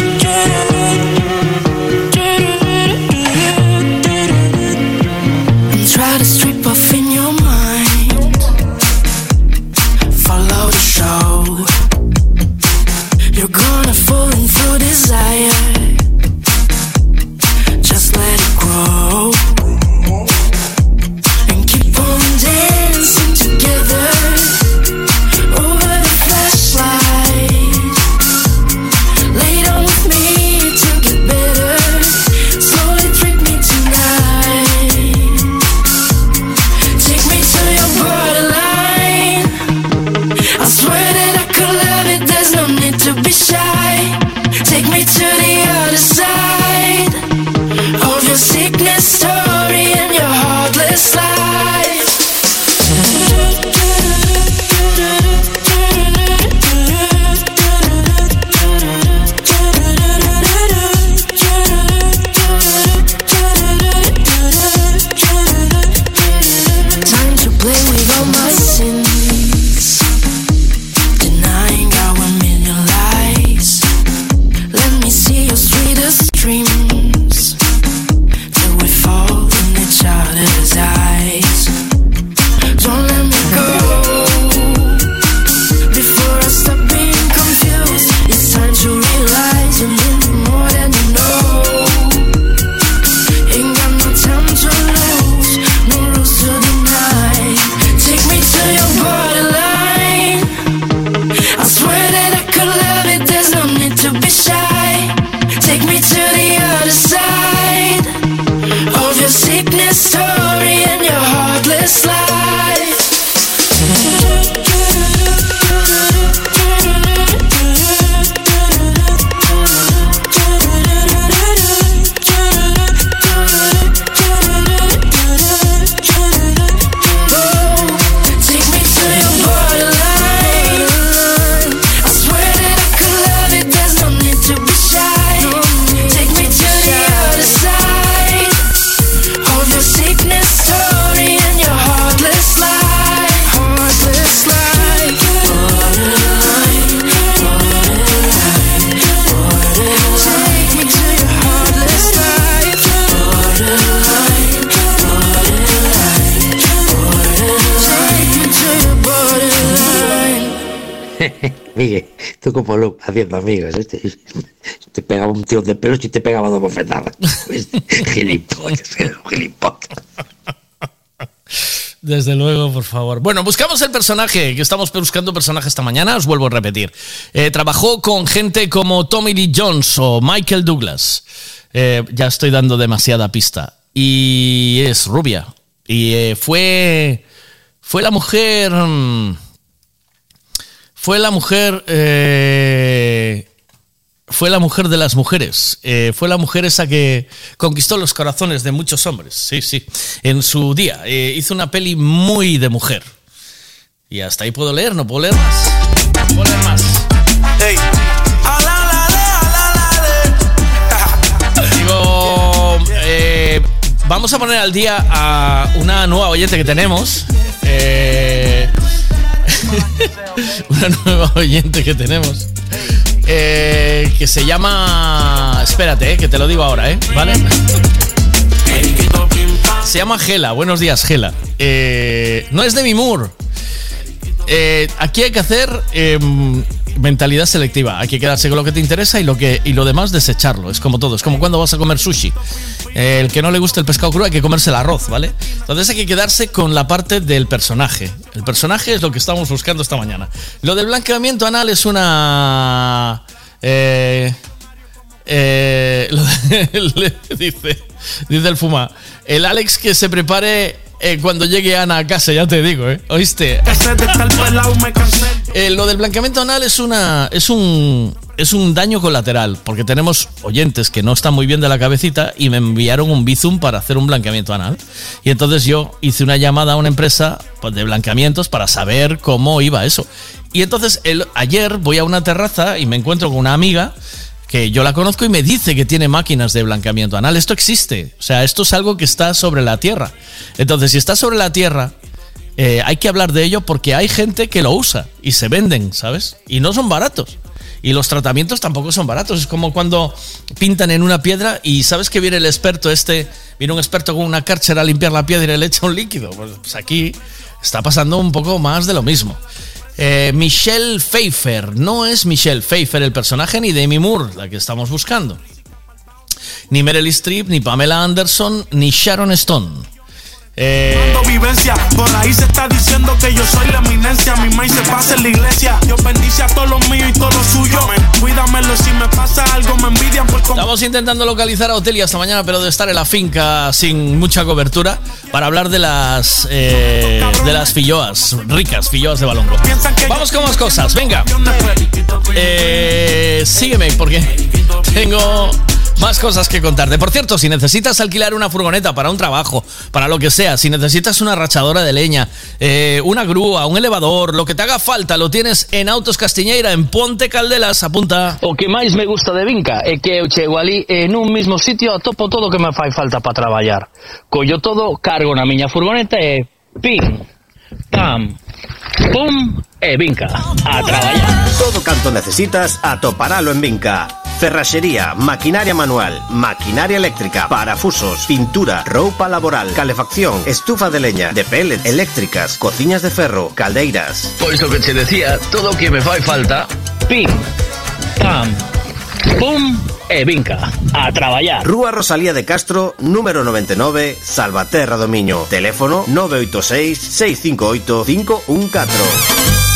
Miguel, tú como Luke haciendo amigos. Este, te pegaba un tío de pelos y te pegaba dos bofetadas. Gilipollas, gilipollas. Desde luego, por favor. Bueno, buscamos el personaje, que estamos buscando personaje esta mañana, os vuelvo a repetir. Eh, trabajó con gente como Tommy Lee Jones o Michael Douglas. Eh, ya estoy dando demasiada pista. Y es rubia. Y eh, fue, fue la mujer... mm, Fue la mujer... eh, fue la mujer de las mujeres. Eh, fue la mujer esa que conquistó los corazones de muchos hombres. Sí, sí. En su día. Eh, hizo una peli muy de mujer. Y hasta ahí puedo leer, no puedo leer más. No puedo leer más. Digo, eh, vamos a poner al día a una nueva oyente que tenemos. Eh, una nueva oyente que tenemos. eh, que se llama. Espérate, eh, que te lo digo ahora, ¿eh? ¿Vale? Se llama Gela. Buenos días, Gela. Eh, no es Demi Moore. Eh, aquí hay que hacer eh, mentalidad selectiva. Hay que quedarse con lo que te interesa y lo, que, y lo demás desecharlo. Es como todo. Es como cuando vas a comer sushi. Eh, el que no le gusta el pescado crudo hay que comerse el arroz, ¿vale? Entonces hay que quedarse con la parte del personaje. El personaje es lo que estamos buscando esta mañana. Lo del blanqueamiento anal es una... Eh, eh, dice, dice el Fuma. El Alex que se prepare eh, cuando llegue Ana a casa, ya te digo, ¿eh? ¿Oíste? Eh, lo del blanqueamiento anal es una. Es un. es un daño colateral, porque tenemos oyentes que no están muy bien de la cabecita y me enviaron un Bizum para hacer un blanqueamiento anal. Y entonces yo hice una llamada a una empresa pues, de blanqueamientos para saber cómo iba eso. Y entonces el, ayer voy a una terraza y me encuentro con una amiga que yo la conozco y me dice que tiene máquinas de blanqueamiento anal. Esto existe. O sea, esto es algo que está sobre la Tierra. Entonces, si está sobre la Tierra, eh, hay que hablar de ello porque hay gente que lo usa y se venden, ¿sabes? Y no son baratos. Y los tratamientos tampoco son baratos. Es como cuando pintan en una piedra y sabes que viene el experto este, viene un experto con una cárcel a limpiar la piedra y le echa un líquido. Pues, pues aquí está pasando un poco más de lo mismo. Eh, Michelle Pfeiffer. No es Michelle Pfeiffer el personaje ni Demi Moore, la que estamos buscando. Ni Meryl Streep, ni Pamela Anderson, ni Sharon Stone. Eh, vivencia. Por ahí se está diciendo que yo soy la eminencia. Mi maíz se pasa en la iglesia. Yo bendice a todos los míos y todos los suyos. Cuídamelo si me pasa algo, me envidian por Estamos intentando localizar a Otelia esta mañana, pero de estar en la finca sin mucha cobertura, para hablar de las eh, de las filloas, ricas filloas de balongo. Vamos con más cosas, venga. Eh, sígueme, porque tengo más cosas que contarte. Por cierto, si necesitas alquilar una furgoneta para un trabajo, para lo que sea, si necesitas una rachadora de leña, eh, una grúa, un elevador, lo que te haga falta, lo tienes en Autos Castiñeira, en Ponte Caldelas, apunta. O que máis me gusta de Vinca é que eu chego ali en un mismo sitio atopo todo o que me fai falta para traballar. Collo todo, cargo na miña furgoneta e pim, pam, pum e Vinca. A traballar. Todo canto necesitas, atoparalo en Vinca. Ferraxería, maquinaria manual, maquinaria eléctrica, parafusos, pintura, roupa laboral, calefacción, estufa de leña, de pellet, eléctricas, cociñas de ferro, caldeiras. Pois o que che decía, todo o que me fai falta, pim, pam, pum e Vinca. A traballar. Rúa Rosalía de Castro, número 99, Salvaterra do Miño. Teléfono 986 658 514.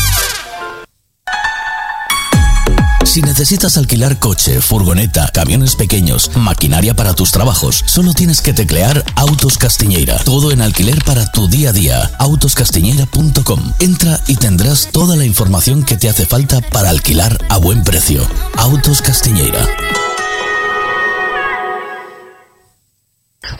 Si necesitas alquilar coche, furgoneta, camiones pequeños, maquinaria para tus trabajos, solo tienes que teclear Autos Castiñeira. Todo en alquiler para tu día a día. Autoscastiñeira.com. Entra y tendrás toda la información que te hace falta para alquilar a buen precio. Autos Castiñeira.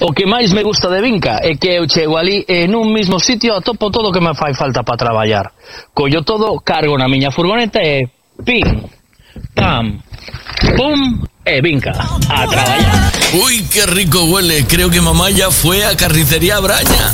O que máis me gusta de Vinca é que eu chego ali e mismo sitio atopo todo que me fai falta para traballar. Collo todo, cargo na miña furgoneta e pim, pam, pum e Vinca. A traballar. Uy, qué rico huele. Creo que mamá ya fue a Carnicería Braña.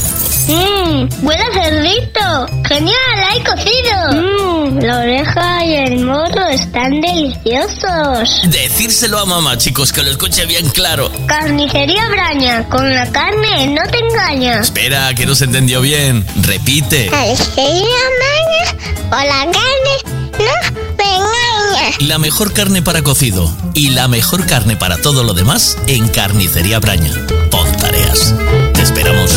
Mmm, huele a cerdito. Genial, hay cocido. Mmm, la oreja y el morro están deliciosos. Decírselo a mamá, chicos, que lo escuche bien claro. Carnicería Braña, con la carne no te engañas. Espera, que no se entendió bien. Repite. Carnicería Braña, con la carne no me engañas. La mejor carne para cocido y la mejor carne para todo lo demás en Carnicería Braña. Pontareas. Te esperamos.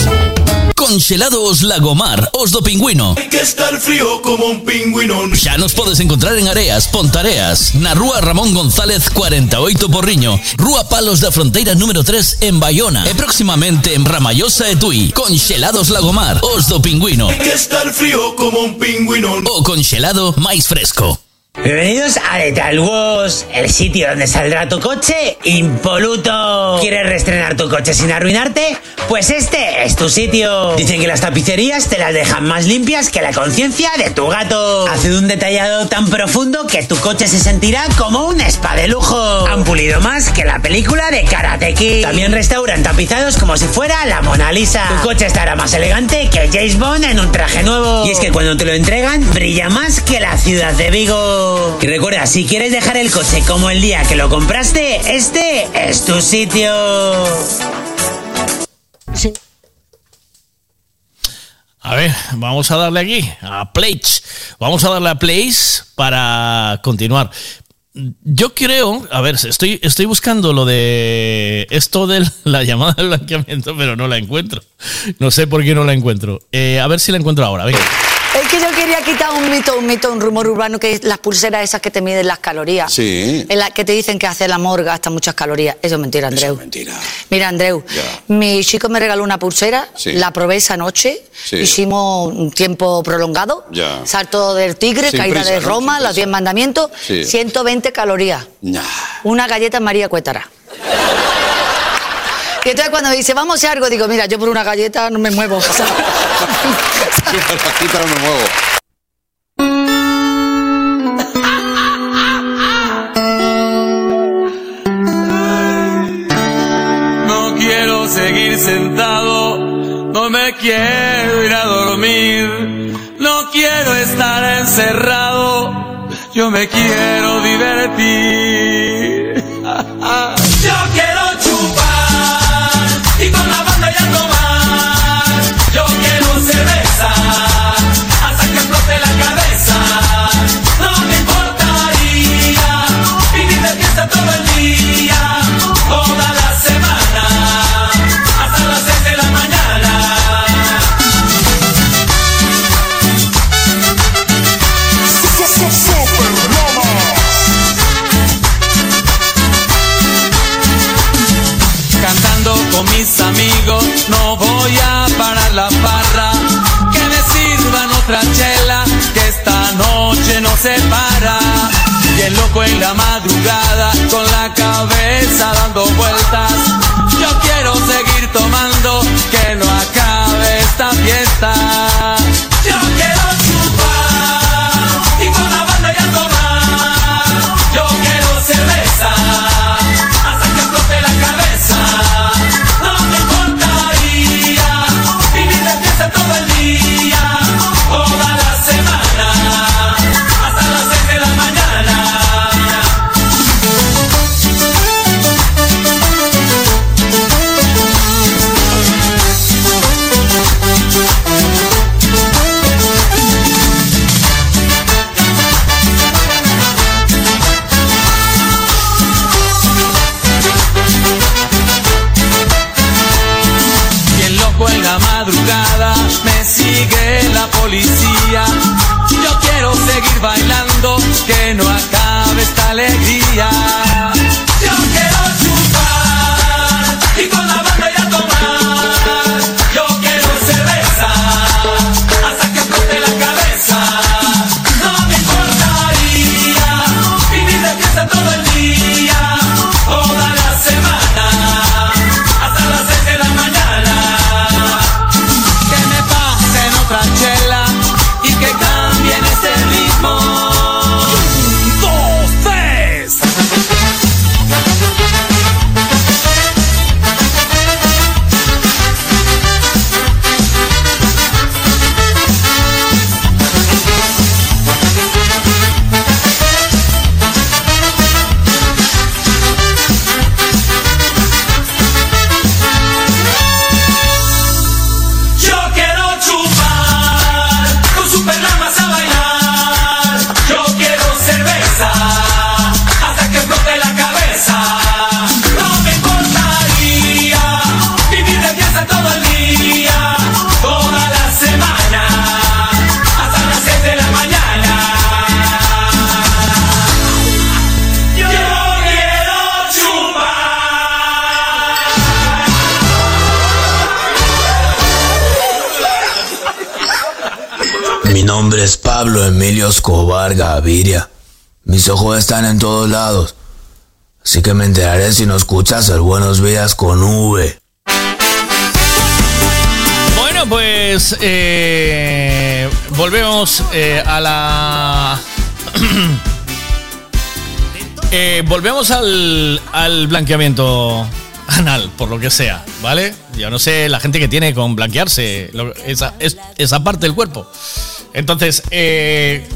Conxelados Lagomar, os do pingüino. Hay que estar frío como un pingüino. Xa nos podes encontrar en Areas, Pontareas, na Rúa Ramón González 48 Porriño, Rúa Palos da Fronteira número 3 en Bayona e próximamente en Ramallosa e Tui. Conxelados Lagomar, os do pingüino. Hay que estar frío como un pingüino. O conxelado máis fresco. Bienvenidos a Letalwos, el sitio donde saldrá tu coche impoluto. ¿Quieres reestrenar tu coche sin arruinarte? Pues este es tu sitio. Dicen que las tapicerías te las dejan más limpias que la conciencia de tu gato. Hace un detallado tan profundo que tu coche se sentirá como un spa de lujo. Han pulido más que la película de Karate Kid. También restauran tapizados como si fuera la Mona Lisa. Tu coche estará más elegante que James Bond en un traje nuevo. Y es que cuando te lo entregan, brilla más que la ciudad de Vigo. Y recuerda, si quieres dejar el coche como el día que lo compraste, este es tu sitio. A ver, vamos a darle aquí, a Place. Vamos a darle a Place para continuar. Yo creo, a ver, estoy, estoy buscando lo de esto de la llamada de blanqueamiento, pero no la encuentro. No sé por qué no la encuentro. Eh, a ver si la encuentro ahora, venga. Es yo quitado un mito, un mito, un rumor urbano que es las pulseras esas que te miden las calorías. Sí. En la que te dicen que hacer el amor gasta muchas calorías. Eso es mentira, Andreu. mentira. Mira, Andreu, mi chico me regaló una pulsera, Sí. la probé esa noche, Sí. hicimos un tiempo prolongado, Ya. salto del tigre, Sin caída prisa, de. Roma, los 10 mandamientos, Sí. 120 calorías. Nah. Una galleta María Cuétara. Y entonces cuando me dice, vamos a hacer algo, digo, mira, yo por una galleta no me muevo. Sí, pero aquí pero no me muevo. Sentado, no me quiero ir a dormir, no quiero estar encerrado, yo me quiero divertir. Yo quiero chupar y con la banda ya tomar, yo quiero cerveza loco en la madrugada, con la cabeza dando vueltas. Yo quiero seguir tomando, que no acabe esta fiesta. Policía. Yo quiero seguir bailando, que no Que me enteraré si no escuchas el Buenos Días con V. Bueno, pues eh, volvemos eh, a la... Eh, volvemos al, al blanqueamiento anal, por lo que sea, ¿vale? Yo no sé la gente que tiene con blanquearse esa, es- esa parte del cuerpo. Entonces, eh,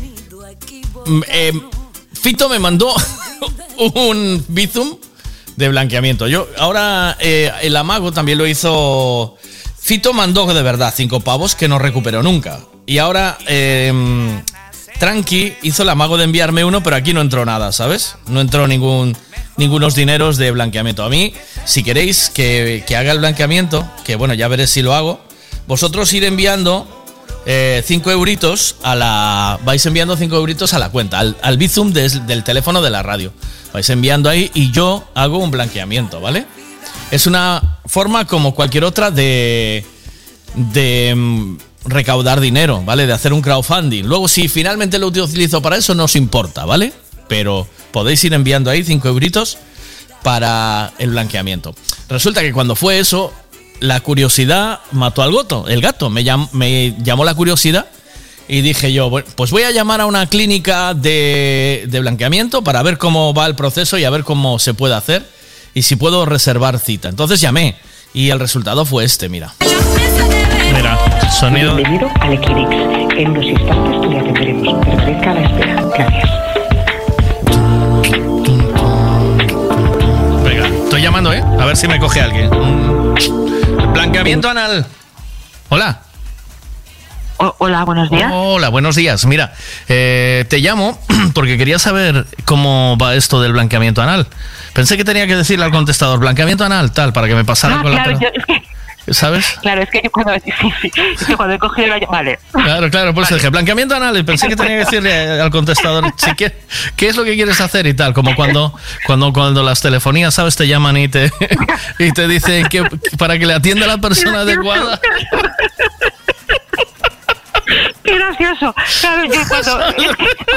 mm, Fito me mandó un Bizum de blanqueamiento. Yo, ahora eh, el amago también lo hizo. Fito mandó de verdad cinco pavos que no recuperó nunca. Y ahora eh, Tranqui hizo el amago de enviarme uno, pero aquí no entró nada, ¿sabes? No entró ningún ningunos dineros de blanqueamiento. A mí, si queréis que, que haga el blanqueamiento, que bueno, ya veré si lo hago, vosotros ir enviando 5 euritos a la. Vais enviando 5 euritos a la cuenta, al, Bizum del teléfono de la radio. Vais enviando ahí y yo hago un blanqueamiento, ¿vale? Es una forma como cualquier otra de. de. mm, recaudar dinero, ¿vale? De hacer un crowdfunding. Luego, si finalmente lo utilizo para eso, no os importa, ¿vale? Pero podéis ir enviando ahí 5 euritos para el blanqueamiento. Resulta que cuando fue eso, la curiosidad mató al gato. El gato me, llam- me llamó la curiosidad y dije yo, bueno, pues voy a llamar a una clínica de, de blanqueamiento para ver cómo va el proceso y a ver cómo se puede hacer y si puedo reservar cita. Entonces llamé y el resultado fue este, mira. Mira, sonido. Bienvenido al Equinix. En unos instantes te atenderemos. Permanezca a la espera. Gracias. Venga, estoy llamando, ¿eh? A ver si me coge alguien. Blanqueamiento anal. Hola. hola, buenos días. Hola, buenos días. Mira, eh, te llamo porque quería saber cómo va esto del blanqueamiento anal. Pensé que tenía que decirle al contestador blanqueamiento anal, tal, para que me pasara Ah, con claro, la. yo- es que, ¿Sabes? claro, es que yo cuando, sí, sí, es que cuando he cogido la Vale. Claro, claro, por eso dije blanqueamiento anal y pensé que tenía que decirle al contestador si qué es lo que quieres hacer y tal, como cuando cuando cuando las telefonías, ¿sabes? Te llaman y te y te dicen que para que le atienda la persona adecuada. Gracioso. Claro, yo cuando.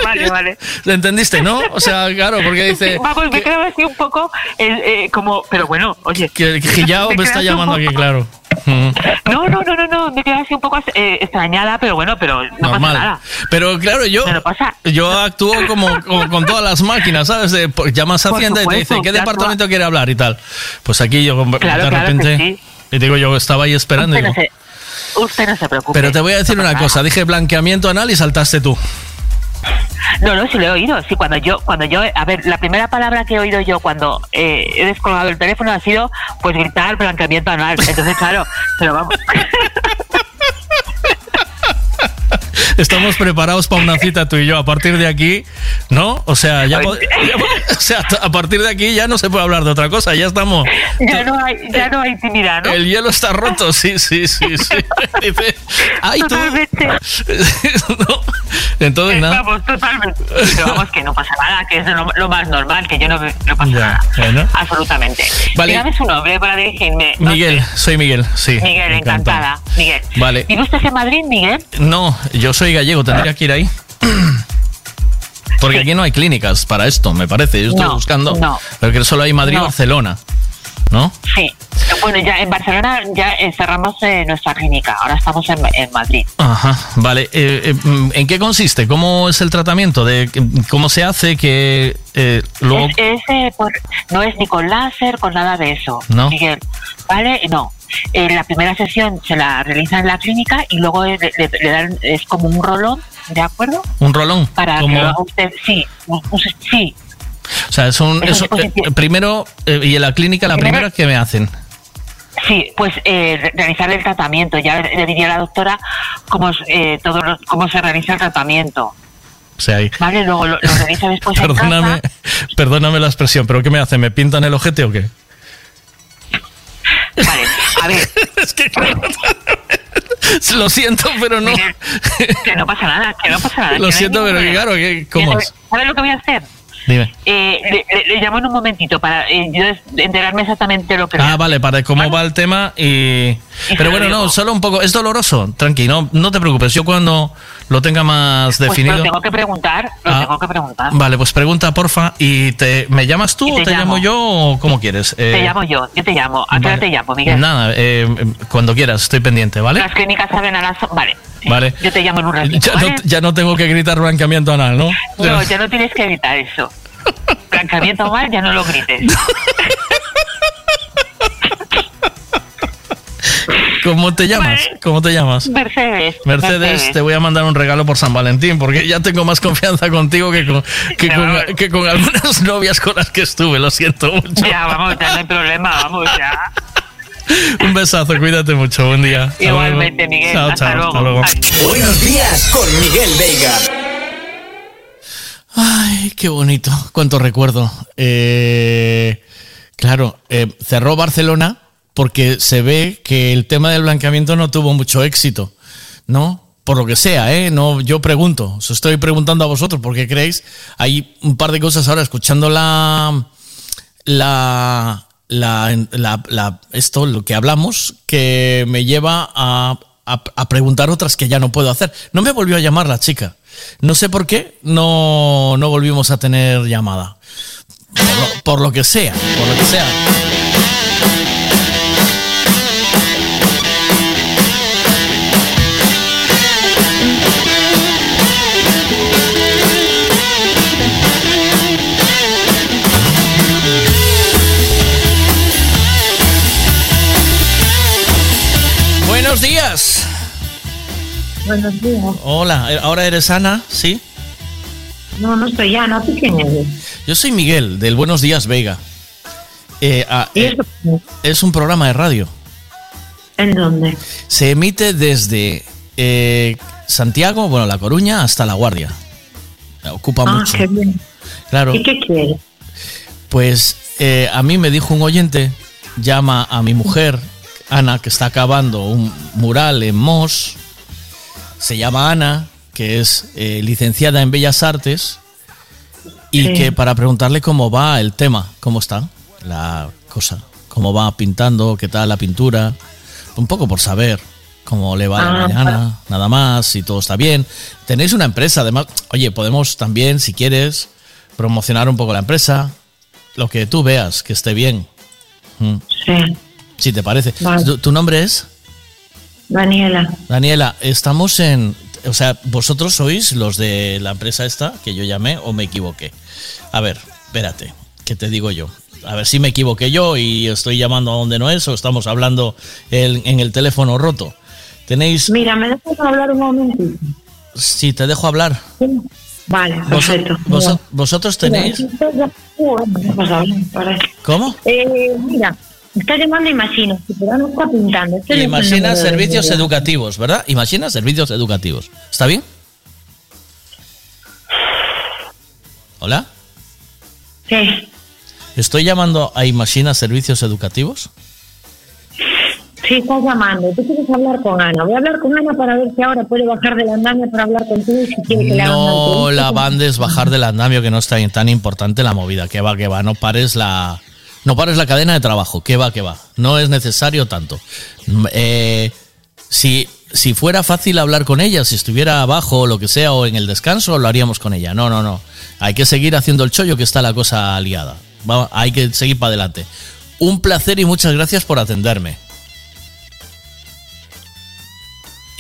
Vale, vale. ¿Le entendiste, no? O sea, claro, porque dice Vamos, me quedo así un poco eh, eh, como. Pero bueno, oye. que que Gillao me está llamando aquí, claro. No, no, no, no, no, me quedo así un poco eh, extrañada, pero bueno, pero no normal. pasa nada. Pero claro, yo, yo actúo como, como con todas las máquinas, ¿sabes? De, pues, llamas a Hacienda y te supuesto, dicen, ¿qué departamento quiere hablar y tal? Pues aquí yo Claro, de claro repente, sí. y digo yo, estaba ahí esperando. y Usted no, digo, se, usted no se preocupe. pero te voy a decir No una cosa, dije blanqueamiento anal y saltaste tú. No, no, sí lo he oído. Sí, cuando yo, cuando yo, a ver, la primera palabra que he oído yo cuando eh, he descolgado el teléfono ha sido, pues gritar blanqueamiento anal. Entonces, claro, pero vamos. Estamos preparados para una cita tú y yo. A partir de aquí, ¿no? O sea, ya, ya- o sea, a partir de aquí ya no se puede habber de otra cosa. Ya estamos. Ya no hay, ya no hay intimidad, ¿no? El hielo está roto, sí, sí, sí, sí. Dice, ay, tú. No. Entonces, nada. Vamos, totalmente. Pero vamos, que no pasa nada, que es lo, lo más normal, que yo no, no pasa Ya, nada. bueno. Absolutamente. Vale. Dígame su nombre para dirigirme. Miguel, soy Miguel, sí. Miguel, encantada. Miguel. Vale. ¿Vive usted en Madrid, Miguel? No, yo soy gallego, tendría que ir ahí. Porque aquí no hay clínicas para esto, me parece. Yo estoy No, buscando. no. Pero que solo hay Madrid y No. Barcelona. ¿No? Sí. Bueno, ya en Barcelona ya eh, cerramos eh, nuestra clínica. Ahora estamos en, en Madrid. Ajá, vale. Eh, eh, mm, ¿En qué consiste? ¿Cómo es el tratamiento? ¿De ¿Cómo se hace? que eh, luego... Es, es, por- no es ni con láser, con nada de eso, ¿No? Miguel. ¿Vale? No. Eh, la primera sesión se la realiza en la clínica y luego le, le- le dan, es como un rolón, ¿de acuerdo? Un rolón. Para que lo haga usted, sí, un- un- sí. O sea, es un... Es un eh, primero, eh, y en la clínica, la Primero- primera, ¿qué me hacen? Sí, pues eh, re- realizar el tratamiento. Ya le diría a la doctora cómo, eh, todo lo- cómo se realiza el tratamiento. O sea, ahí... ¿Vale? Luego lo, lo realiza después en Perdóname, casa. perdóname la expresión, pero ¿qué me hacen? ¿Me pintan el ojete o qué? Vale, ver. es que Lo siento, pero no. Que no pasa nada, que no pasa nada. Lo siento, pero claro, que- ¿cómo ¿Sabes es? ¿Sabes lo que voy a hacer? Dime. Eh, le, le- le llamo en un momentito para eh, yo enterarme exactamente lo que... Ah, vale, para cómo va el tema y... Pero bueno, no, solo un poco... Es doloroso, tranqui, no, no te preocupes. Yo cuando lo tenga más Pues definido... lo tengo que preguntar, lo Ah, tengo que preguntar. Vale, pues pregunta, porfa. ¿Y te, me llamas tú Y o te te llamo. llamo. yo o cómo quieres? Te Eh, llamo yo, yo te llamo. ¿A qué hora te llamo, Miguel? Nada, eh, cuando quieras, estoy pendiente, ¿vale? Las clínicas abren a las... Vale, Vale. yo te llamo en un ratito, Ya no, ¿vale? ya no tengo que gritar blanqueamiento anal, ¿no? No, ya no tienes que evitar eso. Blancamiento mal, ya no lo grites. ¿Cómo te llamas? ¿Cómo te llamas? Mercedes. Mercedes, te voy a mandar un regalo por San Valentín, porque ya tengo más confianza contigo que con, que con, que con algunas novias con las que estuve, lo siento mucho. Ya, vamos, ya no hay problema, vamos, ya. Un besazo, cuídate mucho, buen día. Hasta Igualmente, luego. Miguel, Chao, hasta chao, luego. hasta luego. Buenos días con Miguel Veiga. Ay, qué bonito, cuánto recuerdo. Eh, claro, eh, cerró Barcelona porque se ve que el tema del blanqueamiento no tuvo mucho éxito, ¿no? por lo que sea, ¿eh? No, yo pregunto, os estoy preguntando a vosotros por qué creéis. Hay un par de cosas ahora escuchando la, la, la, la- la- esto, lo que hablamos, que me lleva a, preguntar otras que ya no puedo hacer. No me volvió a llamar la chica. No sé por qué, no, no volvimos a tener llamada. Por lo que sea, por lo que sea. Buenos días. Hola, eh, ahora eres Ana, ¿sí? No, no soy Ana. ¿Tú quién eres? Yo soy Miguel, del Buenos Días Vega. Eh, ah, eh, es un programa de radio. ¿En dónde? Se emite desde eh, Santiago, bueno, La Coruña, hasta La Guardia. Ocupa ah, mucho. qué bien. Claro. ¿Y qué quieres? Pues a mí me dijo un oyente, llama a mi mujer, Ana, que está acabando un mural en Mos. Se llama Ana, que es eh, licenciada en Bellas Artes, y Sí. que para preguntarle cómo va el tema, cómo está la cosa, cómo va pintando, qué tal la pintura, un poco por saber cómo le va la Ah, mañana, nada más, si todo está bien. Tenéis una empresa, además, oye, podemos también, si quieres, promocionar un poco la empresa, lo que tú veas, que esté bien. Mm. Sí. Si te parece. Vale. ¿Tu, tu nombre es? Daniela. Daniela, estamos en... O sea, vosotros sois los de la empresa esta que yo llamé o me equivoqué. A ver, espérate, ¿qué te digo yo? A ver si me equivoqué yo y estoy llamando a donde no es o estamos hablando en, en el teléfono roto. Tenéis... Mira, ¿me dejas hablar un momentito? Si te dejo hablar. Vale, perfecto. vos- vosotros tenéis... ¿Cómo? Eh, mira, está llamando Imagino, pero no está pintando. Este Imagina servicios educativos, ¿verdad? Imagina servicios educativos. ¿Está bien? ¿Hola? Sí, ¿Estoy llamando a Imagina Servicios Educativos? sí, estás llamando. Tú quieres hablar con Ana. Voy a hablar con Ana para ver si ahora puede bajar del andamio para hablar contigo si quiere que No entrevista. la bandes bajar del andamio, que no está tan importante la movida. Que va, que va. No pares la, no pares la cadena de trabajo. Que va, que va. No es necesario tanto. Mm, eh, si, si fuera fácil hablar con ella, si estuviera abajo o lo que sea, o en el descanso, lo haríamos con ella. No, no, no. Hay que seguir haciendo el chollo que está la cosa liada. Va- hay que seguir para adelante. Un placer y muchas gracias por atenderme.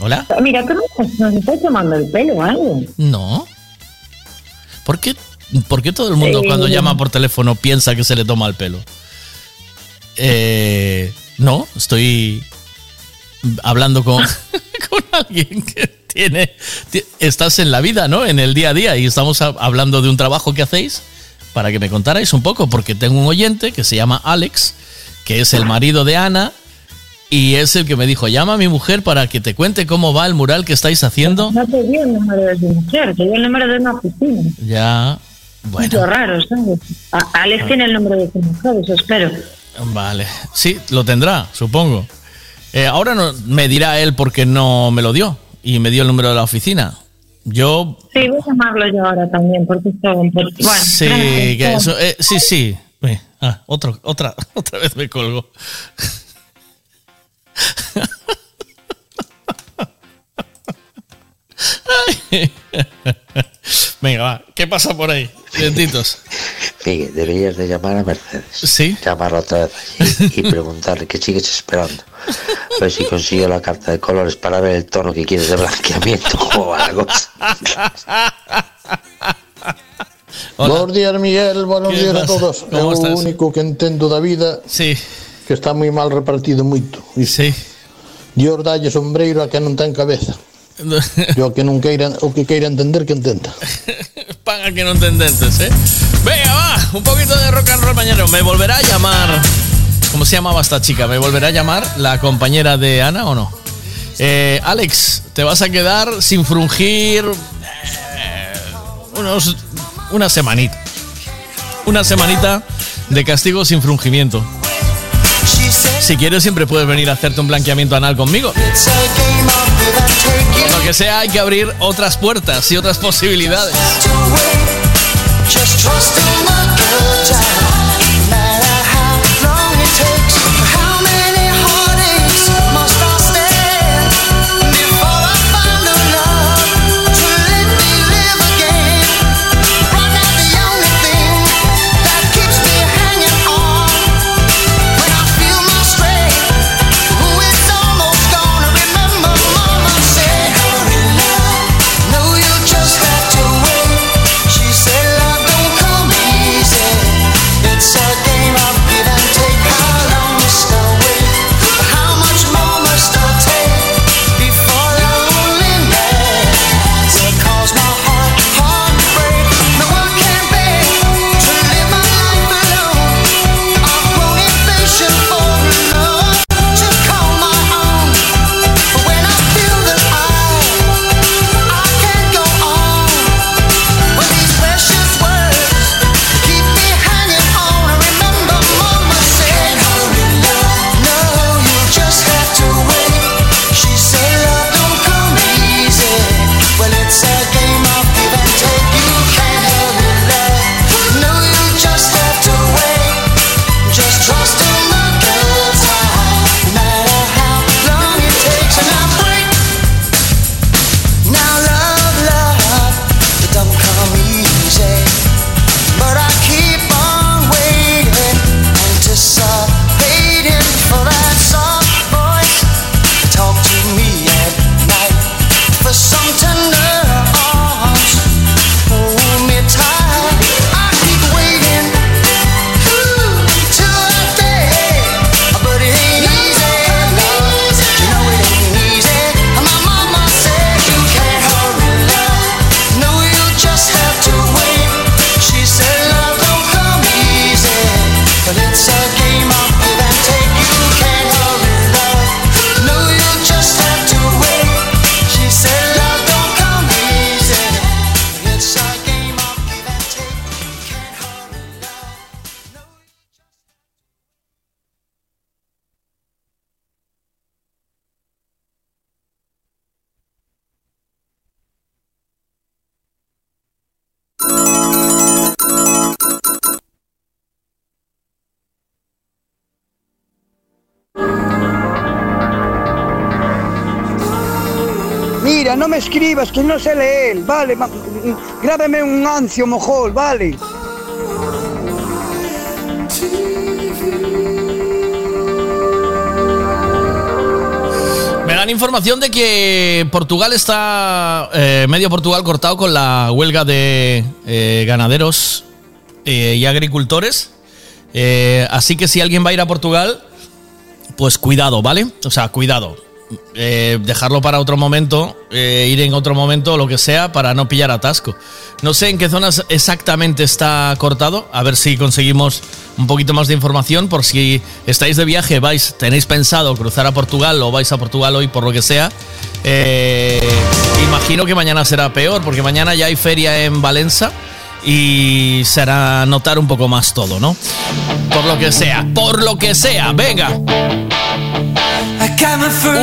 ¿Hola? Mira, tú nos estás tomando el pelo o algo. No. ¿Por qué, por qué todo el mundo Eh, cuando llama por teléfono piensa que se le toma el pelo? Eh, no, estoy hablando con, con alguien que tiene... ti- Estás en la vida, ¿no? En el día a día y estamos hablando de un trabajo que hacéis para que me contarais un poco, porque tengo un oyente que se llama Alex, que es el marido de Ana, y es el que me dijo, llama a mi mujer para que te cuente cómo va el mural que estáis haciendo. No te dio el número de su mujer, te dio el número de una oficina. Ya, Bueno. raro, ¿sabes? Alex tiene el número de eso espero. Vale, sí, lo tendrá, supongo. Eh, ahora no, me dirá él porque no me lo dio y me dio el número de la oficina. Yo Sí, voy a llamarlo yo ahora también, porque esto... Bueno, sí, gracias. que eso, eh, sí, sí. Ah, otro, otra, otra vez me colgo. Ay. Venga, va. ¿Qué pasa por ahí? Lentitos. Miguel, deberías de llamar a Mercedes. Sí. Llamarla otra vez y preguntarle qué sigues esperando. A ver si consigue la carta de colores para ver el tono que quieres de blanqueamiento. ¿Cómo va la cosa? Buenos días, Miguel. Buenos ¿Qué días a todos. ¿Cómo Eu estás? o único que entendo da vida sí. que está moi mal repartido moito. Sí. Dios dalle sombreiro a que non ten cabeza. Yo que non queira, o que queira entender que entenda. Paga que no entendentes, ¿eh? Venga, va, un poquito de rock and roll mañana. Me volverá a llamar. ¿Cómo se llamaba esta chica? ¿Me volverá a llamar la compañera de Ana o no? Eh, Alex, te vas a quedar sin frungir eh, unos, una semanita. Una semanita de castigo sin frungimiento. Si quieres, siempre puedes venir a hacerte un blanqueamiento anal conmigo. Lo que sea, hay que abrir otras puertas y otras posibilidades. No me escribas, que no sé leer, vale. Grábeme un ancio mojol, vale. Me dan información de que Portugal está, eh, medio Portugal cortado con la huelga de eh, ganaderos eh, y agricultores. así que si alguien va a ir a Portugal, pues cuidado, ¿vale? O sea, cuidado eh, dejarlo para otro momento, eh, ir en otro momento, lo que sea, para no pillar atasco. No sé en qué zonas exactamente está cortado, a ver si conseguimos un poquito más de información por si estáis de viaje, vais, tenéis pensado cruzar a Portugal o vais a Portugal hoy por lo que sea. Eh, imagino que mañana será peor, porque mañana ya hay feria en Valencia y será notar un poco más todo, ¿no? Por lo que sea, por lo que sea, venga.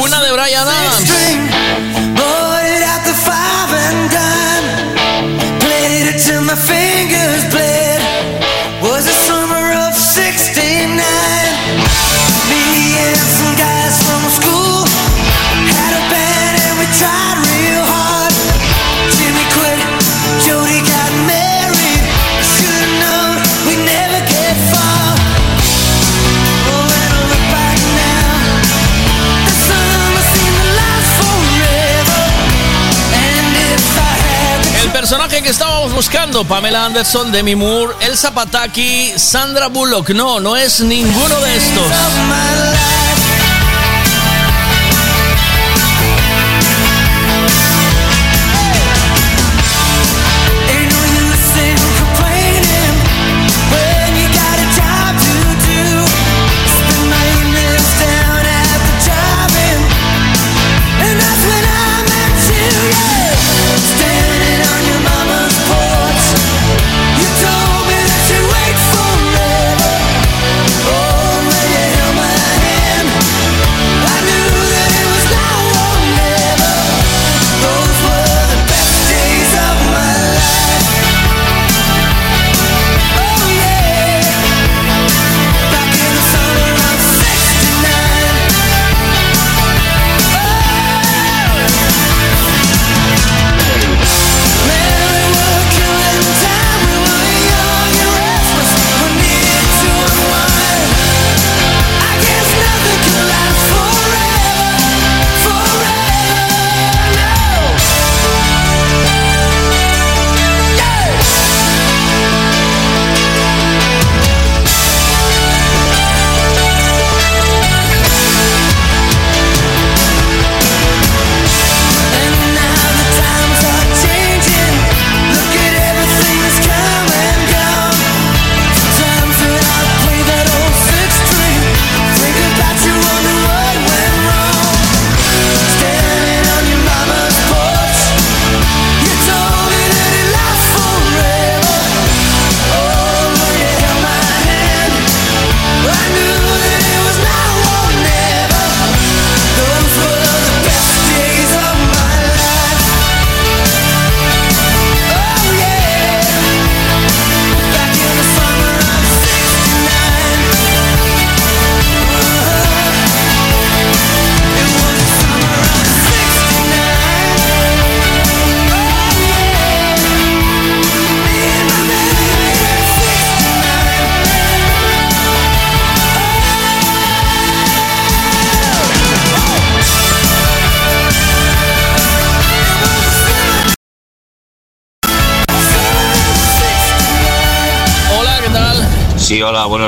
Una de Brian Adams. personaje que estábamos buscando, Pamela Anderson, Demi Moore, Elsa Pataki, Sandra Bullock. No, no es ninguno de estos.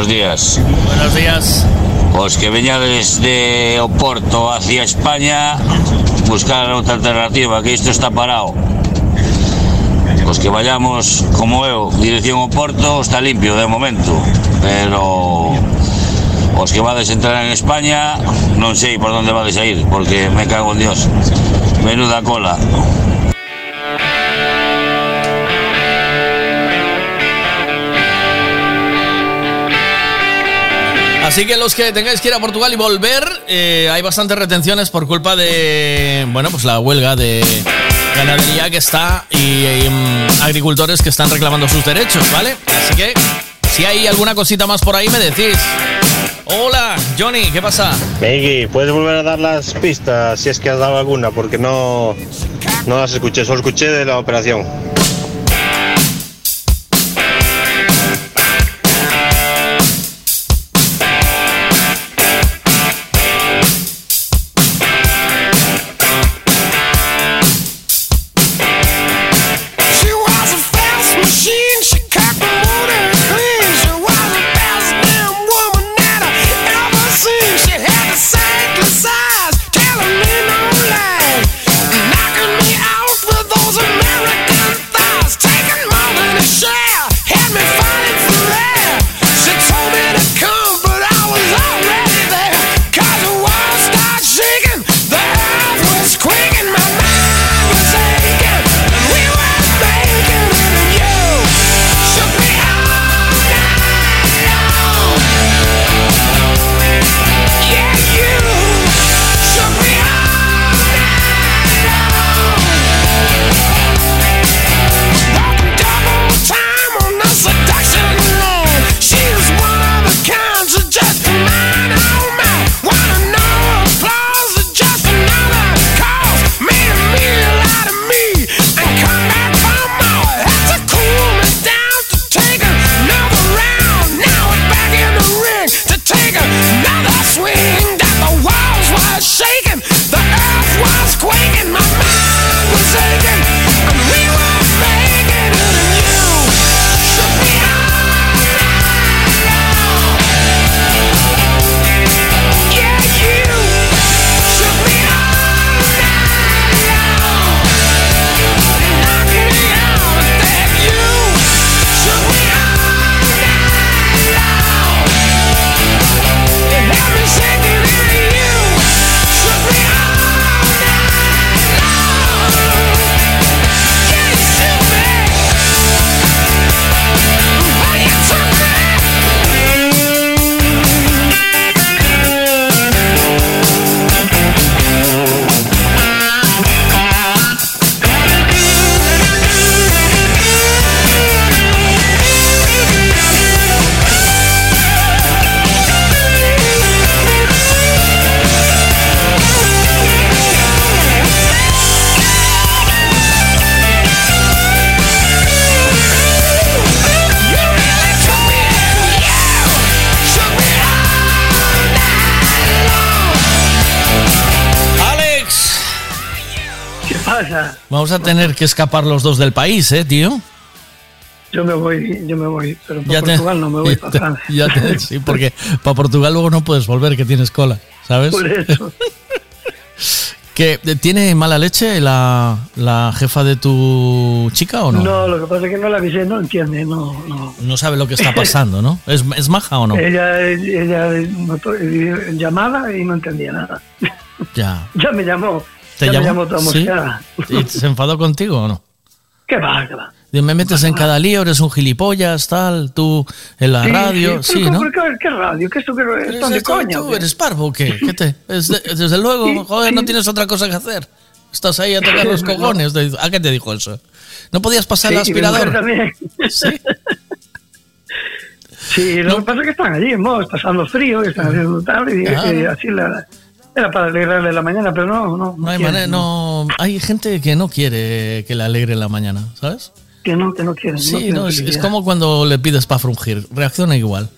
buenos días. Buenos días. Os que veñades de Oporto hacia España, buscar outra alternativa, que isto está parado. Os que vayamos, como eu, dirección Oporto, está limpio de momento, pero os que vades entrar en España, non sei por onde vades a ir, porque me cago en Dios. Menuda cola. Así que los que tengáis que ir a Portugal y volver, eh, hay bastantes retenciones por culpa de, bueno, pues la huelga de ganadería que está y, mm, agricultores que están reclamando sus derechos, ¿vale? Así que si hay alguna cosita más por ahí me decís. Hola, Johnny, ¿qué pasa? Miggy, ¿puedes volver a dar las pistas si es que has dado alguna? Porque no, no las escuché, solo escuché de la operación. Vamos a tener que escapar los dos del país, ¿eh, tío? Yo me voy, yo me voy, pero para Ya te- Portugal no me voy para Francia. Ya te- sí, porque para Portugal luego no puedes volver, que tienes cola, ¿sabes? Por eso. ¿Que tiene mala leche la, la jefa de tu chica o no? No, lo que pasa es que no la avisé, no entiende, no, no. No sabe lo que está pasando, ¿no? ¿Es, es maja o no? Ella, ella eh, llamaba y no entendía nada. Ya. Ya me llamó. ¿Te llamó? ¿Sí? ¿Y se enfadó contigo o no? ¿Qué va, qué va? Me metes en cada lío, eres un gilipollas, tal, tú en la Sí, radio, sí, sí, ¿no? ¿por qué, qué radio? ¿Qué esto que están de ¿Tú- coña? ¿Tú qué? eres parvo o qué? ¿Qué te- es de- desde luego, joder, no tienes otra cosa que hacer. Estás ahí a tocar los Sí, cojones. ¿A qué te dijo eso? ¿No podías pasar el Sí, aspirador? también. Sí. Sí, lo que pasa es que están allí, Mos, pasando frío, están haciendo tal, y, Claro. y así la, era para alegrarle la mañana, pero no, no. No hay manera, no. Hay gente que no quiere que le alegre la mañana, ¿sabes? Que no, que no quieren. Sí, no, es, como cuando le pides para frungir. Reacciona igual.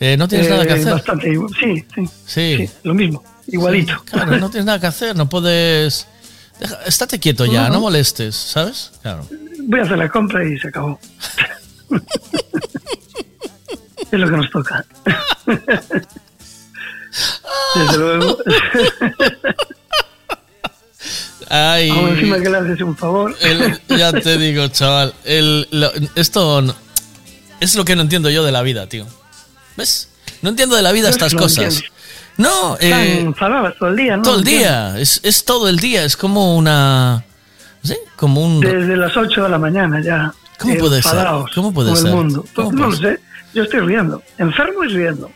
Eh, no tienes Eh, nada que hacer. Bastante igual. Sí, sí, Sí. lo mismo, igualito. Sí, claro, no tienes nada que hacer, no puedes. Deja- estate quieto ya, No. no molestes, ¿sabes? Claro. Voy a hacer la compra y se acabó. Es lo que nos toca. Desde luego. Ay. Aún encima que le haces un favor. El- ya te digo, chaval. el- lo- esto no- es lo que no entiendo yo de la vida, tío. ¿Ves? No entiendo de la vida Yo estas no cosas. entiendo. No, Están eh, enfadadas todo el día, ¿no? todo el día. Es, es todo el día. Es como una. ¿Sí? Como un. Desde las 8 de la mañana ya. ¿Cómo puede ser? ¿Cómo puede ser? el mundo. ¿Cómo no lo sé. Yo estoy riendo. Enfermo y riendo.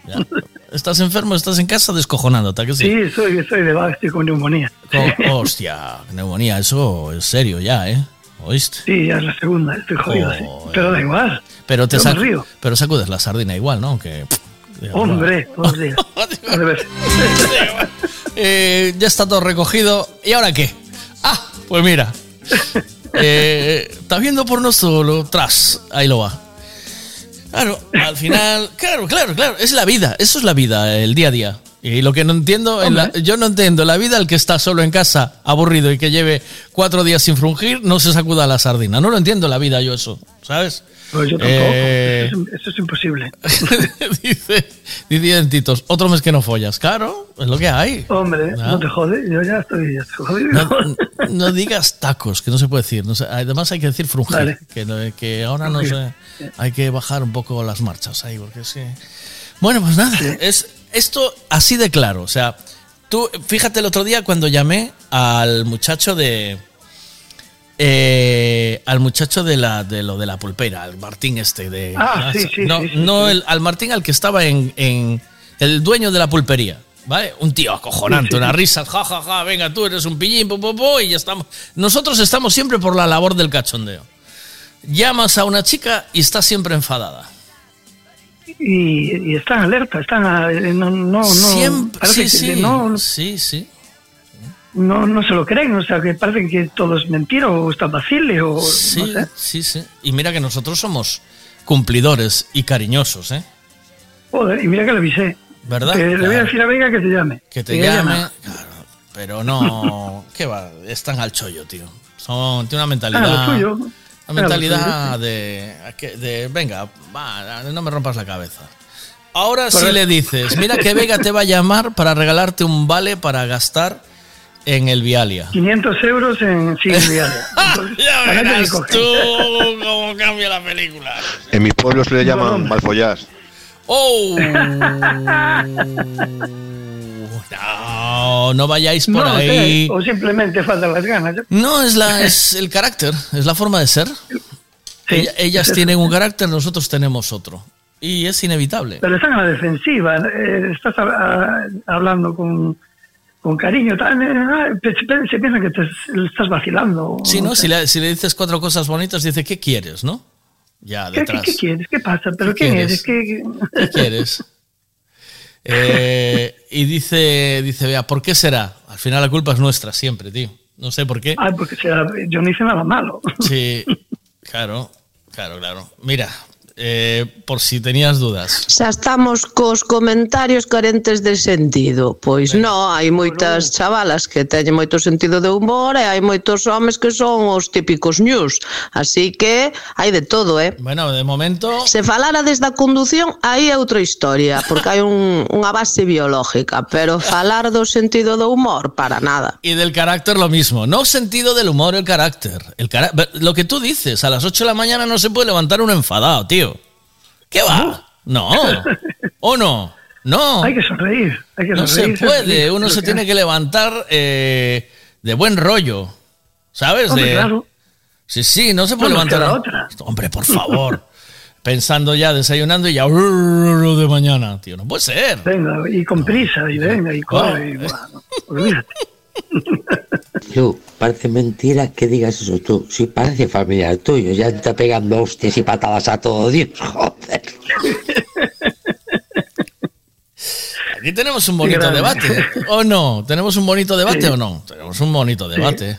Estás enfermo, estás en casa descojonándote, ¿a que sí? Sí, soy, soy de baja, estoy con neumonía. Co- hostia, neumonía, eso es serio ya, ¿eh? ¿Oíste? Sí, ya es la segunda, estoy jodido, sí. Pero da igual. Pero te sac- río. pero sacudes la sardina igual, ¿no? Aunque. Hombre, revés. Eh, ya está todo recogido. ¿Y ahora qué? Ah, pues mira. Eh, está viendo porno solo, tras, ahí lo va. Claro, al final, claro, claro, claro, es la vida, eso es la vida, el día a día. Y lo que no entiendo, en la- yo no entiendo la vida, el que está solo en casa, aburrido y que lleve cuatro días sin frungir, no se sacuda la sardina. No lo entiendo la vida yo eso, ¿sabes? Pues yo tampoco. Eh, Eso, es, eso es imposible. dice, dice Dentitos, otro mes que no follas. Claro, es lo que hay. Hombre, Ah. no te jode. Yo ya estoy, ya estoy jodido. No, no digas tacos, que no se puede decir. No sé, además hay que decir frungir, Vale. que, ahora no sé, hay que bajar un poco las marchas ahí, porque es que... Bueno, pues nada, es esto así de claro. O sea, tú, fíjate el otro día cuando llamé al muchacho de... eh, al muchacho de la de lo de la pulpera, al Martín este de Ah, sí, sí, no, sí, el- al Martín al que estaba en, en el dueño de la pulpería, ¿vale? Un tío acojonante, sí. risas, ja, ja, ja, venga, tú eres un pillín, po, po, po, y ya estamos. Nosotros estamos siempre por la labor del cachondeo. Llamas a una chica y está siempre enfadada. Y, y están alerta, están. a- eh, no, no, no. siempre, sí, sí, No, sí, sí. no, no se lo creen, o sea, que parece que todo es mentira o está vacile o. Sí, no sé. sí, sí. Y mira que nosotros somos cumplidores y cariñosos, ¿eh? Joder, y mira que le avisé. ¿Verdad? Que le voy a decir a Vega que te llame. Que te Que llame, claro, pero no, ¿qué va? Están al chollo, tío. Son, tiene una Ah, mentalidad, lo tuyo. Lo mentalidad de, que- de, venga, va, no me rompas la cabeza. Ahora sí Correcto. le dices, mira que Vega te va a llamar para regalarte un vale para gastar en el Vialia. 500 euros en sin viaje. Ya la gente verás tú cómo cambia la película. En mi pueblo se le llaman Bueno. malfollás. ¡Oh! No, no vayáis por No, ahí. sé, o simplemente faltan las ganas. No, es, la, es el carácter, es la forma de ser. Ella- ellas tienen un carácter, nosotros tenemos otro. Y es inevitable. Pero están a la defensiva. eh, estás a- a- hablando con, con cariño. eh, ah, se, piensan que te le estás vacilando. Si o no, sea, si le, si le dices cuatro cosas bonitas, dice, ¿qué quieres, no? Ya, ¿qué, qué, detrás. qué quieres? ¿Qué pasa? ¿Pero ¿Qué quién quieres? eres? ¿Qué, qué- ¿Qué quieres? Eh, y dice, dice, vea, ¿por qué será? Al final la culpa es nuestra siempre, tío. No sé por qué. Ay, porque sea, yo no hice nada malo. Sí, claro, claro, claro. Mira, eh, por si tenías dudas. Xa estamos cos comentarios carentes de sentido. Pois non, hai moitas chavalas que teñen moito sentido de humor e hai moitos homes que son os típicos news. Así que hai de todo, eh? Bueno, de momento... Se falara desde a condución, aí é outra historia, porque hai un, unha base biológica, pero falar do sentido do humor, para nada. Y del carácter lo mismo. No sentido del humor, el carácter. El cara- Lo que tú dices, a las 8 de la mañana no se puede levantar uno enfadado, tío. ¿Qué va? No. ¿O no? No. Hay que sonreír. Hay que No se puede. Uno se tiene que levantar eh, de buen rollo. ¿Sabes? Hombre, De- claro. Sí, sí, no se puede No levantar. queda otra. Hombre, por favor. Pensando ya, desayunando y ya de mañana, tío. No puede ser. Venga, y con prisa, y venga, y corre. y, bueno, olvídate. Lu, parece mentira que digas eso tú. Sí, parece familiar tuyo. Ya está pegando hostias y patadas a todo Dios, joder. Aquí tenemos un bonito debate. ¿O no? ¿Tenemos un bonito debate Sí. o no? Tenemos un bonito debate.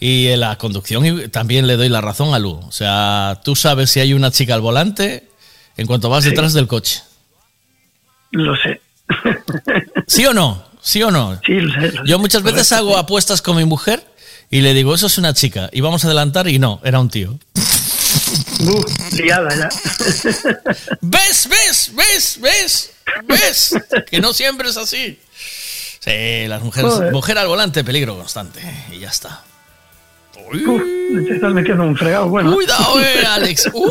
Y en la conducción también le doy la razón a Lu. O sea, tú sabes si hay una chica al volante en cuanto vas Sí. detrás del coche. Lo sé. ¿Sí o no? ¿Sí o no? Sí, lo sé. lo. Yo muchas veces Correcto, hago sí. apuestas con mi mujer y le digo, eso es una chica. Y vamos a adelantar y no, era un tío. Buf, liada ya. ¿Ves, ves, ves, ves? ¿Ves? Que no siempre es así. Sí, las mujeres. Joder. Mujer al volante, peligro constante. Y ya está. Uf, te estás metiendo un fregado, bueno. Cuidado, eh, Alex. Uh,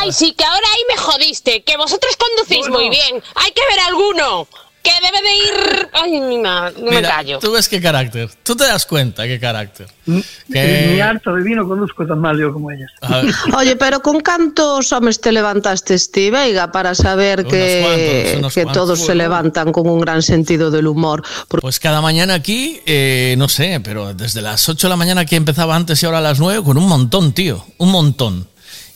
Ay, sí, que ahora ahí me jodiste. Que vosotros conducís muy bien. Hay que ver alguno. Que debe de ir. Ay, mi no me callo. tú ves qué carácter. Tú te das cuenta qué carácter. Ni Que- harto de vino conduzco tan mal yo como ellas. Oye, pero con cantos homes te levantaste, Steve Veiga, para saber Unos que, cuantos, unos que cuantos. todos se levantan con un gran sentido del humor. Pues cada mañana aquí, eh, no sé, pero desde las 8 de la mañana que empezaba antes y ahora a las 9, con un montón, tío. Un montón.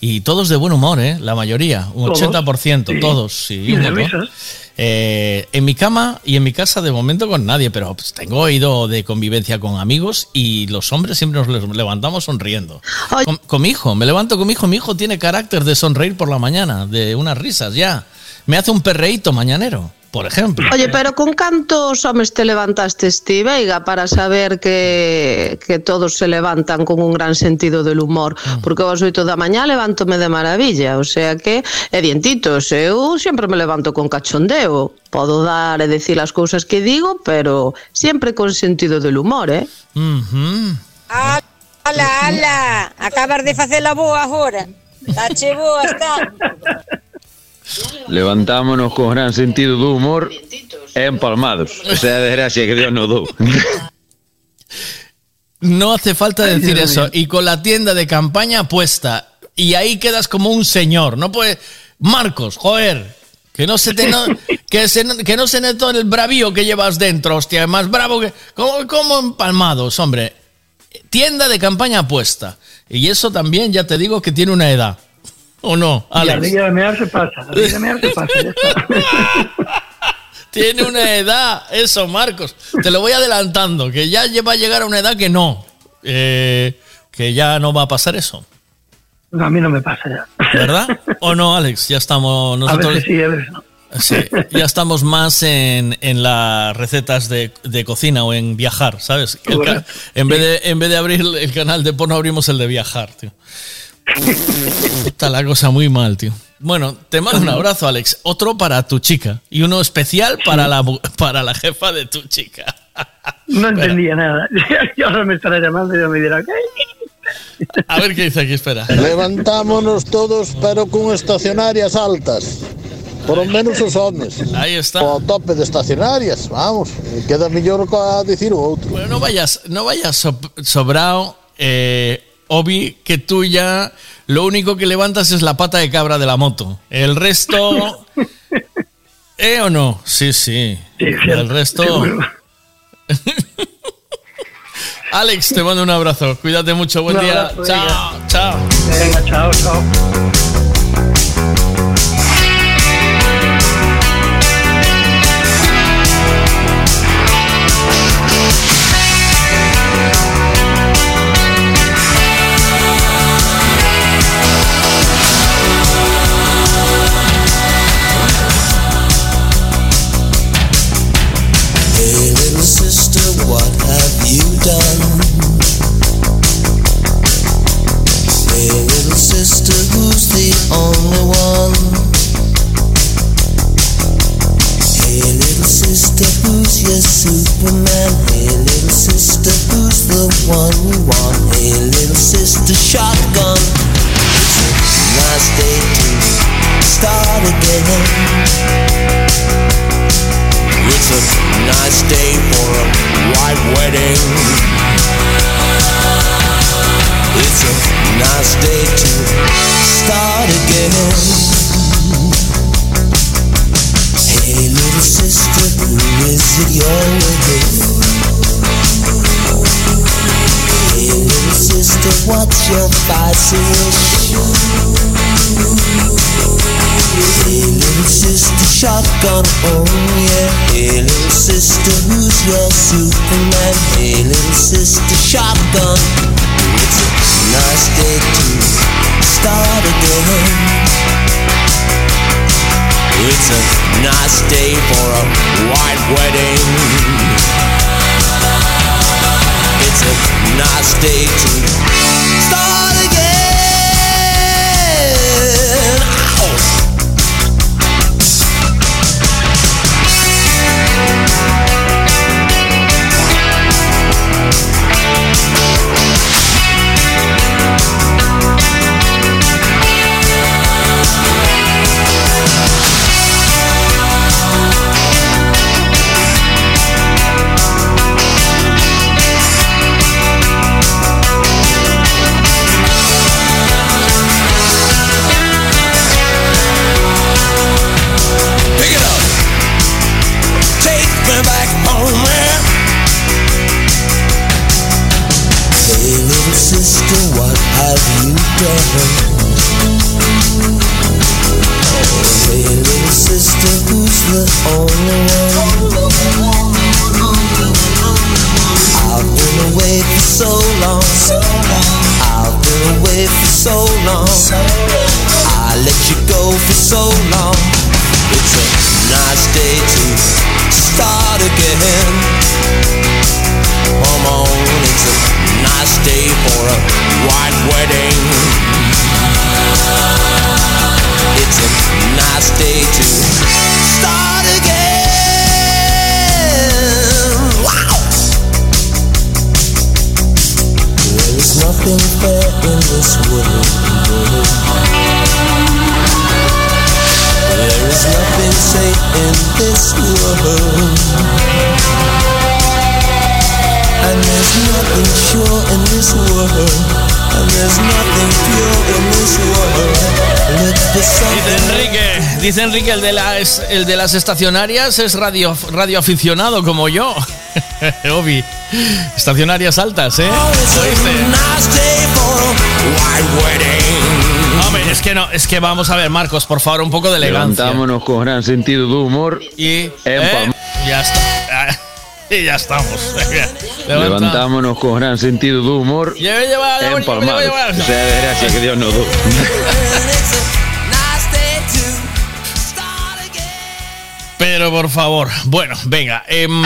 Y todos de buen humor, ¿eh? La mayoría, un Todos, 80%, sí. todos, sí. Y un de montón. risas. Eh, en mi cama y en mi casa de momento con nadie, pero pues, tengo oído de convivencia con amigos y los hombres siempre nos levantamos sonriendo. Con, con mi hijo, me levanto con mi hijo, mi hijo tiene carácter de sonreír por la mañana, de unas risas ya. Me hace un perreíto mañanero, por exemplo. Oye, pero con cantos homes te levantastes ti, Veiga, para saber que, que todos se levantan con un gran sentido del humor? Mm. Porque aos oito da mañá levántome de maravilla, o sea que é dientitos, eh, eu sempre me levanto con cachondeo. Podo dar e decir as cousas que digo, pero sempre con sentido del humor, eh? Uh -huh. Ala, ala, acabas de facer a boa agora. Tache boa, está. Levantámonos con gran sentido do humor empalmados. O sea, de gracia que Dios nos dou. No hace falta Ay, decir Dios eso. mío. Y con la tienda de campaña puesta. Y ahí quedas como un señor. No puede. Marcos, joder. Que no se te no- que, se, que no se note el bravío que llevas dentro, hostia. Más bravo que. Como, como empalmados, hombre. Tienda de campaña puesta. Y eso también, ya te digo, que tiene una edad. ¿O no, Y la Alex? rilla de mear se pasa. La rilla de mear se pasa. ya está. Tiene una edad, eso, Marcos. Te lo voy adelantando, que ya va a llegar a una edad que no. eh, que ya no va a pasar eso. No, a mí no me pasa ya. ¿Verdad? ¿O no, Alex? Ya estamos A nosotros. veces sí, a veces no. Sí, ya estamos más en, en las recetas de, de cocina o en viajar, ¿sabes? El en, vez de, en vez de abrir el canal de porno, abrimos el de viajar, tío. Está la cosa muy mal, tío. Bueno, te mando un abrazo, Alex. Otro para tu chica y uno especial para la, para la jefa de tu chica. No entendía nada. Y ahora me estará llamando y ya me dirá, ¿qué? A ver qué dice aquí, espera. Levantámonos todos, pero con estacionarias altas. Por lo menos os homes. Aí está. O tope de estacionarias, vamos. Queda mellor que a dicir o outro. Bueno, no vayas, no vayas so- sobrado, eh, Obi, que tú ya lo único que levantas es la pata de cabra de la moto. El resto. ¿Eh o no? Sí, sí. El resto. Alex, te mando un abrazo. Cuídate mucho. Buen día. chao, chao. Venga, chao, chao. the shotgun. Superman? Little sister, shotgun. It's a nice day to start again. It's a nice day for a white wedding. It's a nice day to start dice Enrique, el de las, el de las estacionarias es radio, radio aficionado como yo. Obi. Estacionarias altas, ¿eh? Hombre, es que no, es que vamos a ver, Marcos, por favor, un poco de elegancia. Levantámonos con gran sentido de humor. Y eh, ya está. Y ya estamos. Levanta. Levantámonos con gran sentido de humor. Lleva, lleva, lleva, empalmados. lleva, lleva. O sea, de gracia que Dios nos. Pero por favor, bueno, venga. em,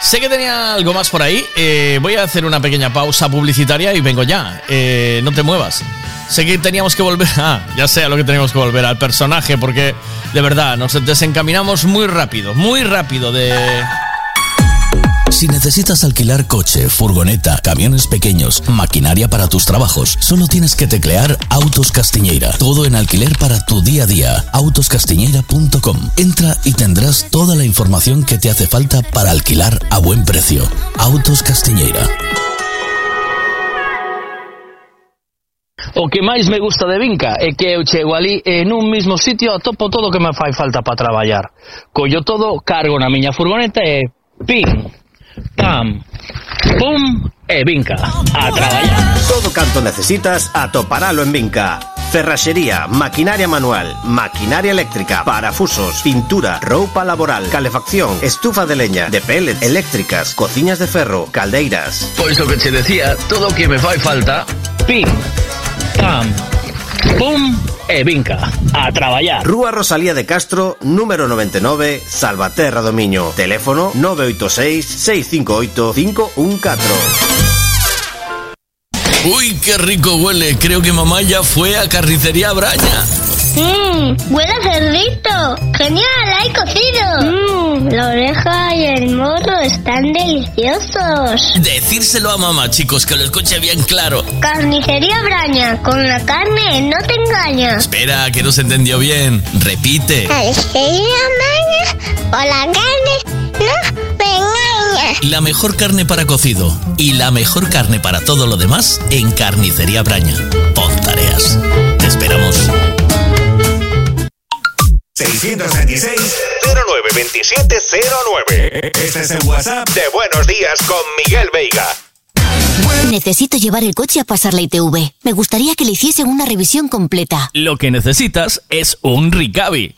sé que tenía algo más por ahí. eh, voy a hacer una pequeña pausa publicitaria y vengo ya. Eh, no te muevas. Sé que teníamos que volver. Ah, ya sé a lo que teníamos que volver, al personaje, porque de verdad nos desencaminamos muy rápido, muy rápido de. Si necesitas alquilar coche, furgoneta, camiones pequeños, maquinaria para tus trabajos, solo tienes que teclear Autos Castiñeira. Todo en alquiler para tu día a día. Autoscastiñeira.com. Entra y tendrás toda la información que te hace falta para alquilar a buen precio. Autos Castiñeira. O que máis me gusta de Vinca é que eu chego ali e nun mismo sitio atopo todo o que me fai falta para traballar. Collo todo, cargo na miña furgoneta e pim, pam, pum e Vinca. A traballar. Todo canto necesitas atoparalo en Vinca. Ferraxería, maquinaria manual, maquinaria eléctrica, parafusos, pintura, roupa laboral, calefacción, estufa de leña, de pellet, eléctricas, cociñas de ferro, caldeiras. Pois o que che decía, todo o que me fai falta, pim, pam, pum e Vinca. A traballar. Rúa Rosalía de Castro, número 99, Salvaterra do Miño. Teléfono 986 658 514. Uy, qué rico huele. Creo que mamá ya fue a carnicería Braña. Mmm, huele a cerdito. Genial, hay cocido. Mmm, la oreja y el morro están deliciosos. Decírselo a mamá, chicos, que lo escuche bien claro. Carnicería Braña, con la carne no te engañas. Espera, que no se entendió bien. Repite. Carnicería Braña, con la carne no te engañas. La mejor carne para cocido y la mejor carne para todo lo demás en Carnicería Braña. Pon tareas. Te esperamos. 626 092709. Este es el WhatsApp de Buenos Días con Miguel Veiga. Necesito llevar el coche a pasar la ITV. Me gustaría que le hiciesen una revisión completa. Lo que necesitas es un Ricavi.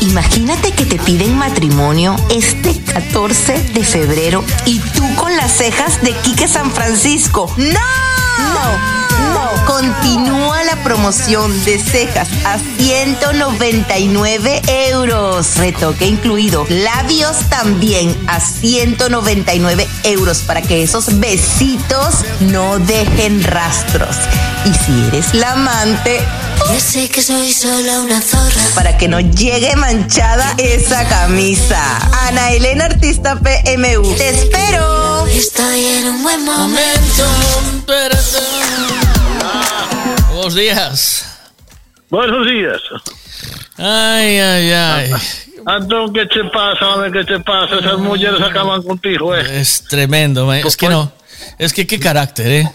Imagínate que te piden matrimonio este 14 de febrero y tú con las cejas de Quique San Francisco. ¡No! No, no. Continúa la promoción de cejas a 199 euros. Retoque incluido. Labios también a 199 euros para que esos besitos no dejen rastros. Y si eres la amante, Yo sé que soy solo una zorra. Para que no llegue manchada esa camisa. Ana Elena Artista PMU. Te espero. Estoy en un buen momento. Buenos días. Buenos días. Ay, ay, ay. Antón, ¿qué te pasa? hombre? ¿Qué te pasa? Esas mujeres acaban contigo, eh. Es tremendo, es que no. Es que qué carácter, ¿eh?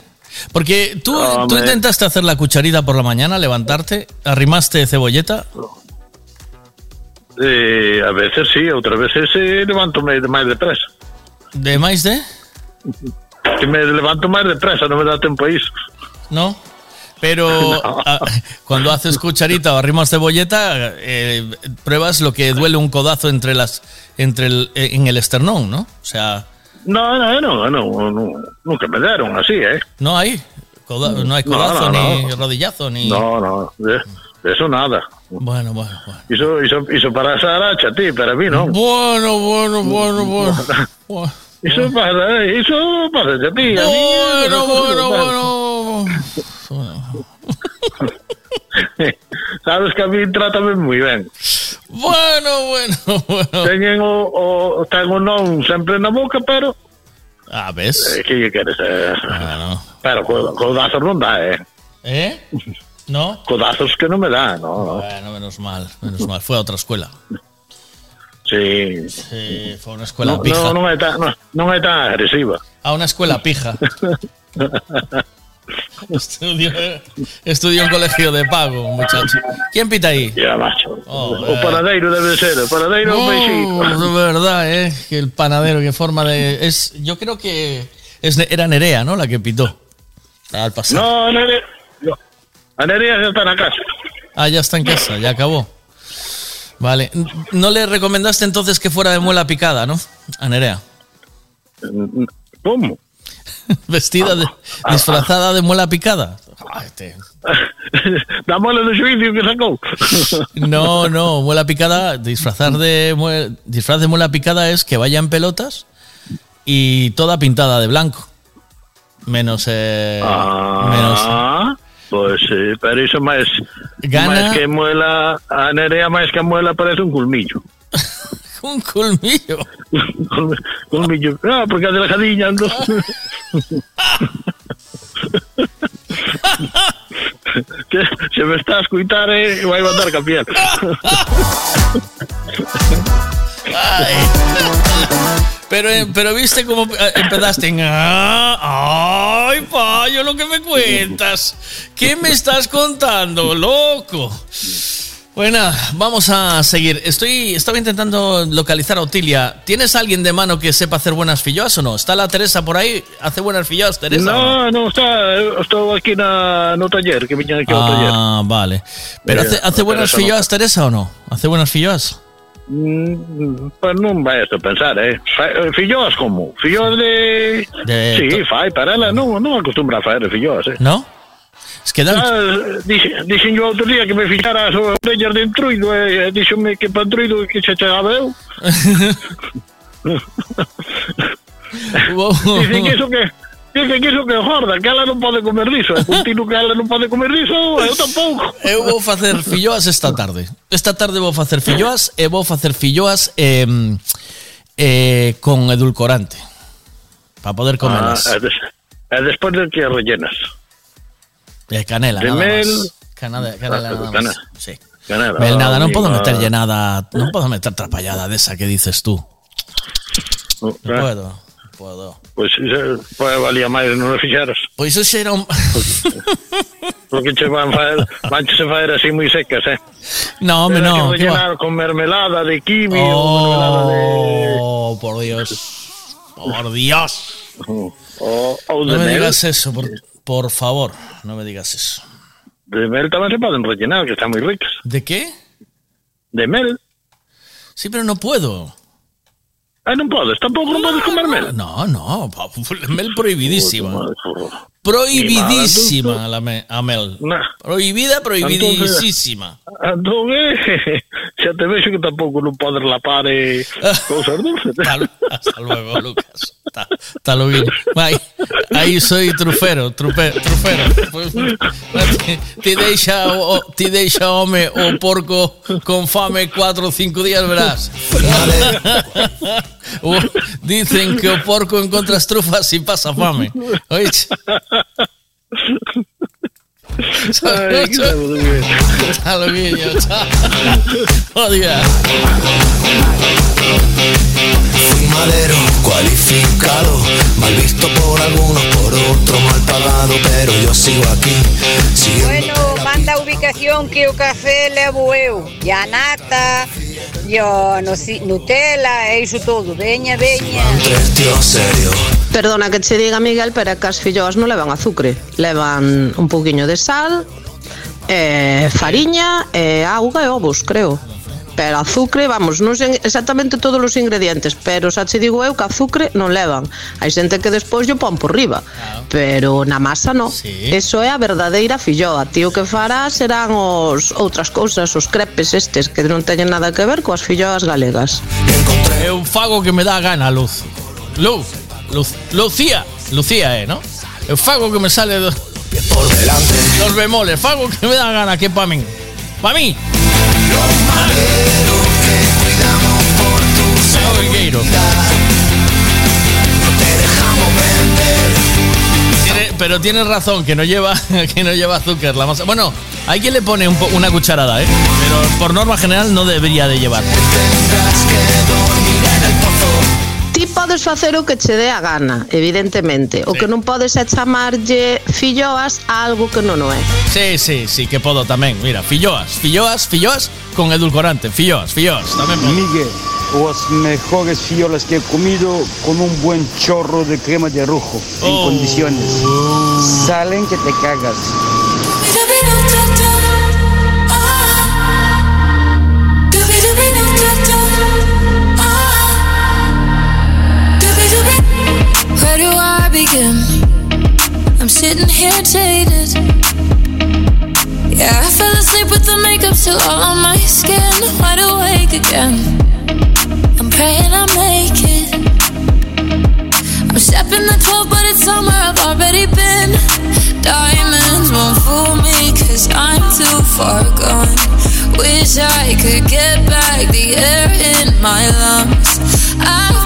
Porque tú, tú intentaste hacer la cucharita por la mañana, levantarte, arrimaste cebolleta. Eh, a veces sí, otras veces eh, levanto más más depresa. ¿De maíz de? Que me levanto más depresa, no me da tiempo a eso. ¿No? Pero ah, cuando haces cucharita o arrimas cebolleta, eh, pruebas lo que duele un codazo entre las, entre el, eh, en el esternón, ¿no? O sea, No, no, no, no, no, nunca me dieron así, ¿eh? no hay, coda- no hay No, codazo no, ni no. rodillazo ni. No, no, de, de eso nada. Bueno, bueno, bueno. Hizo, hizo, hizo para aracha, ti, para mí, ¿no? Bueno, bueno, bueno, bueno. Eso para, eso para a ti, a mí. Bueno, bueno, bueno. Sabes que a mí trátame muy bien. Bueno, bueno, bueno. Teñen o, o non sempre na boca, pero Ah, ves. eh, que lle queres? Eh? Pero co- codazos non dá, eh? ¿Eh? ¿No? Codazos que non me dá, no, no. Bueno, menos mal, menos mal. Fue a otra escuela. Sí. Sí, fue a una escuela No, pija. no, non é tan, non, non é tan agresiva. A una escuela pija. Estudio, estudio en colegio de pago, muchacho. ¿Quién pita ahí? Ya, macho. Oh, o panadeiro debe ser, o panadeiro é un peixito. de verdad, eh. Que el panadero, qué forma de. Es, yo creo que es, era Nerea, ¿no? La que pitó. Al pasar. No, Nere, no. A Nerea xa está na casa. Ah, ya está en casa, ya acabó. Vale. ¿No le recomendaste entonces que fuera de muela picada, no? A Nerea. ¿Cómo? Vestida de. disfrazada de muela picada. Ay, te- Dámosle do xuicio que sacou. No, no, muela picada, disfrazar de disfraz de muela picada es que vaya en pelotas y toda pintada de blanco. Menos eh, menos Ah, pois sí, pero iso máis Gana- que muela, a Nerea máis que muela parece un culmillo. un colmillo. Cul- culmillo. Ah, porque a delgadiña ando. que se me está a escuitar e eh, vai mandar cambiar. Pero, eh, pero viste cómo eh, empezaste en "Ah, ay payo lo que me cuentas ¿qué me estás contando loco? Bueno, vamos a seguir. Estoy, estaba intentando localizar a Otilia. ¿Tienes alguien de mano que sepa hacer buenas filloas o no? ¿Está la Teresa por ahí? ¿Hace buenas filloas, Teresa? No, no, está, estou aquí na, no taller, que viña aquí ao taller. Ah, vale. ¿Pero Eh, hace, buenas Teresa no. filloas, Teresa, o no? ¿Hace buenas filloas? Mm, Pues non vai a pensar, eh? Eh, Filloas como? Filloas de... De sí, fai, para ela non, non acostumbra a faer filloas, eh? ¿No? Quedan... Ah, dixen, dixen yo outro día que me fixara as orellas de entruido e eh, dixome que pa entruido que se chegaba eu. dicen que iso que Dicen que iso que jorda, que ela non pode comer diso. E continuo que ela non pode comer diso, eu tampouco. Eu vou facer filloas esta tarde. Esta tarde vou facer filloas e vou facer filloas eh, eh, con edulcorante. Para poder comerlas. Ah, e, des, e despois de que rellenas. E canela, de nada máis. Canela, canela nada máis. Sí. Canela, Mel nada, non amigo, podo ah. meterlle nada, non podo meter trapallada desa que dices tú. Ah. podo, non podo. Pois pues, valía máis non o fixeras. Pois iso xa era un... Porque che van faer, van se faer así moi secas, eh? No, no. que va. rellenar con mermelada de kiwi mermelada de... Oh, por Dios. Por Dios. O, ou de No me digas eso, por, por favor. No me digas eso. De mel tamén se poden rellenar, que están moi ricas. ¿De qué? De mel. Sí, pero no puedo. Ah, non podes, tampouco non podes comer mel. No, no, mel prohibidísima. Prohibidísima la mel. Prohibida, prohibidísima. Entón, eh, xa te vexo que tampouco non podes lapar e cousas dulces. Hasta luego, Lucas. Hasta, hasta luego. Aí, aí soy trufero, trupe, trufero. Pues, ti, ti deixa o, o- ti deixa home o porco con fame 4 ou 5 días, verás. O- dicen que o porco encontra as trufas e pasa fame. Oiche? Ay, que estamos de bien. Hasta luego, chao. Odia. Fumadero cualificado, mal visto por algunos, por otros mal pagado, pero yo sigo aquí, Bueno, manda ubicación que o café levo eu. Yo, no, Nutella e iso todo. Veña, veña. Perdona que che diga, Miguel, pero que as filloas non levan azucre. Levan un poquinho de sal, eh, fariña, e eh, auga e ovos, creo pero azucre, vamos, non sen exactamente todos os ingredientes, pero xa che digo eu que azucre non levan. Hai xente que despois lle pon por riba, claro. pero na masa non. Sí. Eso é a verdadeira filloa. Ti o que fará serán os outras cousas, os crepes estes que non teñen nada que ver coas filloas galegas. É un fago que me dá gana, Luz. Luz, Luz, Lucía, Lucía é, eh, ¿no? Eu fago que me sale do... por delante. Los bemoles, fago que me dá gana que pa min. Pa mí. Pero tienes razón que no lleva que no lleva azúcar la masa. Bueno, hay quien le pone un po- una cucharada, ¿eh? Pero por norma general no debería de llevar. podes facer o que che dé a gana, evidentemente. O sí. que non podes é chamarlle filloas a algo que non o é. Sí, sí, sí, que podo tamén. Mira, filloas, filloas, filloas con edulcorante. Filloas, filloas, tamén podo. Miguel, os mejores fiolas que he comido con un buen chorro de crema de rojo en oh. condiciones. Salen que te cagas. Begin? I'm sitting here jaded. Yeah, I fell asleep with the makeup still all on my skin. Wide awake again. I'm praying I make it. I'm stepping the 12, but it's somewhere I've already been. Diamonds won't fool me, cause I'm too far gone. Wish I could get back the air in my lungs. I've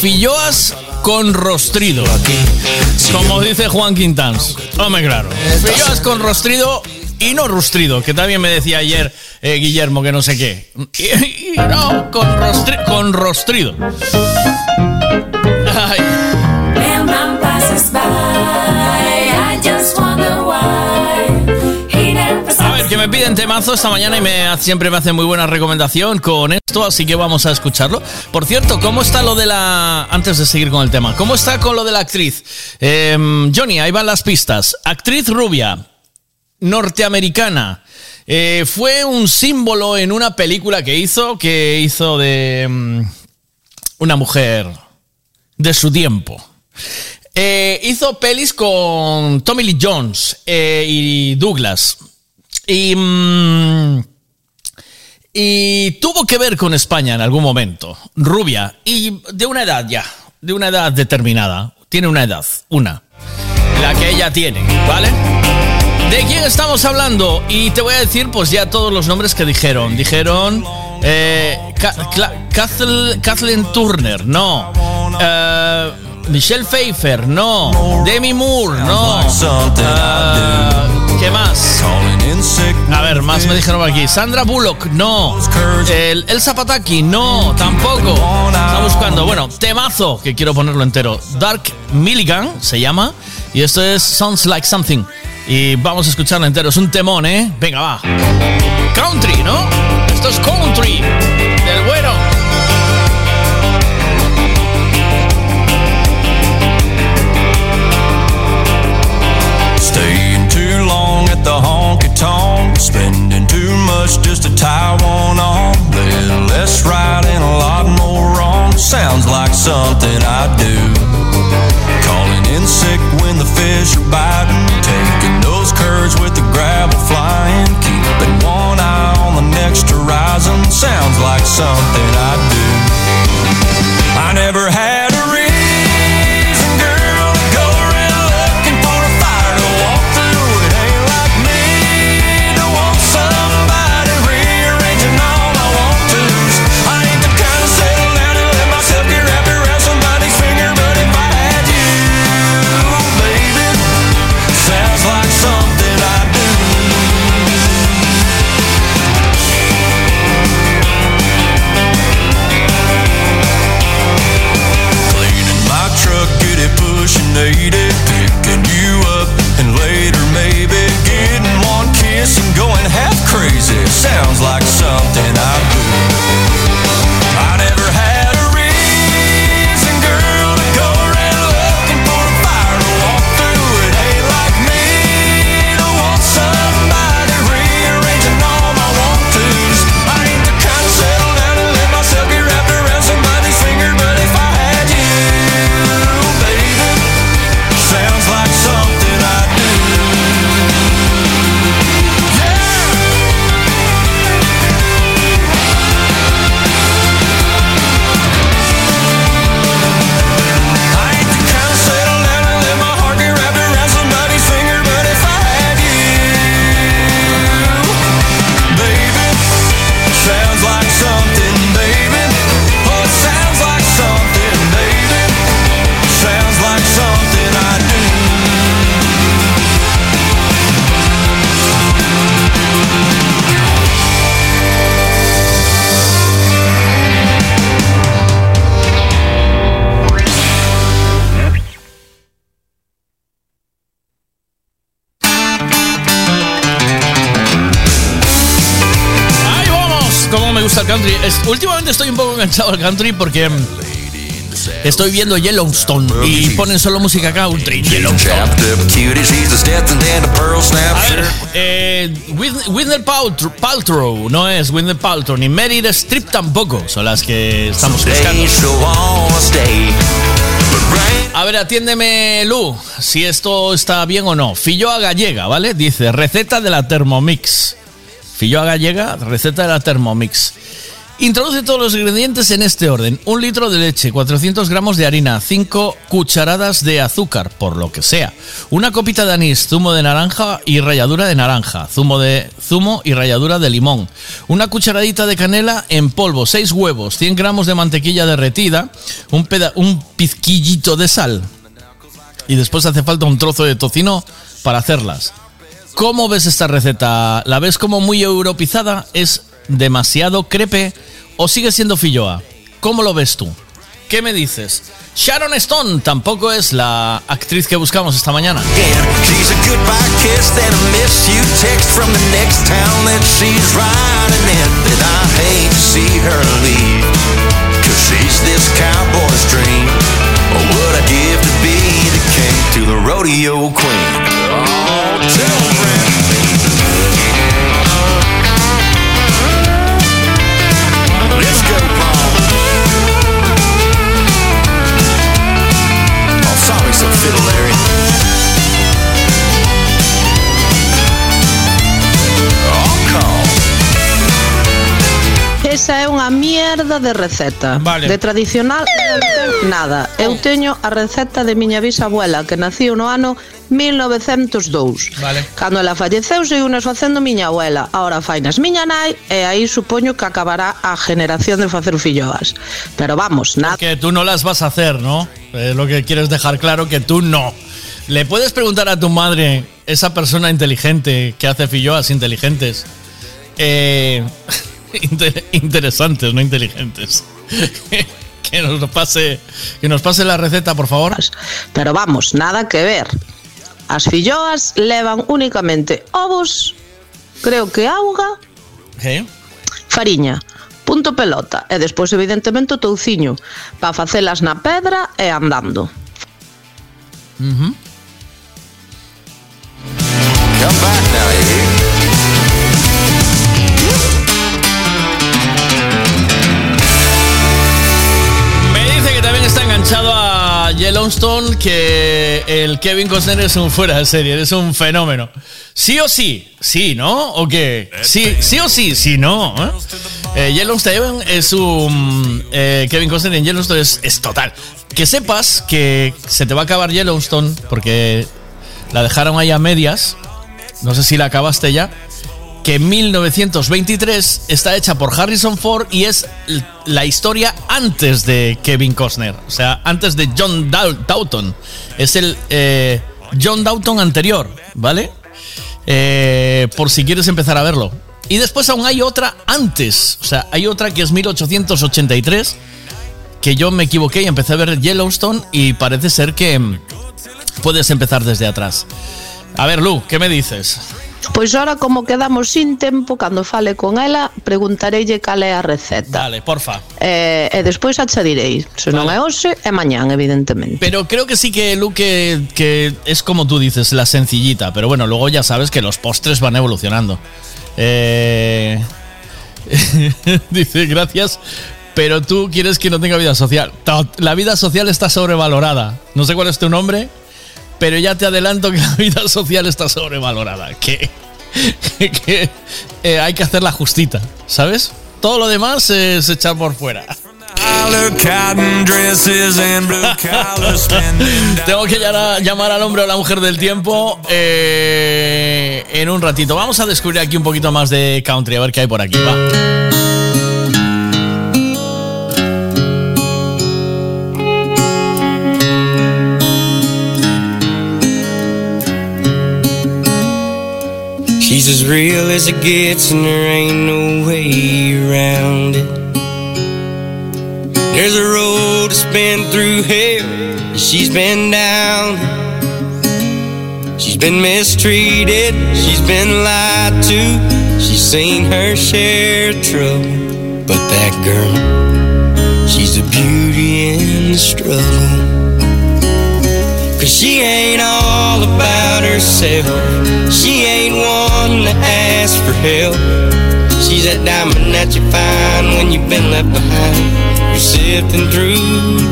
filloas con rostrido. Como dice Juan Quintans. Hombre, claro. Filloas con rostrido y no rustrido, que también me decía ayer eh, Guillermo que no sé qué. Y no, con, rostri- con rostrido. Ay. Me piden temazo esta mañana y siempre me hacen muy buena recomendación con esto, así que vamos a escucharlo. Por cierto, ¿cómo está lo de la... Antes de seguir con el tema, ¿cómo está con lo de la actriz? Em, Johnny, ahí van las pistas. Actriz rubia, norteamericana. Eh, fue un símbolo en una película que hizo, que hizo de mm, una mujer de su tiempo. Eh, hizo pelis con Tommy Lee Jones eh, y Douglas. Y, mm, y tuvo que ver con España en algún momento. Rubia. Y de una edad ya. De una edad determinada. Tiene una edad. Una. La que ella tiene. ¿Vale? ¿De quién estamos hablando? Y te voy a decir, pues ya todos los nombres que dijeron. Dijeron. Eh, Kathleen, Kathleen Turner, no. Eh, Michelle Pfeiffer, no. Demi Moore, no. ¿Qué más? A ver, más me dijeron por aquí. Sandra Bullock, no. El, el Zapataki, no, tampoco. Está buscando. Bueno, temazo, que quiero ponerlo entero. Dark Milligan se llama. Y esto es Sounds Like Something. Y vamos a escucharlo entero. Es un temón, ¿eh? Venga, va. Country, ¿no? Esto es country. The honky tonk, spending too much just to tie one on. Little less right and a lot more wrong. Sounds like something I do. Calling in sick when the fish are biting, taking those curves with the gravel flying, keeping one eye on the next horizon. Sounds like something I do. I never Es- últimamente estoy un poco enganchado al country porque estoy viendo Yellowstone y ponen solo música country. Yellowstone. A ver, eh, Whitney Paltrow, Paltrow, no es Whitney Paltrow, ni Meryl Streep tampoco, son las que estamos buscando. A ver, atiéndeme, Lu, si esto está bien o no. Filloa gallega, ¿vale? Dice, receta de la Thermomix. Filloa gallega, receta de la Thermomix. Introduce todos los ingredientes en este orden. Un litro de leche, 400 gramos de harina, 5 cucharadas de azúcar, por lo que sea. Una copita de anís, zumo de naranja y ralladura de naranja, zumo de zumo y ralladura de limón. Una cucharadita de canela en polvo, 6 huevos, 100 gramos de mantequilla derretida, un, pizquillito de sal. Y después hace falta un trozo de tocino para hacerlas. ¿Cómo ves esta receta? ¿La ves como muy europizada? ¿Es demasiado crepe o sigue siendo filloa? ¿Cómo lo ves tú? ¿Qué me dices? Sharon Stone tampoco es la actriz que buscamos esta mañana. Esa é unha mierda de receta. Vale. De tradicional nada. Eu teño a receta de miña bisabuela que naciu no ano 1902. Vale. Cando ela falleceu, seguiunas facendo miña abuela. Ahora fainas miña nai e aí supoño que acabará a generación de facer filloas. Pero vamos, nada. Que tú no las vas a hacer, ¿no? Es lo que quieres dejar claro que tú no. ¿Le puedes preguntar a tu madre, esa persona inteligente que hace filloas inteligentes? Eh, inter- interesantes, no inteligentes. que nos pase, que nos pase la receta, por favor. Pero vamos, nada que ver. As filloas levan únicamente ovos, creo que auga, ¿Eh? fariña, punto pelota e despois evidentemente o touciño para facelas na pedra e andando. Come está enganchado a Yellowstone, que el Kevin Costner es un fuera de serie, es un fenómeno. Sí o sí, sí, ¿no? ¿O qué? Sí, sí o sí, sí, no. ¿eh? Eh, Yellowstone es un... eh, Kevin Costner en Yellowstone es, es total. Que sepas que se te va a acabar Yellowstone porque la dejaron ahí a medias. No sé si la acabaste ya que en 1923 está hecha por Harrison Ford y es la historia antes de Kevin Costner, o sea, antes de John Doughton. Es el eh, John Doughton anterior, ¿vale? Eh, por si quieres empezar a verlo. Y después aún hay otra antes, o sea, hay otra que es 1883, que yo me equivoqué y empecé a ver Yellowstone y parece ser que mm, puedes empezar desde atrás. A ver, Lu, ¿qué me dices? Pois ora como quedamos sin tempo, cando fale con ela, preguntareille cal é a receta. Vale, porfa. E, e despois xa direi. Se non é hoxe, é mañán, evidentemente. Pero creo que sí que, Lu, que, es como tú dices, la sencillita. Pero bueno, luego ya sabes que los postres van evolucionando. Eh, dice, gracias. Pero tú quieres que no tenga vida social. La vida social está sobrevalorada. No sé cuál es tu nombre, pero ya te adelanto que la vida social está sobrevalorada. Que, que, eh, hay que hacerla justita, ¿sabes? Todo lo demás es echar por fuera. Tengo que llamar, llamar al hombre o la mujer del tiempo eh, en un ratito. Vamos a descubrir aquí un poquito más de country, a ver qué hay por aquí. Va. She's as real as it gets, and there ain't no way around it. There's a road that's been through hell, that she's been down. She's been mistreated, she's been lied to, she's seen her share of trouble. But that girl, she's a beauty in the struggle. Cause she ain't all about herself. She ain't one to ask for help. She's that diamond that you find when you've been left behind. You're sifting through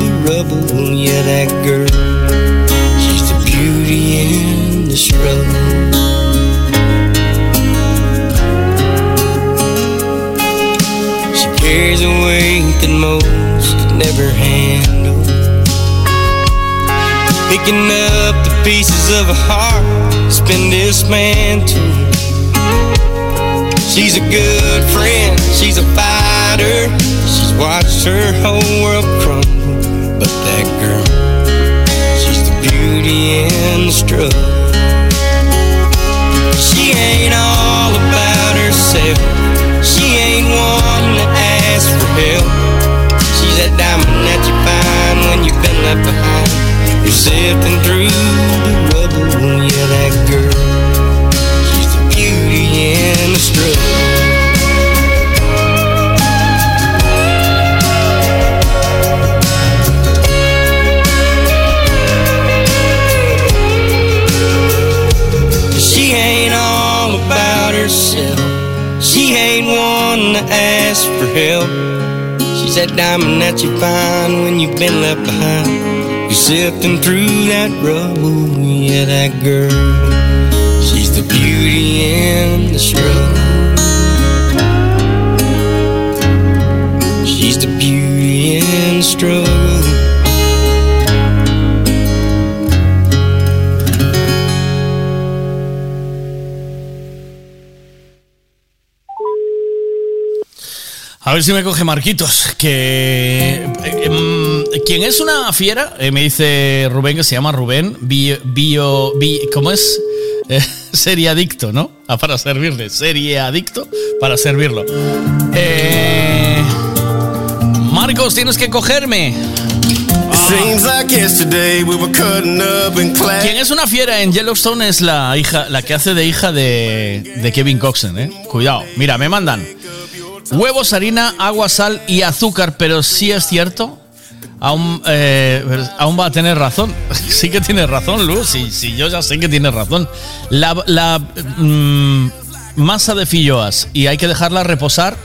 the rubble. Yeah, that girl. She's the beauty in the struggle. She carries a weight that most could never handle. Picking up the pieces of a heart that's been dismantled. She's a good friend, she's a fighter. She's watched her whole world crumble. But that girl, she's the beauty and the struggle. She ain't all about herself. She ain't one to ask for help. She's that diamond that you find when you've been left behind. You're sifting through the rubble. Yeah, that girl. The. She ain't all about herself. She ain't one to ask for help. She's that diamond that you find when you've been left behind. You're sifting through that rubble. Yeah, that girl. A ver si me coge Marquitos, que... eh, em, quien es una fiera, eh, me dice Rubén, que se llama Rubén, bio... bio bi- ¿Cómo es? Eh, serie adicto, ¿no? Ah, para servirle, serie adicto para servirlo. Eh, Marcos, tienes que cogerme. Quien es una fiera en Yellowstone es la hija, la que hace de hija de, de Kevin Coxon, ¿eh? Cuidado. Mira, me mandan huevos, harina, agua, sal y azúcar, pero sí es cierto. Aún, eh, aún va a tener razón. Sí que tiene razón, Luz. Sí, yo ya sé que tiene razón. La, la, mm, masa de filloas y hay que dejarla reposar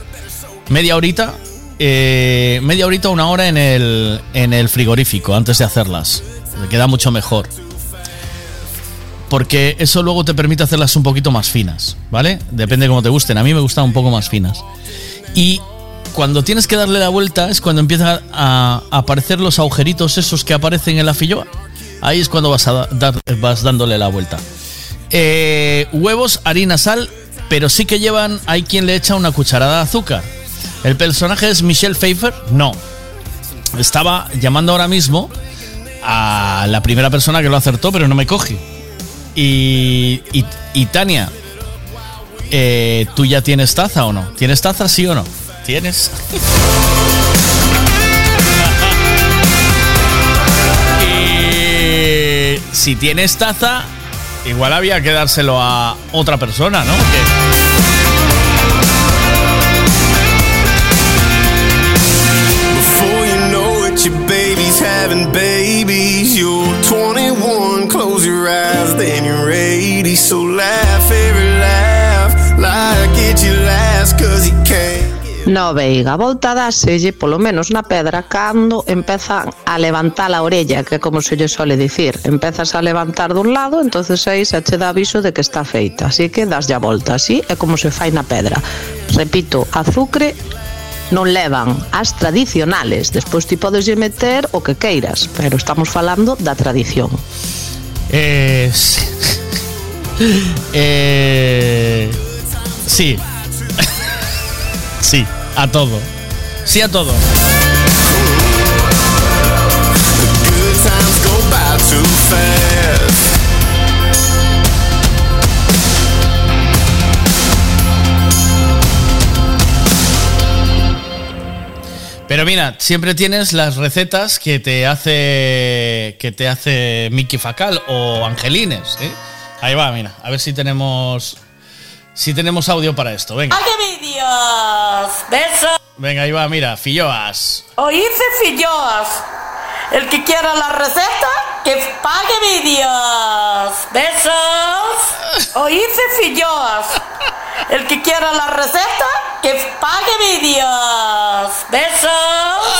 media horita. eh, media horita, una hora en el, en el frigorífico antes de hacerlas. Le queda mucho mejor porque eso luego te permite hacerlas un poquito más finas, ¿vale? Depende de cómo te gusten. A mí me gustan un poco más finas. Y cuando tienes que darle la vuelta es cuando empiezan a aparecer los agujeritos esos que aparecen en la filloa. Ahí es cuando vas, a dar, vas dándole la vuelta. Eh, huevos, harina, sal, pero sí que llevan, hay quien le echa una cucharada de azúcar. ¿El personaje es Michelle Pfeiffer? No. Estaba llamando ahora mismo a la primera persona que lo acertó, pero no me coge. Y, y, y Tania, eh, ¿tú ya tienes taza o no? ¿Tienes taza, sí o no? ¿Tienes? y si tienes taza, igual había que dárselo a otra persona, ¿no? Que- Before you know it, your baby's having babies. You're 21, close your eyes, then you're 80. So laugh every laugh like it's your last, cause you can't. Na veiga. a volta dáselle, polo menos na pedra, cando empeza a levantar a orella, que é como se lle sole dicir. Empezas a levantar dun lado, entonces aí se che dá aviso de que está feita. Así que daslle a volta, así é como se fai na pedra. Repito, azucre non levan as tradicionales. Despois ti podes lle meter o que queiras, pero estamos falando da tradición. Eh, sí. eh, sí. sí. A todo. Sí a todo. Pero mira, siempre tienes las recetas que te hace que te hace Miki Facal o Angelines, ¿eh? Ahí va, mira, a ver si tenemos si tenemos audio para esto. Venga. ¡Pague vídeos! ¡Besos! Venga, ahí va, mira, Filloas. Oíste, filloas. El que quiera la receta, que pague vídeos. ¡Besos! Oíste, filloas. El que quiera la receta, que pague vídeos. ¡Besos!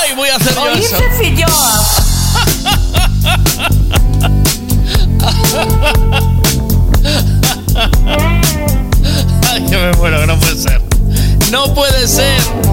¡Ay, voy a hacer yo Oíste, eso! filloas. no puede ser. No puede ser.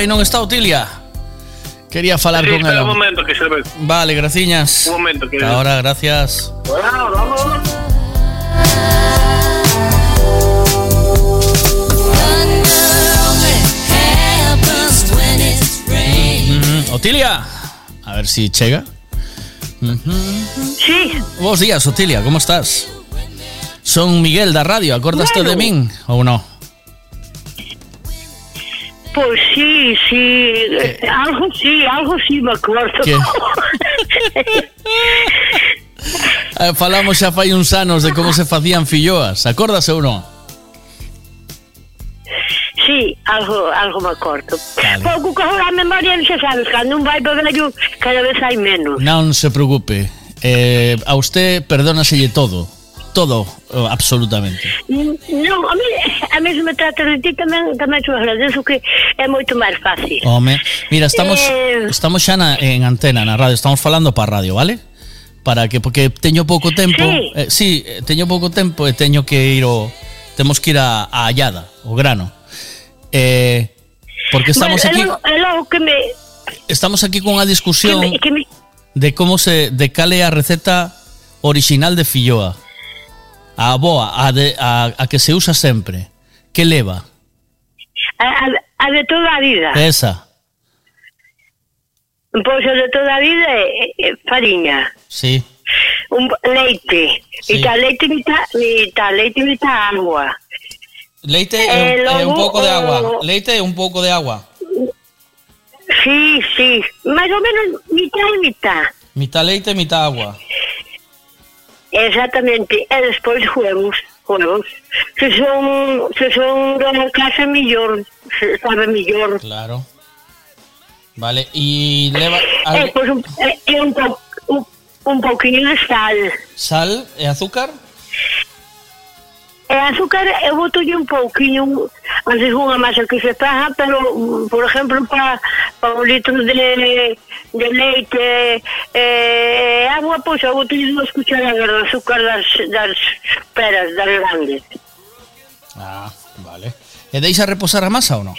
Ai, non está Otilia. Quería falar Sí, con ela. un momento que se ve. Vale, graciñas. Un momento que Ahora, gracias. Bueno, vamos. Mm, Otilia. A ver si chega. Sí. Buenos días, Otilia, ¿cómo estás? Son Miguel da Radio, acordaste de min ou no? Sí, sí, eh, algo sí, algo sí me acuerdo. ¿Qué? Eh, falamos xa fai uns anos de como se facían filloas, acórdase ou non? Sí, algo, algo me acordo. Pouco que a memoria, xa sabes, cando un vai vello, cada vez hai menos. Non se preocupe. Eh, a usted perdónaselle todo. Todo, eh, absolutamente. Non, a mí, a mí se me trata de ti tamén, tamén te agradezo que é moito máis fácil. Home, mira, estamos Eh, estamos xa na, en antena na radio, estamos falando para radio, vale? Para que porque teño pouco tempo, Sí. eh, sí, eh, teño pouco tempo e teño que ir o temos que ir a, a Allada, o grano. Eh, porque estamos bueno, aquí logo- que me... estamos aquí con unha Que discusión me, que me de como se de cal é a receta original de filloa. A boa, a, de, a, a que se usa sempre. Que leva? a, de toda a vida. Esa. Pois a de toda a vida é, é fariña. Sí. un leite, Sí. mitad leite, mitad, mitad leite, mitad agua. Leite Eh, e un, e pouco de agua. Leite e un pouco de agua. Sí, sí, más o menos mitad y mitad. Mitad leite, mitad agua. Exactamente, e despois huevos, huevos. Se son, se son de la casa millor, se sabe millor. Claro. Vale, y leva Eh, algo- pois un, eh, eh, un, po, un, un pouquinho de sal. sal e azúcar? E azúcar eu botolle un pouquinho, antes unha masa que se faja, pero, mm, por exemplo, para pa un litro de, de leite e agua, pois eu botolle dúas cucharadas de azúcar das, das peras, das grandes. Ah, vale. E deixa reposar a masa ou non?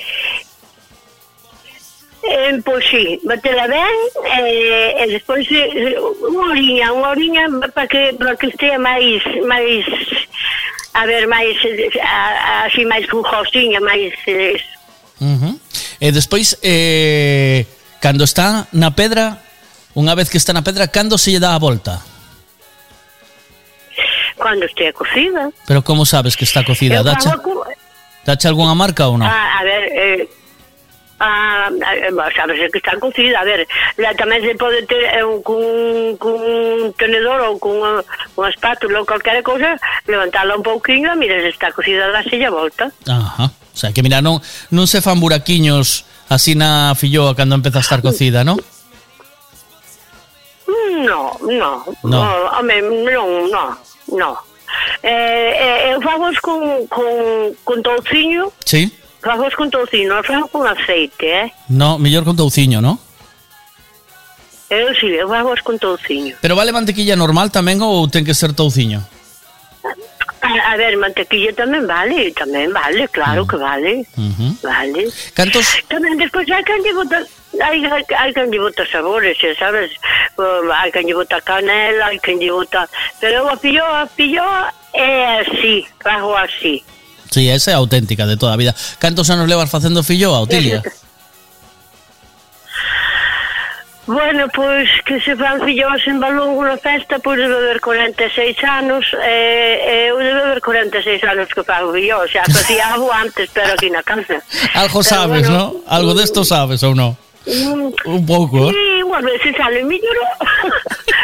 Eh, pois sí, batela ben e, e despois eh, unha para que, para que estea máis, máis a ver máis a, a, así máis pujosiña, máis eh. Uh -huh. E despois eh, cando está na pedra, unha vez que está na pedra, cando se lle dá a volta? Cando estea cocida. Pero como sabes que está cocida? Eu dacha, dacha algunha marca ou non? A, a ver, eh, a, a, sabes que está cocida, a ver, la, tamén se pode ter eh, cun, cun tenedor ou cun unha espátula ou calquera cousa, levantala un pouquinho e se está cocida da sella volta. Ajá. O sea, que mira, non, non se fan buraquiños así na filloa cando empeza a estar cocida, non? No, no, no. no home, non, no, no. Eh, eh, eu fago con, con, con touciño. Sí fagos con non fago con aceite, eh? No, mellor con touciño, ¿no? Eu si, eu fagos con touciño. Pero vale mantequilla normal tamén ou ten que ser touciño? A, a ver, mantequilla tamén vale, tamén vale, claro que vale, Ujú. vale. Cantos? Tamén despois hai que lle botar hai, hai, hai que lle botar sabores, eh, sabes? Um, hai que lle botar canela, hai que lle botar... Pero a pilloa, a pilloa é así, fago así. Sí, esa é auténtica de toda a vida. Cantos anos levas facendo filloa, Otilia? Bueno, pois que se fan filloas en Balongo na festa, pois debe haber 46 anos, eh, eu debe haber 46 anos que fago filloas, xa facía algo antes, pero aquí na casa. Algo Pero sabes, bueno, ¿no? Algo de esto sabes ou no? Mm, Un pouco, ¿eh? Sí, unhas veces salen mellor,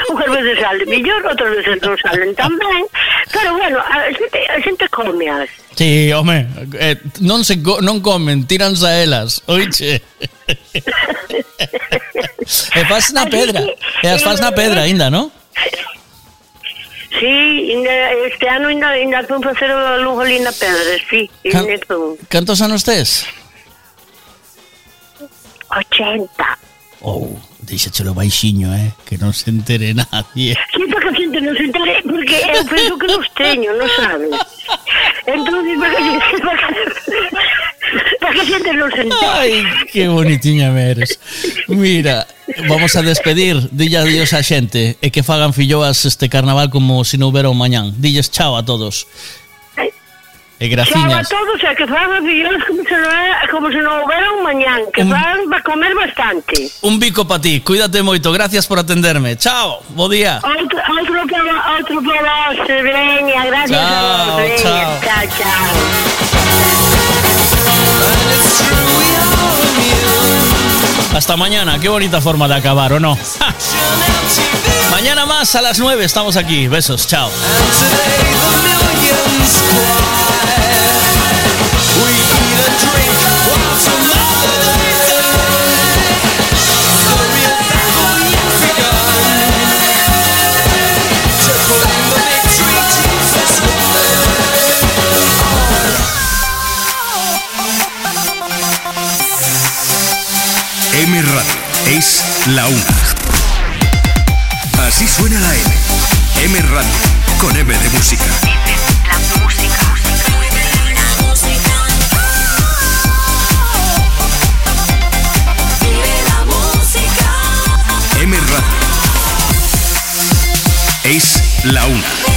unhas veces salen mellor, outras veces non salen tan ben, pero bueno, a xente, a xente come as. Sí, home, eh, non se non comen, tíranse a elas, oiche. e faz na pedra, e as faz na pedra aínda, ¿no? Sí, ainda- este ano ainda, ainda fun facer a luz ali na pedra, sí, Can- ainda. Cantos anos tes? 80. Oh, díxechelo baixiño, eh, que non se entere nadie. Sí, para que a xente non se entere, porque eu penso que nos teño, non sabes? Entón, para que, para que, para que a xente non se entere. Ay, qué bonitiña me eres. Mira, vamos a despedir. Dille adiós a xente e que fagan filloas este carnaval como se non houbera un mañán. Dilles chao a todos. E Chao a graciñas. todos, e que fagan fillones como se non, como se non houbera un mañán, que fagan para comer bastante. Un bico para ti. Cuídate moito. Gracias por atenderme. Chao. Bo día. Outro, outro para, outro para vos, veña, gracias a Chao, vos, veña, chao. chao, chao. Hasta mañana. Qué bonita forma de acabar, ¿o no? ¡Ja! Mañana más a las 9 estamos aquí. Besos. Chao. M Radio es la una. Así suena la M. M Radio con M de música. Es la una.